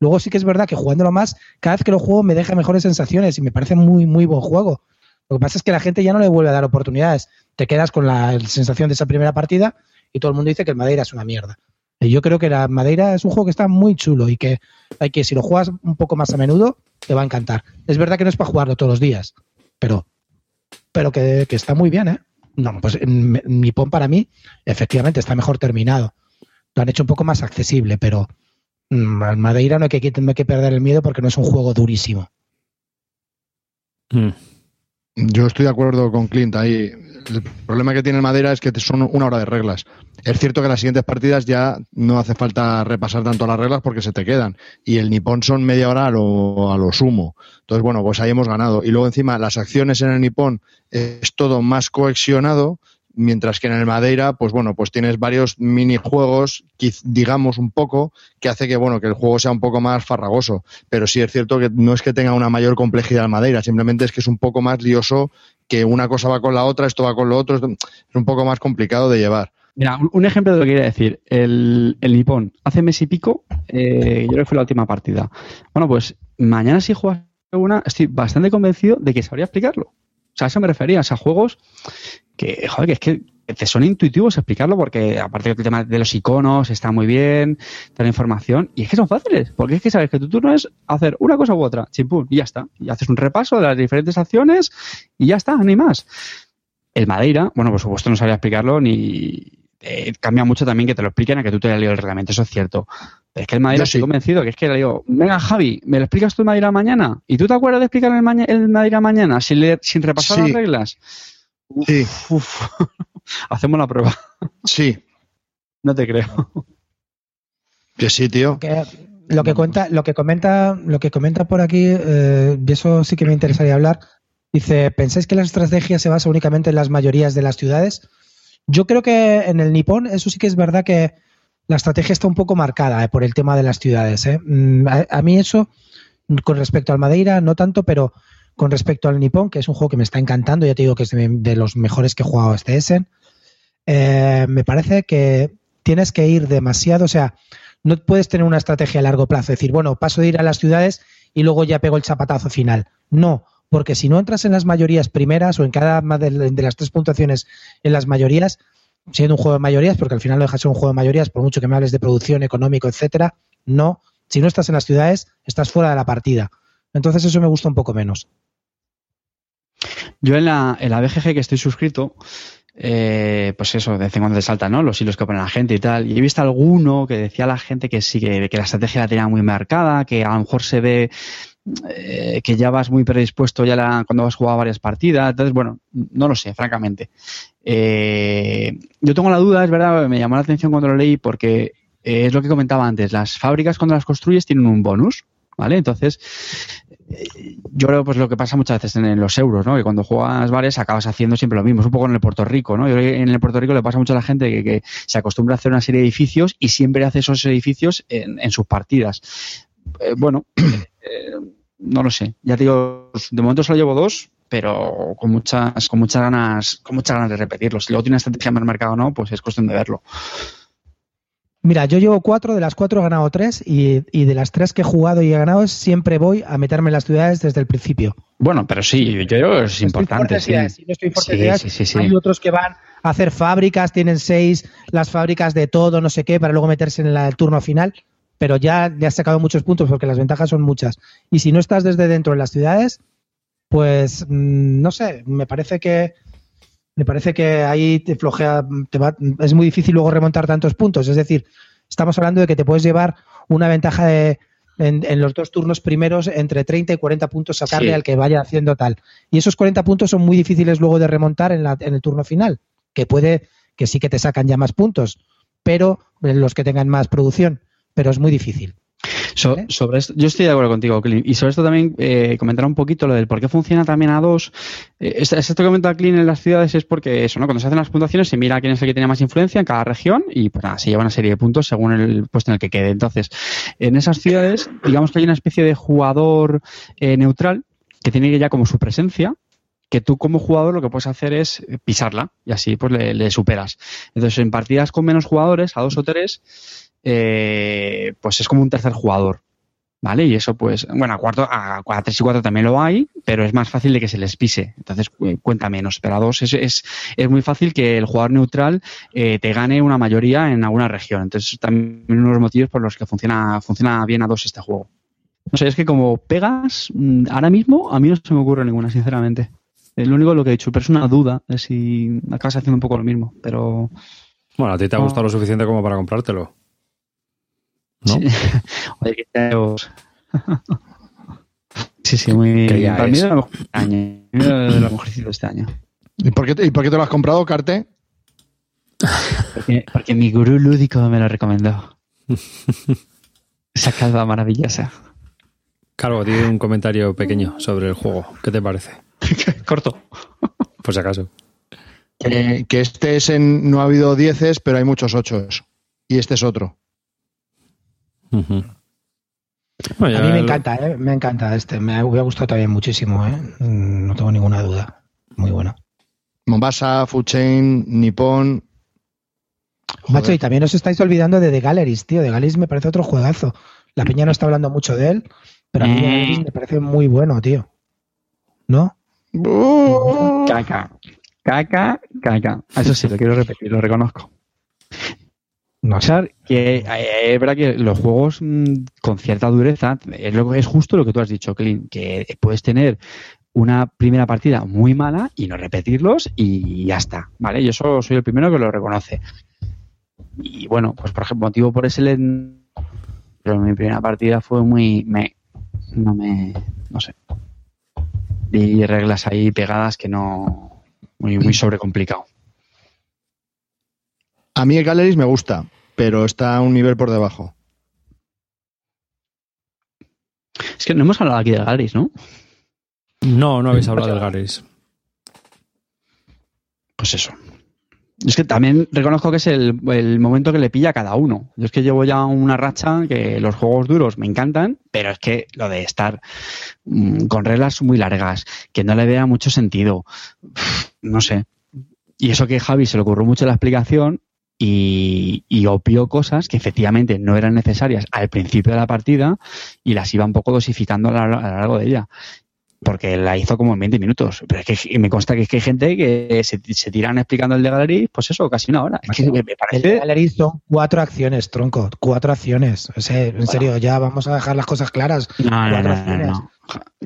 Luego sí que es verdad que jugándolo más, cada vez que lo juego me deja mejores sensaciones y me parece muy, muy buen juego. Lo que pasa es que la gente ya no le vuelve a dar oportunidades. Te quedas con la sensación de esa primera partida y todo el mundo dice que el Madeira es una mierda. Y yo creo que la Madeira es un juego que está muy chulo y que hay que, si lo juegas un poco más a menudo, te va a encantar. Es verdad que no es para jugarlo todos los días, pero, pero que, que está muy bien, ¿eh? No, pues en- en Nippon para mí, efectivamente, está mejor terminado. Lo han hecho un poco más accesible, pero mm, al Madeira no hay que, no hay que perder el miedo porque no es un juego durísimo. Mm. Yo estoy de acuerdo con Clint ahí. El problema que tiene el Madera es que te- son una hora de reglas. Es cierto que las siguientes partidas ya no hace falta repasar tanto las reglas porque se te quedan. Y el Nippon son media hora a lo, a lo sumo. Entonces, bueno, pues ahí hemos ganado. Y luego encima las acciones en el Nippon es todo más cohesionado, mientras que en el Madeira, pues bueno, pues tienes varios minijuegos, digamos un poco, que hace que, bueno, que el juego sea un poco más farragoso. Pero sí es cierto que no es que tenga una mayor complejidad el Madeira, simplemente es que es un poco más lioso, que una cosa va con la otra, esto va con lo otro, es un poco más complicado de llevar. Mira, un, un ejemplo de lo que quería decir. El, el Nippon, hace mes y pico, eh, yo creo que fue la última partida. Bueno, pues mañana si juegas una, estoy bastante convencido de que sabría explicarlo. Sea, a eso me refería. O sea, juegos que, joder, que es que te son intuitivos explicarlo porque aparte del tema de los iconos está muy bien, toda la información, y es que son fáciles, porque es que sabes que tu turno es hacer una cosa u otra, chimpún, y ya está. Y haces un repaso de las diferentes acciones y ya está, hay más. El Madeira, bueno, por supuesto no sabía explicarlo ni eh, cambia mucho también que te lo expliquen a que tú te hayas leído el reglamento, eso es cierto. Pero es que el Madeira Yo estoy sí. convencido que es que le digo, venga Javi, ¿me lo explicas tú el Madeira mañana? ¿Y tú te acuerdas de explicar el, maña- el Madeira mañana sin, leer, sin repasar Sí. las reglas? Uf, Sí. uf. (laughs) Hacemos la prueba. Sí, No te creo. que sí, tío. Que lo que cuenta, lo que comenta, lo que comenta por aquí, eh, de eso sí que me interesaría hablar. Dice, ¿pensáis que la estrategia se basa únicamente en las mayorías de las ciudades? Yo creo que en el Nippon, eso sí que es verdad que la estrategia está un poco marcada eh, por el tema de las ciudades. eh. Mm, A, mí eso, con respecto al Madeira, no tanto, pero con respecto al Nippon, que es un juego que me está encantando, ya te digo que es de, de los mejores que he jugado este Essen, eh, me parece que tienes que ir demasiado, o sea, no puedes tener una estrategia a largo plazo, decir, bueno, paso de ir a las ciudades y luego ya pego el chapatazo final. No, porque si no entras en las mayorías primeras o en cada de las tres puntuaciones en las mayorías, siendo un juego de mayorías, porque al final no deja de ser un juego de mayorías, por mucho que me hables de producción, económico, etcétera, no, si no estás en las ciudades, estás fuera de la partida. Entonces eso me gusta un poco menos. Yo en la, en la BGG que estoy suscrito, eh, pues eso, de vez en cuando te saltan ¿no? los hilos que pone la gente y tal. Y he visto alguno que decía la gente que sí, que, que la estrategia la tenía muy marcada, que a lo mejor se ve eh, que ya vas muy predispuesto ya cuando has jugado varias partidas. Entonces, bueno, no lo sé, francamente. Eh, yo tengo la duda, es verdad, me llamó la atención cuando lo leí porque eh, es lo que comentaba antes. Las fábricas cuando las construyes tienen un bonus, ¿vale? Entonces, eh, yo creo pues lo que pasa muchas veces en los euros, ¿no? Que cuando juegas bares acabas haciendo siempre lo mismo. Es un poco en el Puerto Rico, ¿no? Yo en el Puerto Rico le pasa mucho a la gente que, se acostumbra a hacer una serie de edificios y siempre hace esos edificios en, sus partidas. Bueno, eh, no lo sé. Ya te digo, de momento solo llevo dos, pero con muchas, con muchas ganas, con muchas ganas de repetirlos. Si luego tiene una estrategia más marcada o no, pues es cuestión de verlo. Mira, yo llevo cuatro, de las cuatro he ganado tres y, y de las tres que he jugado y he ganado siempre voy a meterme en las ciudades desde el principio. Bueno, pero sí, yo creo es Estoy importante. Sí. estoy Sí, ciudades, sí, sí, sí. Hay otros que van a hacer fábricas, tienen seis, las fábricas de todo, no sé qué, para luego meterse en la- el turno final, pero ya le has sacado muchos puntos porque las ventajas son muchas. Y si no estás desde dentro en las ciudades, pues mm, no sé, me parece que me parece que ahí te flojea, te va- es muy difícil luego remontar tantos puntos. Es decir, estamos hablando de que te puedes llevar una ventaja de, en, en los dos turnos primeros entre 30 y 40 puntos sacarle Sí. al que vaya haciendo tal. Y esos 40 puntos son muy difíciles luego de remontar en, la- en el turno final, que puede que sí que te sacan ya más puntos, pero los que tengan más producción, pero es muy difícil. So- ¿Vale? sobre esto, yo estoy de acuerdo contigo, Clint. Y sobre esto también eh, comentar un poquito lo del por qué funciona también a dos. Eh, esto que comenta Clint en las ciudades es porque eso, ¿no? Cuando se hacen las puntuaciones se mira quién es el que tiene más influencia en cada región y pues nada, se lleva una serie de puntos según el puesto en el que quede. Entonces, en esas ciudades, digamos que hay una especie de jugador eh, neutral que tiene ya como su presencia que tú como jugador lo que puedes hacer es pisarla y así pues le, le superas. Entonces en partidas con menos jugadores, a dos o tres, eh, pues es como un tercer jugador. ¿Vale? Y eso, pues, bueno, a cuarto, a, a tres y cuatro también lo hay, pero es más fácil de que se les pise. Entonces, eh, cuenta menos. Pero a dos es, es, es muy fácil que el jugador neutral eh, te gane una mayoría en alguna región. Entonces, también uno de los motivos por los que funciona, funciona bien a dos este juego. No sé, es que como pegas, mm, ahora mismo a mí no se me ocurre ninguna, sinceramente. Es lo único lo que he dicho, pero es una duda de si acabas haciendo un poco lo mismo. Pero Bueno, a ti te ha gustado lo suficiente como para comprártelo. ¿No? Sí. (laughs) Oye, que tenemos- (laughs) Sí, sí, muy. Para mí es. de la mejor de este año. De la mejorcita de este año. ¿Y por qué te, y por qué te lo has comprado, Carte? Porque, porque mi gurú lúdico me lo recomendó. Esa calva maravillosa. Cargo, tiene un comentario pequeño sobre el juego. ¿Qué te parece? (laughs) Corto. Por si acaso. Que, que este es en. No ha habido dieces, pero hay muchos ochos. Y este es otro. Bueno, A mí me encanta, ¿eh? me encanta este, me ha, gustado también muchísimo, ¿eh? Mm, no tengo ninguna duda. Muy bueno. Mombasa, Food Chain, Nippon. Joder. Macho, y también os estáis olvidando de The Galleries, tío. The Galleries me parece otro juegazo. La peña no está hablando mucho de él, pero a mí The Mm. Galleries me parece muy bueno, tío. ¿No? Caca. Caca, caca. Eso sí, lo quiero repetir, lo reconozco. No que eh, es verdad que los juegos mm, con cierta dureza es, lo, es justo lo que tú has dicho, Clint, que puedes tener una primera partida muy mala y no repetirlos y ya está, ¿vale? Yo eso soy el primero que lo reconoce. Y bueno, pues por ejemplo, motivo por ese len- pero mi primera partida fue muy me no me no sé. Y reglas ahí pegadas que no muy muy sobrecomplicado. A mí el Galleries me gusta, pero está a un nivel por debajo. Es que no hemos hablado aquí de Garis, ¿no? No, no habéis hablado del Garis. Pues eso. Es que también reconozco que es el, el, momento que le pilla a cada uno. Yo es que llevo ya una racha que los juegos duros me encantan, pero es que lo de estar mmm, con reglas muy largas, que no le vea mucho sentido, no sé. Y eso que Javi se le ocurrió mucho la explicación y, y opió cosas que efectivamente no eran necesarias al principio de la partida y las iba un poco dosificando a lo largo de ella porque la hizo como en 20 minutos. Pero es que me consta que es que hay gente que se, se tiran explicando el de Gallery, pues eso, casi una hora. Es que me, me parece... El de Gallery son cuatro acciones, tronco, cuatro acciones. O sea, en bueno. serio, ya vamos a dejar las cosas claras. No, no, no, acciones. no,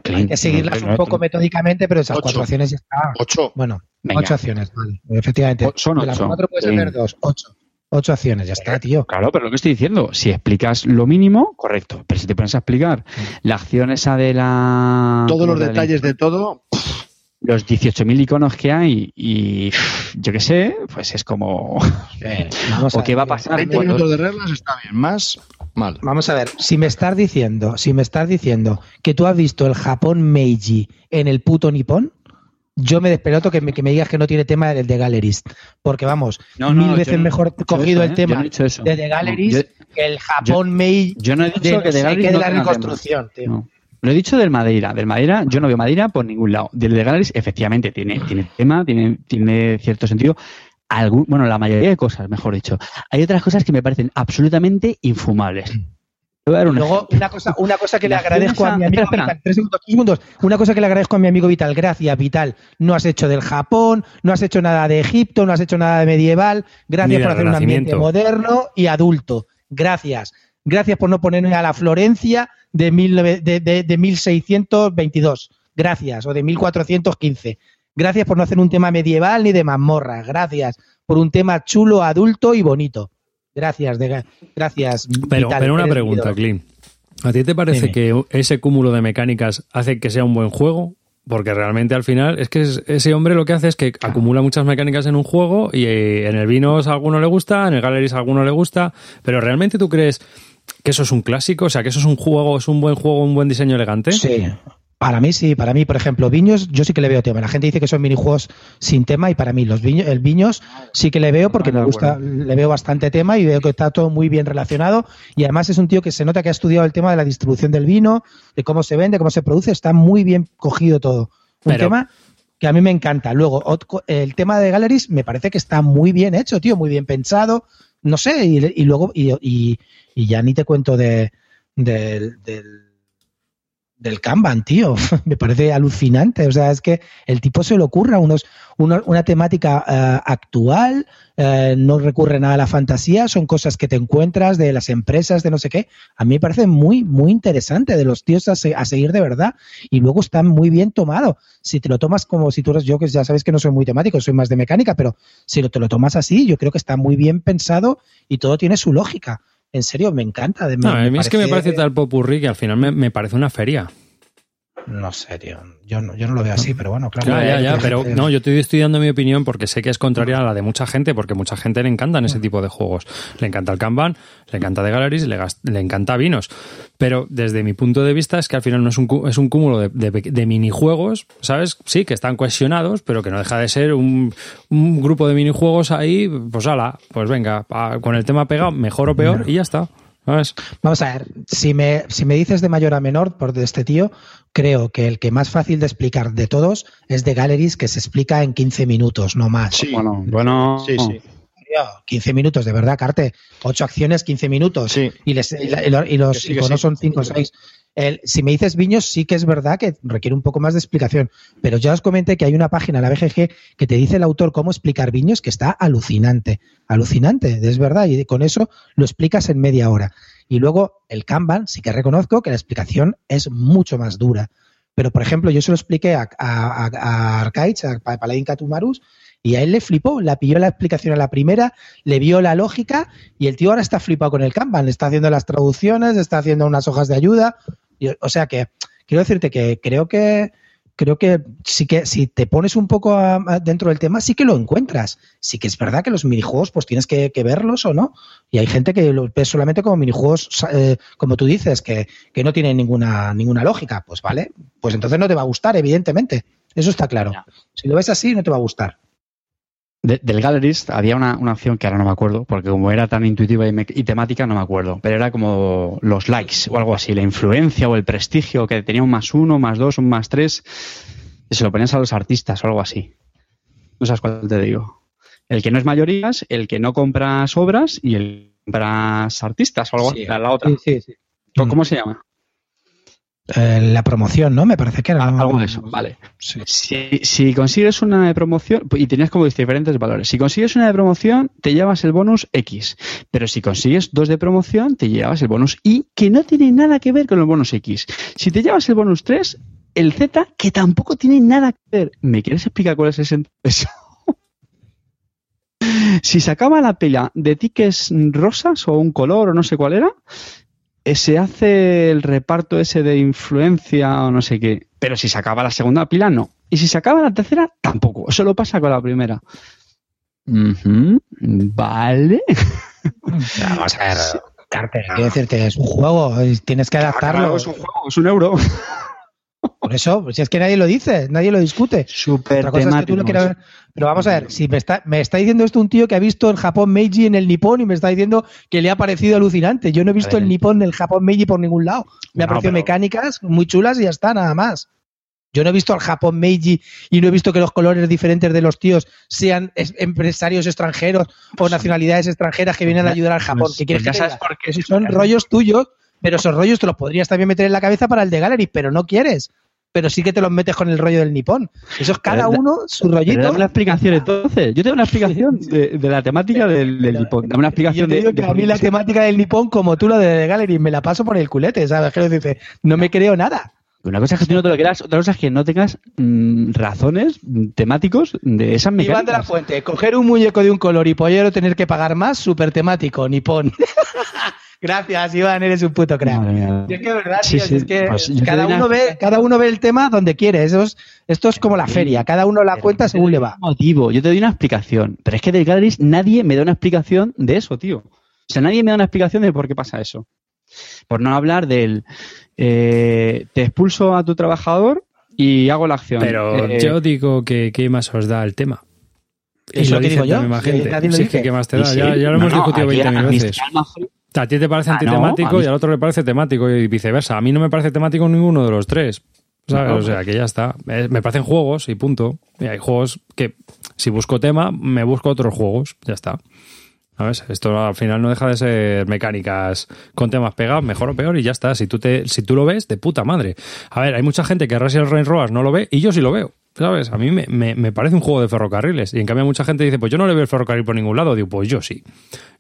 Hay que seguirlas un poco metódicamente, pero esas Ocho. cuatro acciones ya están. Ocho. Bueno, Venga. ocho acciones, vale. Efectivamente. O- son De las cuatro puedes hacer dos, ocho. Ocho acciones, ya está, tío. Claro, pero lo que estoy diciendo, si explicas lo mínimo, correcto. Pero si te pones a explicar la acción esa de la. Todos ¿cómo los detalles de todo. Los 18.000 iconos que hay y yo qué sé, pues es como. (laughs) Vamos ¿O a qué va a ver, pasar? 20 Bueno, minutos de reglas está bien. Más, mal. Vamos a ver, si me estás diciendo, si me estás diciendo que tú has visto el Japón Meiji en el puto Nippon, yo me despeloto que me, que me digas que no tiene tema del de Galleries. Porque vamos, No, no, mil yo veces no mejor cogido eso, el ¿eh? tema Yo no he de The Galleries No, yo- que el Japón Meiji Yo no he dicho de, que no de sé qué de no la reconstrucción, tío. Lo he dicho del Madeira. Del Madeira, yo no veo Madeira por ningún lado. Del de Galleries, efectivamente, tiene, tiene tema, tiene, tiene cierto sentido. Algún, bueno, la mayoría de cosas, mejor dicho. Hay otras cosas que me parecen absolutamente infumables. Te voy a dar un Luego, una cosa, una cosa que le agradezco a mi amigo espera, espera. Vital, tres segundos, tres segundos. Una cosa que le agradezco a mi amigo Vital, gracias Vital. No has hecho del Japón, no has hecho nada de Egipto, no has hecho nada de medieval. Gracias por hacer un ambiente moderno y adulto. Gracias. Gracias por no ponerme a la Florencia de, mil, de, de- de 1622. Gracias. O de 1415. Gracias por no hacer un tema medieval ni de mazmorra. Gracias por un tema chulo, adulto y bonito. Gracias, de, gracias. Pero, Vital, pero una pregunta. Clint. ¿A ti te parece Dime. que ese cúmulo de mecánicas hace que sea un buen juego? Porque realmente al final es que es- ese hombre lo que hace es que acumula muchas mecánicas en un juego y eh, en el Vinos a alguno le gusta, en el Galleries a alguno le gusta, pero ¿realmente tú crees que eso es un clásico? O sea, que eso es un juego, es un buen juego, un buen diseño elegante. Sí. Para mí sí, para mí, por ejemplo, Viños, yo sí que le veo tema. La gente dice que son minijuegos sin tema y para mí los viños, el Viños sí que le veo porque me gusta, le veo bastante tema y veo que está todo muy bien relacionado y además es un tío que se nota que ha estudiado el tema de la distribución del vino, de cómo se vende, cómo se produce, está muy bien cogido todo. Un Pero- tema que a mí me encanta. Luego, el tema de Galleries me parece que está muy bien hecho, tío, muy bien pensado, no sé, y, y luego, y, y- y ya ni te cuento de, del- del Kanban, tío. (laughs) Me parece alucinante. O sea, es que el tipo se le ocurra unos, uno- una temática eh, actual, eh, no recurre nada a la fantasía, son cosas que te encuentras de las empresas, de no sé qué. A mí me parece muy, muy interesante de los tíos a, se- a seguir de verdad. Y luego está muy bien tomado. Si te lo tomas como si tú eres yo, que ya sabes que no soy muy temático, soy más de mecánica, pero si te lo tomas así, yo creo que está muy bien pensado y todo tiene su lógica. En serio, me encanta. De- No, a me es que me parece tal popurrí que al final me, me parece una feria. No sé, tío. Yo no, yo no lo veo así, pero bueno, claro. Ya, ya, ya, pero gente- no, yo estoy estudiando mi opinión porque sé que es contraria a la de mucha gente, porque mucha gente le encantan ese tipo de juegos. Le encanta el Kanban, le encanta The Galleries, le, le encanta Vinos. Pero desde mi punto de vista es que al final no es un, cu- es un cúmulo de, de, pe- de minijuegos, ¿sabes? Sí, que están cohesionados, pero que no deja de ser un, un grupo de minijuegos ahí, pues ala, pues venga, pa- con el tema pegado, mejor o peor, y ya está. ¿Sabes? Vamos a ver, si me, si me dices de mayor a menor por de este tío, creo que el que más fácil de explicar de todos es de Galleries, que se explica en 15 minutos, no más. Sí. Bueno, bueno. Sí, sí. Tío, 15 minutos, de verdad, Carte. 8 acciones, 15 minutos. Sí. Y, les- y la- y lo- y los sí, iconos sí. son 5 o 6. Si me dices viños, sí que es verdad que requiere un poco más de explicación. Pero ya os comenté que hay una página, la BGG, que te dice el autor cómo explicar viños, que está alucinante. Alucinante, es verdad. Y con eso lo explicas en media hora. Y luego el Kanban, sí que reconozco que la explicación es mucho más dura. Pero, por ejemplo, yo se lo expliqué a, a, a- a Arcaiz, a Pa- Paladín Katumarus, y a él le flipó, la pilló la explicación a la primera, le vio la lógica, y el tío ahora está flipado con el Kanban, está haciendo las traducciones, está haciendo unas hojas de ayuda. Y- o sea que, quiero decirte que creo que creo que sí que si te pones un poco a- a- dentro del tema, sí que lo encuentras. Sí que es verdad que los minijuegos, pues tienes que, que verlos o no. Y hay gente que los ve solamente como minijuegos, eh, como tú dices, que, que no tienen ninguna, ninguna lógica. Pues vale, pues entonces no te va a gustar, evidentemente. Eso está claro. Si lo ves así, no te va a gustar. De- del Galleries había una, una opción que ahora no me acuerdo, porque como era tan intuitiva y, me- y temática, no me acuerdo. Pero era como los likes o algo así, la influencia o el prestigio, que tenía un más uno, más dos, un más tres, y se lo ponías a los artistas o algo así. No sabes cuál te digo. El que no es mayorías, el que no compras obras y el que compras artistas o algo Sí. así. La, la otra. Sí, sí, sí. ¿Cómo- ¿Cómo se llama? Eh, la promoción, ¿no? Me parece que era. Ah, algo de eso, vale. Sí. Si, si consigues una de promoción, y tenías como diferentes valores, si consigues una de promoción, te llevas el bonus X, pero si consigues dos de promoción, te llevas el bonus Y, que no tiene nada que ver con el bonus X. Si te llevas el bonus 3, el Z, que tampoco tiene nada que ver. ¿Me quieres explicar cuál es ese eso? (laughs) si sacaba la pila de tickets rosas o un color o no sé cuál era, se hace el reparto ese de influencia o no sé qué. Pero si se acaba la segunda pila, no. Y si se acaba la tercera, tampoco. Eso lo pasa con la primera. Vale. Vamos a ver, Carter, quiero decirte, es un juego, es- tienes que adaptarlo. Claro, es un juego, es un euro. Por eso, pues si es que nadie lo dice, nadie lo discute. Súper es que tú lo quieras ver. Pero vamos a ver, si me está, me está diciendo esto un tío que ha visto el Japón Meiji en el Nippon y me está diciendo que le ha parecido alucinante. Yo no he visto el Nippon del Japón Meiji por ningún lado. Me ha No, parecido pero- mecánicas muy chulas y ya está, nada más. Yo no he visto al Japón Meiji y no he visto que los colores diferentes de los tíos sean es- empresarios extranjeros o nacionalidades extranjeras que vienen a ayudar al Japón. Pues- ¿Qué quieres pues que sabes por qué. Son rollos tuyos, pero esos rollos te los podrías también meter en la cabeza para el de Gallery, pero no quieres. Pero sí que te los metes con el rollo del nipón. Eso es cada Pero uno su rollito. dame una explicación entonces. Yo tengo una explicación de, de la temática del, del Nippon. Dame una Yo explicación te de, digo de que a mí la temática del nipón, como tú lo de The Gallery, me la paso por el culete, ¿sabes? Quiero decirte, no me creo nada. Una cosa es que tú no te lo quieras, otra cosa es que no tengas mm, razones mm, temáticos de esas Iván de la mecánicas. Fuente, coger un muñeco de un color y pollero tener que pagar más, súper temático, nipón. (laughs) Gracias, Iván, eres un puto crack. Madre mía. Y es que es verdad, Sí, tío, sí, es que pues cada uno, una- ve, cada uno ve el tema donde quiere. Eso es- esto es como la feria, cada uno la cuenta según le va. Motivo. Yo te doy una explicación. Pero es que del Galleries nadie me da una explicación de eso, tío. O sea, nadie me da una explicación de por qué pasa eso. Por no hablar del eh, te expulso a tu trabajador y hago la acción. Pero Eh, yo digo que qué más os da el tema. Y Es lo lo que dicen digo yo, nadie lo Sí, es que qué más te da. sí, Ya, ya lo hemos no, no, discutido aquí 20.000 a mí veces. A ti te parece Ah, antitemático mí- y al otro le parece temático y viceversa. A mí no me parece temático ninguno de los tres. ¿Sabes? No. O sea, que ya está. Eh, Me parecen juegos y punto. Y hay juegos que, si busco tema, me busco otros juegos. Ya está. ¿Sabes? Esto al final no deja de ser mecánicas con temas pegados, mejor o peor, y ya está. Si tú, te, si tú lo ves, de puta madre. A ver, hay mucha gente que Resident Rain Roas no lo ve y yo sí lo veo. ¿Sabes? A mí me, me- me parece un juego de ferrocarriles. Y en cambio mucha gente dice, pues yo no le veo el ferrocarril por ningún lado. Digo, pues yo sí.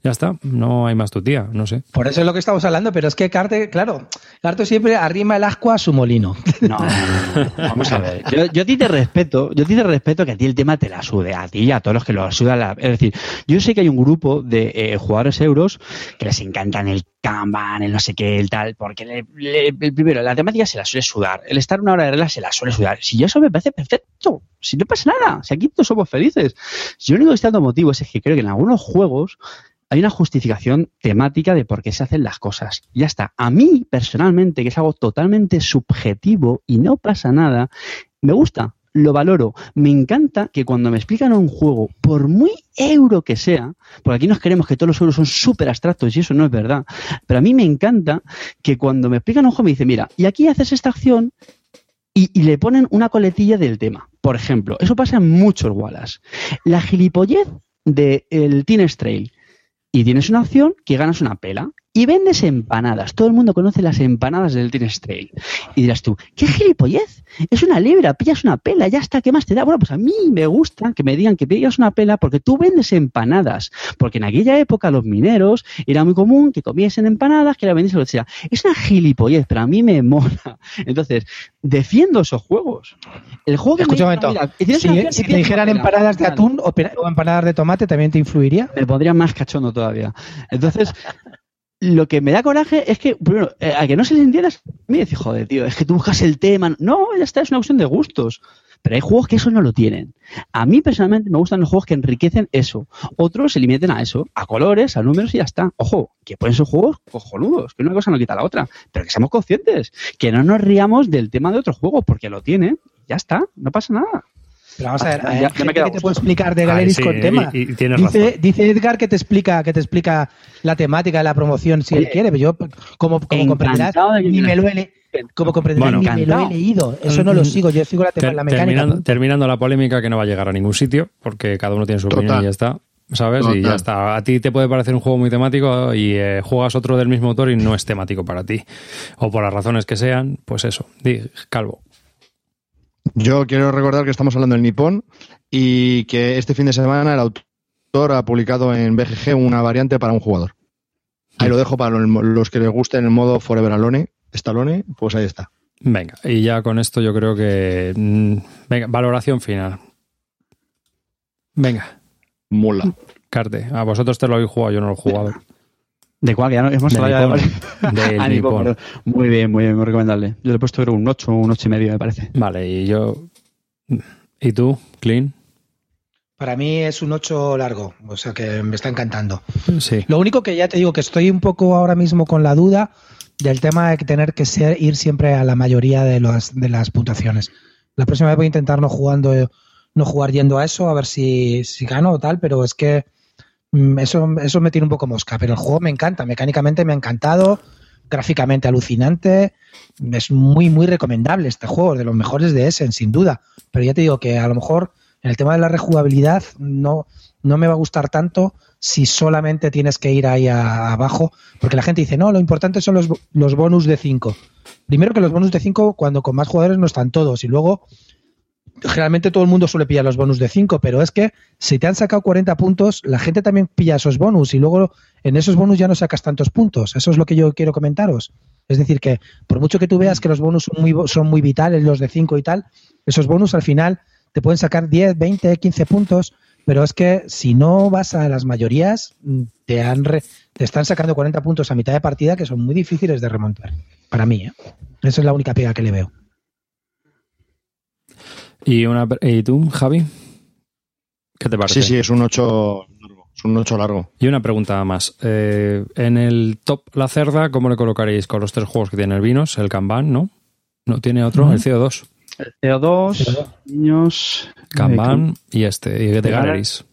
Ya está. No hay más tu tía. No sé. Por eso es lo que estamos hablando, pero es que Carte, claro, Carte siempre arrima el ascua a su molino. (laughs) No, vamos a ver. Yo, yo a ti te respeto, yo a ti te respeto que a ti el tema te la sude, a ti y a todos los que lo sudan. la- Es decir, yo sé que hay un grupo de eh, jugadores euros que les encantan el Kanban, el no sé qué, el tal, porque le- el primero, la temática se la suele sudar, el estar una hora de regla se la suele sudar. Si yo eso me parece perfecto, si no pasa nada, si aquí todos somos felices. Si yo lo único que estoy dando motivos es que creo que en algunos juegos hay una justificación temática de por qué se hacen las cosas. Ya está. A mí, personalmente, que es algo totalmente subjetivo y no pasa nada, me gusta, lo valoro. Me encanta que cuando me explican un juego, por muy euro que sea, porque aquí nos queremos que todos los euros son súper abstractos y eso no es verdad, pero a mí me encanta que cuando me explican un juego me dicen, mira, y aquí haces esta acción y, le ponen una coletilla del tema. Por ejemplo, eso pasa en muchos Wallace. La gilipollez del Teen Trail y tienes una opción que ganas una pela y vendes empanadas. Todo el mundo conoce las empanadas del Teen Trail. Y dirás tú, ¿qué gilipollez? Es una libra, pillas una pela, ya está, ¿qué más te da? Bueno, pues a mí me gusta que me digan que pillas una pela porque tú vendes empanadas. Porque en aquella época los mineros era muy común que comiesen empanadas, que la vendiesen que sea. Es una gilipollez, pero a mí me (laughs) mola. Entonces, defiendo esos juegos. El juego que Escucha un me diga, momento. mira, y tienes Si, una opción si te tienes dijeran empanadas de atún o, o empanadas de tomate, ¿también te influiría? me pondría más cachondo todavía. Entonces, lo que me da coraje es que, primero, eh, a que no se les entienda, es- me dice, joder, tío, es que tú buscas el tema. No, ya está, es una cuestión de gustos. Pero hay juegos que eso no lo tienen. A mí personalmente me gustan los juegos que enriquecen eso. Otros se limitan a eso, a colores, a números y ya está. Ojo, que pueden ser juegos cojonudos, que una cosa no quita la otra. Pero que seamos conscientes, que no nos riamos del tema de otros juegos, porque lo tienen, ya está, no pasa nada. Pero vamos a ver, Ya- hay ya me gente he quedado que te puede gusto. explicar de Ay, Galeris sí, con tema. y- y tienes dice, razón. dice Edgar que te explica que te explica la temática de la promoción si él quiere, pero yo como, como comprenderás ni me me lo he como comprenderás Bueno. ni me lo he leído. Eso no lo sigo, yo sigo la, tema, Ter- la mecánica. terminando, terminando la polémica que no va a llegar a ningún sitio, porque cada uno tiene su opinión y ya está. ¿Sabes? Y ya está. A ti te puede parecer un juego muy temático y eh, juegas otro del mismo autor y no es temático para ti. O por las razones que sean, pues eso. Di, Calvo. Yo quiero recordar que estamos hablando del Nippon y que este fin de semana el autor ha publicado en BGG una variante para un jugador. Ahí lo dejo para los que les guste en el modo Forever Alone, Stallone, pues ahí está. Venga, y ya con esto yo creo que. mm, Venga, valoración final. Venga, Mula. Carte. A vosotros te lo habéis jugado, yo no lo he jugado. ¿De cuál? Que ya no hemos hablado ya de Ah, (laughs) Nippon. Muy bien, muy bien, muy recomendable. Yo le he puesto creo, un 8 un 8 y medio, me parece. Vale, y yo. ¿Y tú, Clean? Para mí es un 8 largo, o sea que me está encantando. Sí. Lo único que ya te digo que estoy un poco ahora mismo con la duda del tema de tener que ser, ir siempre a la mayoría de, las de las puntuaciones. La próxima vez voy a intentar no jugando, no jugar yendo a eso, a ver si, si gano o tal, pero es que eso, eso me tiene un poco mosca. Pero el juego me encanta, mecánicamente me ha encantado, gráficamente alucinante. Es muy, muy recomendable este juego, de los mejores de Essen, sin duda. Pero ya te digo que a lo mejor en el tema de la rejugabilidad no, no me va a gustar tanto si solamente tienes que ir ahí a- abajo, porque la gente dice, no, lo importante son los, los bonus de 5. Primero que los bonus de 5, cuando con más jugadores no están todos, y luego generalmente todo el mundo suele pillar los bonus de 5, pero es que si te han sacado 40 puntos, la gente también pilla esos bonus, y luego en esos bonus ya no sacas tantos puntos. Eso es lo que yo quiero comentaros. Es decir, que por mucho que tú veas que los bonus son muy, son muy vitales, los de 5 y tal, esos bonus al final te pueden sacar 10, 20, 15 puntos, pero es que si no vas a las mayorías, te, han re- te están sacando 40 puntos a mitad de partida que son muy difíciles de remontar. Para mí, ¿eh? Esa es la única pega que le veo. ¿Y, una, ¿Y tú, Javi? ¿Qué te parece? Sí, sí, es un 8 largo. Es un 8 largo. Y una pregunta más. Eh, en el top La Cerda, ¿cómo le colocaréis con los tres juegos que tiene el Vinos? El Kanban, ¿no? ¿No tiene otro? Ujú. El CO2. CO2, niños. Kanban y este, y de ¿De Galleries.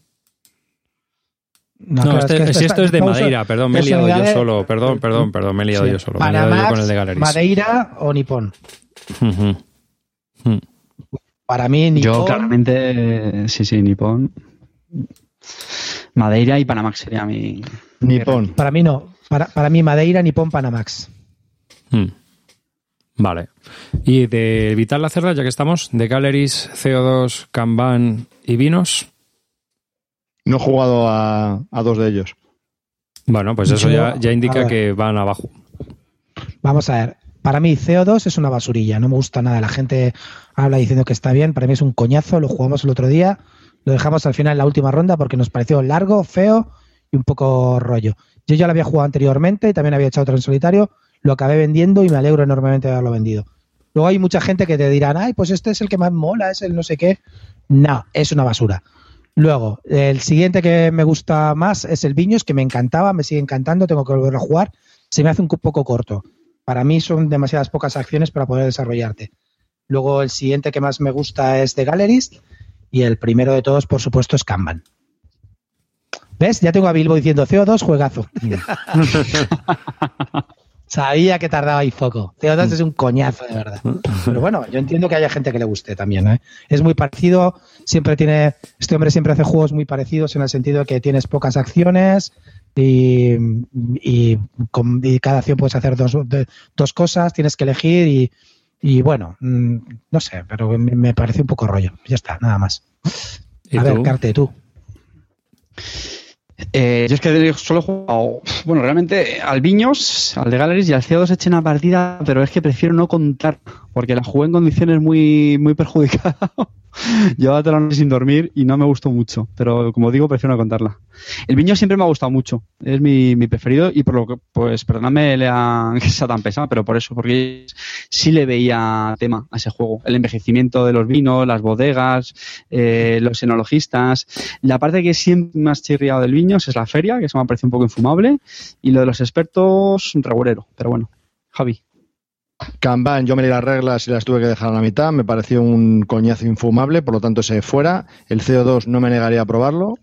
No, No, este- es que si esto es de Madeira, perdón, me he liado yo solo. Perdón, perdón, perdón, me he liado Sí. yo solo. Me he liado yo con el de Galleries. Madeira o Nippon. Ujú. Mm. Para mí, Nippon. Yo claramente, sí, sí, Nippon. Madeira y Panamax sería mi. Nippon. Para mí no. Para, para mí, Madeira, Nippon, Panamax. Mm. Vale. Y de Vital La Cerda, ya que estamos, de Galleries, CO2, Kanban y Vinos. No he jugado a, a dos de ellos. Bueno, pues eso Yo- ya, ya indica que van abajo. Vamos a ver. Para mí, CO2 es una basurilla. No me gusta nada. La gente habla diciendo que está bien. Para mí es un coñazo. Lo jugamos el otro día. Lo dejamos al final en la última ronda porque nos pareció largo, feo y un poco rollo. Yo ya lo había jugado anteriormente y también había echado otro en solitario. Lo acabé vendiendo y me alegro enormemente de haberlo vendido. Luego hay mucha gente que te dirán, ay, pues este es el que más mola, es el no sé qué. No, es una basura. Luego, el siguiente que me gusta más es el Viños, que me encantaba, me sigue encantando, tengo que volverlo a jugar. Se me hace un poco corto. Para mí son demasiadas pocas acciones para poder desarrollarte. Luego, el siguiente que más me gusta es The Gallerist. Y el primero de todos, por supuesto, es Kanban. ¿Ves? Ya tengo a Bilbo diciendo CO2, juegazo. (laughs) Sabía que tardaba ahí poco. CO2 es un coñazo, de verdad. Pero bueno, yo entiendo que haya gente que le guste también. ¿eh? Es muy parecido, siempre tiene. Este hombre siempre hace juegos muy parecidos en el sentido de que tienes pocas acciones y, y con- y cada acción puedes hacer dos, de- dos cosas, tienes que elegir y, y bueno, mm, no sé, pero me, me parece un poco rollo. Ya está, nada más. ¿Y A tú? ver, Carte, tú. Eh, yo es que solo he jugado, bueno, realmente al Viños, al de Galleries y al CO2 eché una partida, pero es que prefiero no contar, porque la jugué en condiciones muy, muy perjudicadas. (laughs) Llevaba la noche sin dormir y no me gustó mucho, pero como digo, prefiero no contarla. El Viños siempre me ha gustado mucho, es mi, mi preferido y por lo que, pues, perdóname (laughs) que sea tan pesado, pero por eso, porque sí le veía tema a ese juego. El envejecimiento de los vinos, las bodegas, eh, los enologistas. La parte que siempre ha chirriado del Viños es la feria, que se me ha parecido un poco infumable, y lo de los expertos, un regulero. Pero bueno, Javi. Kanban, yo me leí las reglas y las tuve que dejar a la mitad. Me pareció un coñazo infumable, por lo tanto se fuera. El CO2 no me negaría a probarlo.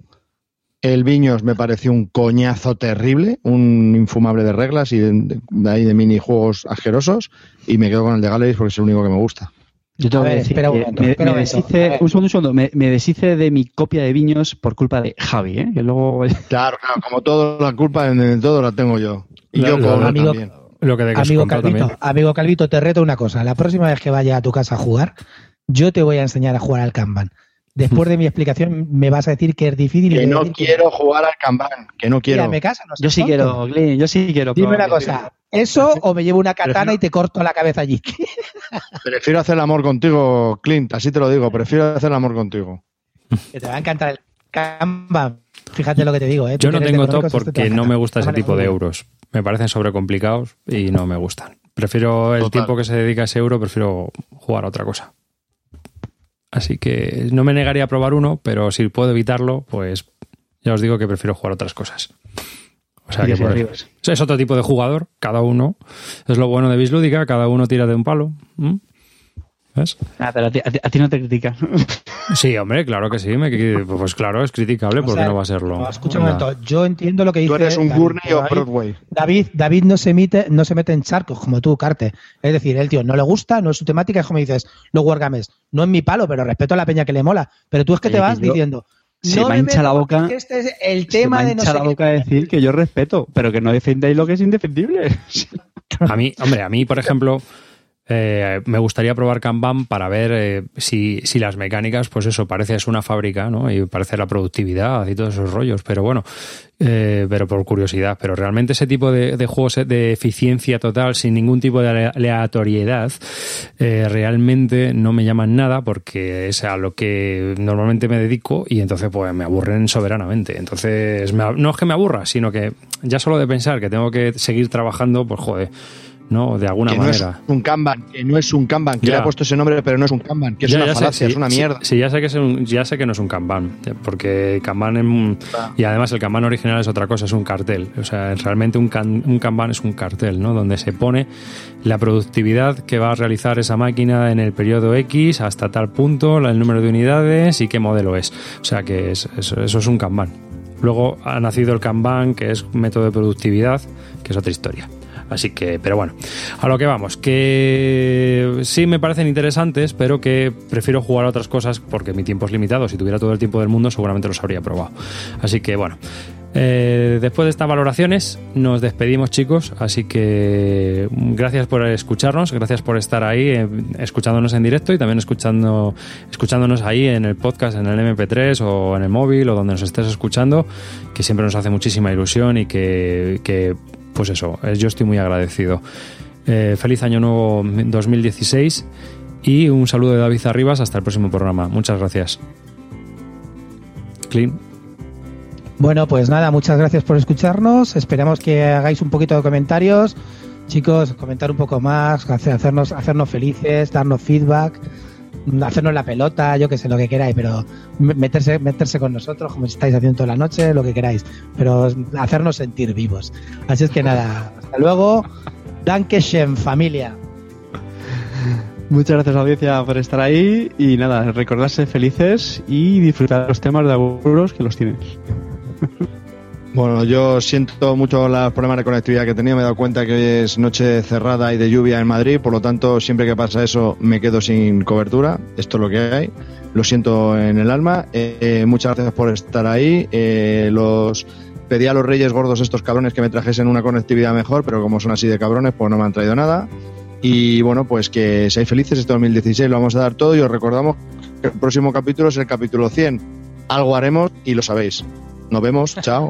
El Viños me pareció un coñazo terrible, un infumable de reglas y de, de ahí de minijuegos asquerosos. Y me quedo con el de Galleries porque es el único que me gusta. Yo tengo A que ver, decir espera un momento, me, espera me un momento. deshice, un segundo, un segundo, me, me deshice de mi copia de viños por culpa de Javi, ¿eh? que luego Claro, claro, como todo, la culpa en, en todo la tengo yo. Y yo amigo- también. Lo que Amigo Calvito, también. amigo Calvito, te reto una cosa. La próxima vez que vaya a tu casa a jugar, yo te voy a enseñar a jugar al Kanban. Después de mi explicación, me vas a decir que es difícil. y Que no que- quiero jugar al Kanban, que no quiero. Mira, me casa, no yo sí tonto. quiero, Glyn, yo sí quiero. Dime una cosa, ¿eso o me llevo una katana Prefiero- y te corto la cabeza allí? (laughs) Prefiero hacer el amor contigo, Clint, así te lo digo, prefiero hacer el amor contigo. que te va a encantar el Kanban. Fíjate lo que te digo, ¿eh? Yo no tengo top porque no me gusta ese tipo de euros. Me parecen sobrecomplicados y no me gustan. Prefiero el Total. tiempo que se dedica a ese euro, prefiero jugar a otra cosa. Así que no me negaría a probar uno, pero si puedo evitarlo, pues ya os digo que prefiero jugar otras cosas. O sea que por- sea, es otro tipo de jugador, cada uno. Es lo bueno de Bislúdica, cada uno tira de un palo. ¿Mm? ¿Ves? Ah, pero a ti, a ti- a ti no te critica. (laughs) Sí, hombre, claro que sí. me- pues claro, es criticable porque no va a serlo. no, escucha un momento, yo entiendo lo que dice Tú eres un David, Gurney pero o David- Broadway. David, David no se mete, no se mete en charcos como tú, Carte. Es decir, el tío no le gusta, no es su temática, es como dices, los Wargames, no es mi palo, pero respeto a la peña que le mola. Pero tú es que te vas yo- diciendo, se no me me hincha la boca- Este es el Se tema me de no sé la qué. boca a decir que yo respeto, pero que no defendáis lo que es indefendible. A mí, hombre, a mí, por ejemplo, eh, me gustaría probar Kanban para ver eh, si, si las mecánicas, pues eso, parece es una fábrica, ¿no? Y parece la productividad y todos esos rollos, pero bueno, eh, pero por curiosidad. Pero realmente ese tipo de, de juegos de eficiencia total, sin ningún tipo de ale- aleatoriedad, eh, realmente no me llaman nada porque es a lo que normalmente me dedico y entonces pues me aburren soberanamente. Entonces, me- no es que me aburra, sino que ya solo de pensar que tengo que seguir trabajando, pues joder, ¿no? De alguna que no manera. es un Kanban, que no es un Kanban, que Ya. le ha puesto ese nombre, pero no es un Kanban, que es Ya- una ya sé, falacia, sí, es una mierda. Sí, ya sé que es un- ya sé que no es un Kanban, porque Kanban es y además el Kanban original es otra cosa, es un cartel. O sea, realmente un, can- un Kanban es un cartel, ¿no? Donde se pone la productividad que va a realizar esa máquina en el periodo X hasta tal punto, el número de unidades y qué modelo es. O sea, que es- eso, eso es un Kanban. Luego ha nacido el Kanban, que es un método de productividad, que es otra historia. Así que, pero bueno, a lo que vamos, que sí me parecen interesantes, pero que prefiero jugar a otras cosas porque mi tiempo es limitado. Si tuviera todo el tiempo del mundo, seguramente los habría probado. Así que bueno, eh, después de estas valoraciones, nos despedimos, chicos. Así que gracias por escucharnos, gracias por estar ahí, eh, escuchándonos en directo y también escuchando, escuchándonos ahí en el podcast, en el MP3 o en el móvil o donde nos estés escuchando, que siempre nos hace muchísima ilusión y que pues eso, eh, yo estoy muy agradecido. Eh, feliz año nuevo 2016 y un saludo de David Arribas hasta el próximo programa. Muchas gracias. Clean. Bueno, pues nada, muchas gracias por escucharnos. Esperamos que hagáis un poquito de comentarios. Chicos, comentar un poco más, hacer- hacernos, hacernos felices, darnos feedback, hacernos la pelota, yo que sé, lo que queráis, pero me- meterse, meterse con nosotros, como estáis haciendo toda la noche, lo que queráis, pero hacernos sentir vivos. Así es que nada, hasta luego. Dankeschön, familia. Muchas gracias audiencia por estar ahí y nada, recordarse felices y disfrutar los temas de aburros que los tienes. (laughs) Bueno, yo siento mucho los problemas de conectividad que he tenido. Me he dado cuenta que hoy es noche cerrada y de lluvia en Madrid. Por lo tanto, siempre que pasa eso, me quedo sin cobertura. Esto es lo que hay. Lo siento en el alma. Eh, muchas gracias por estar ahí. Eh, los pedí a los reyes gordos estos cabrones que me trajesen una conectividad mejor, pero como son así de cabrones, pues no me han traído nada. Y bueno, pues que seáis felices este 2016. Lo vamos a dar todo y os recordamos que el próximo capítulo es el capítulo 100. Algo haremos y lo sabéis. Nos vemos. Chao.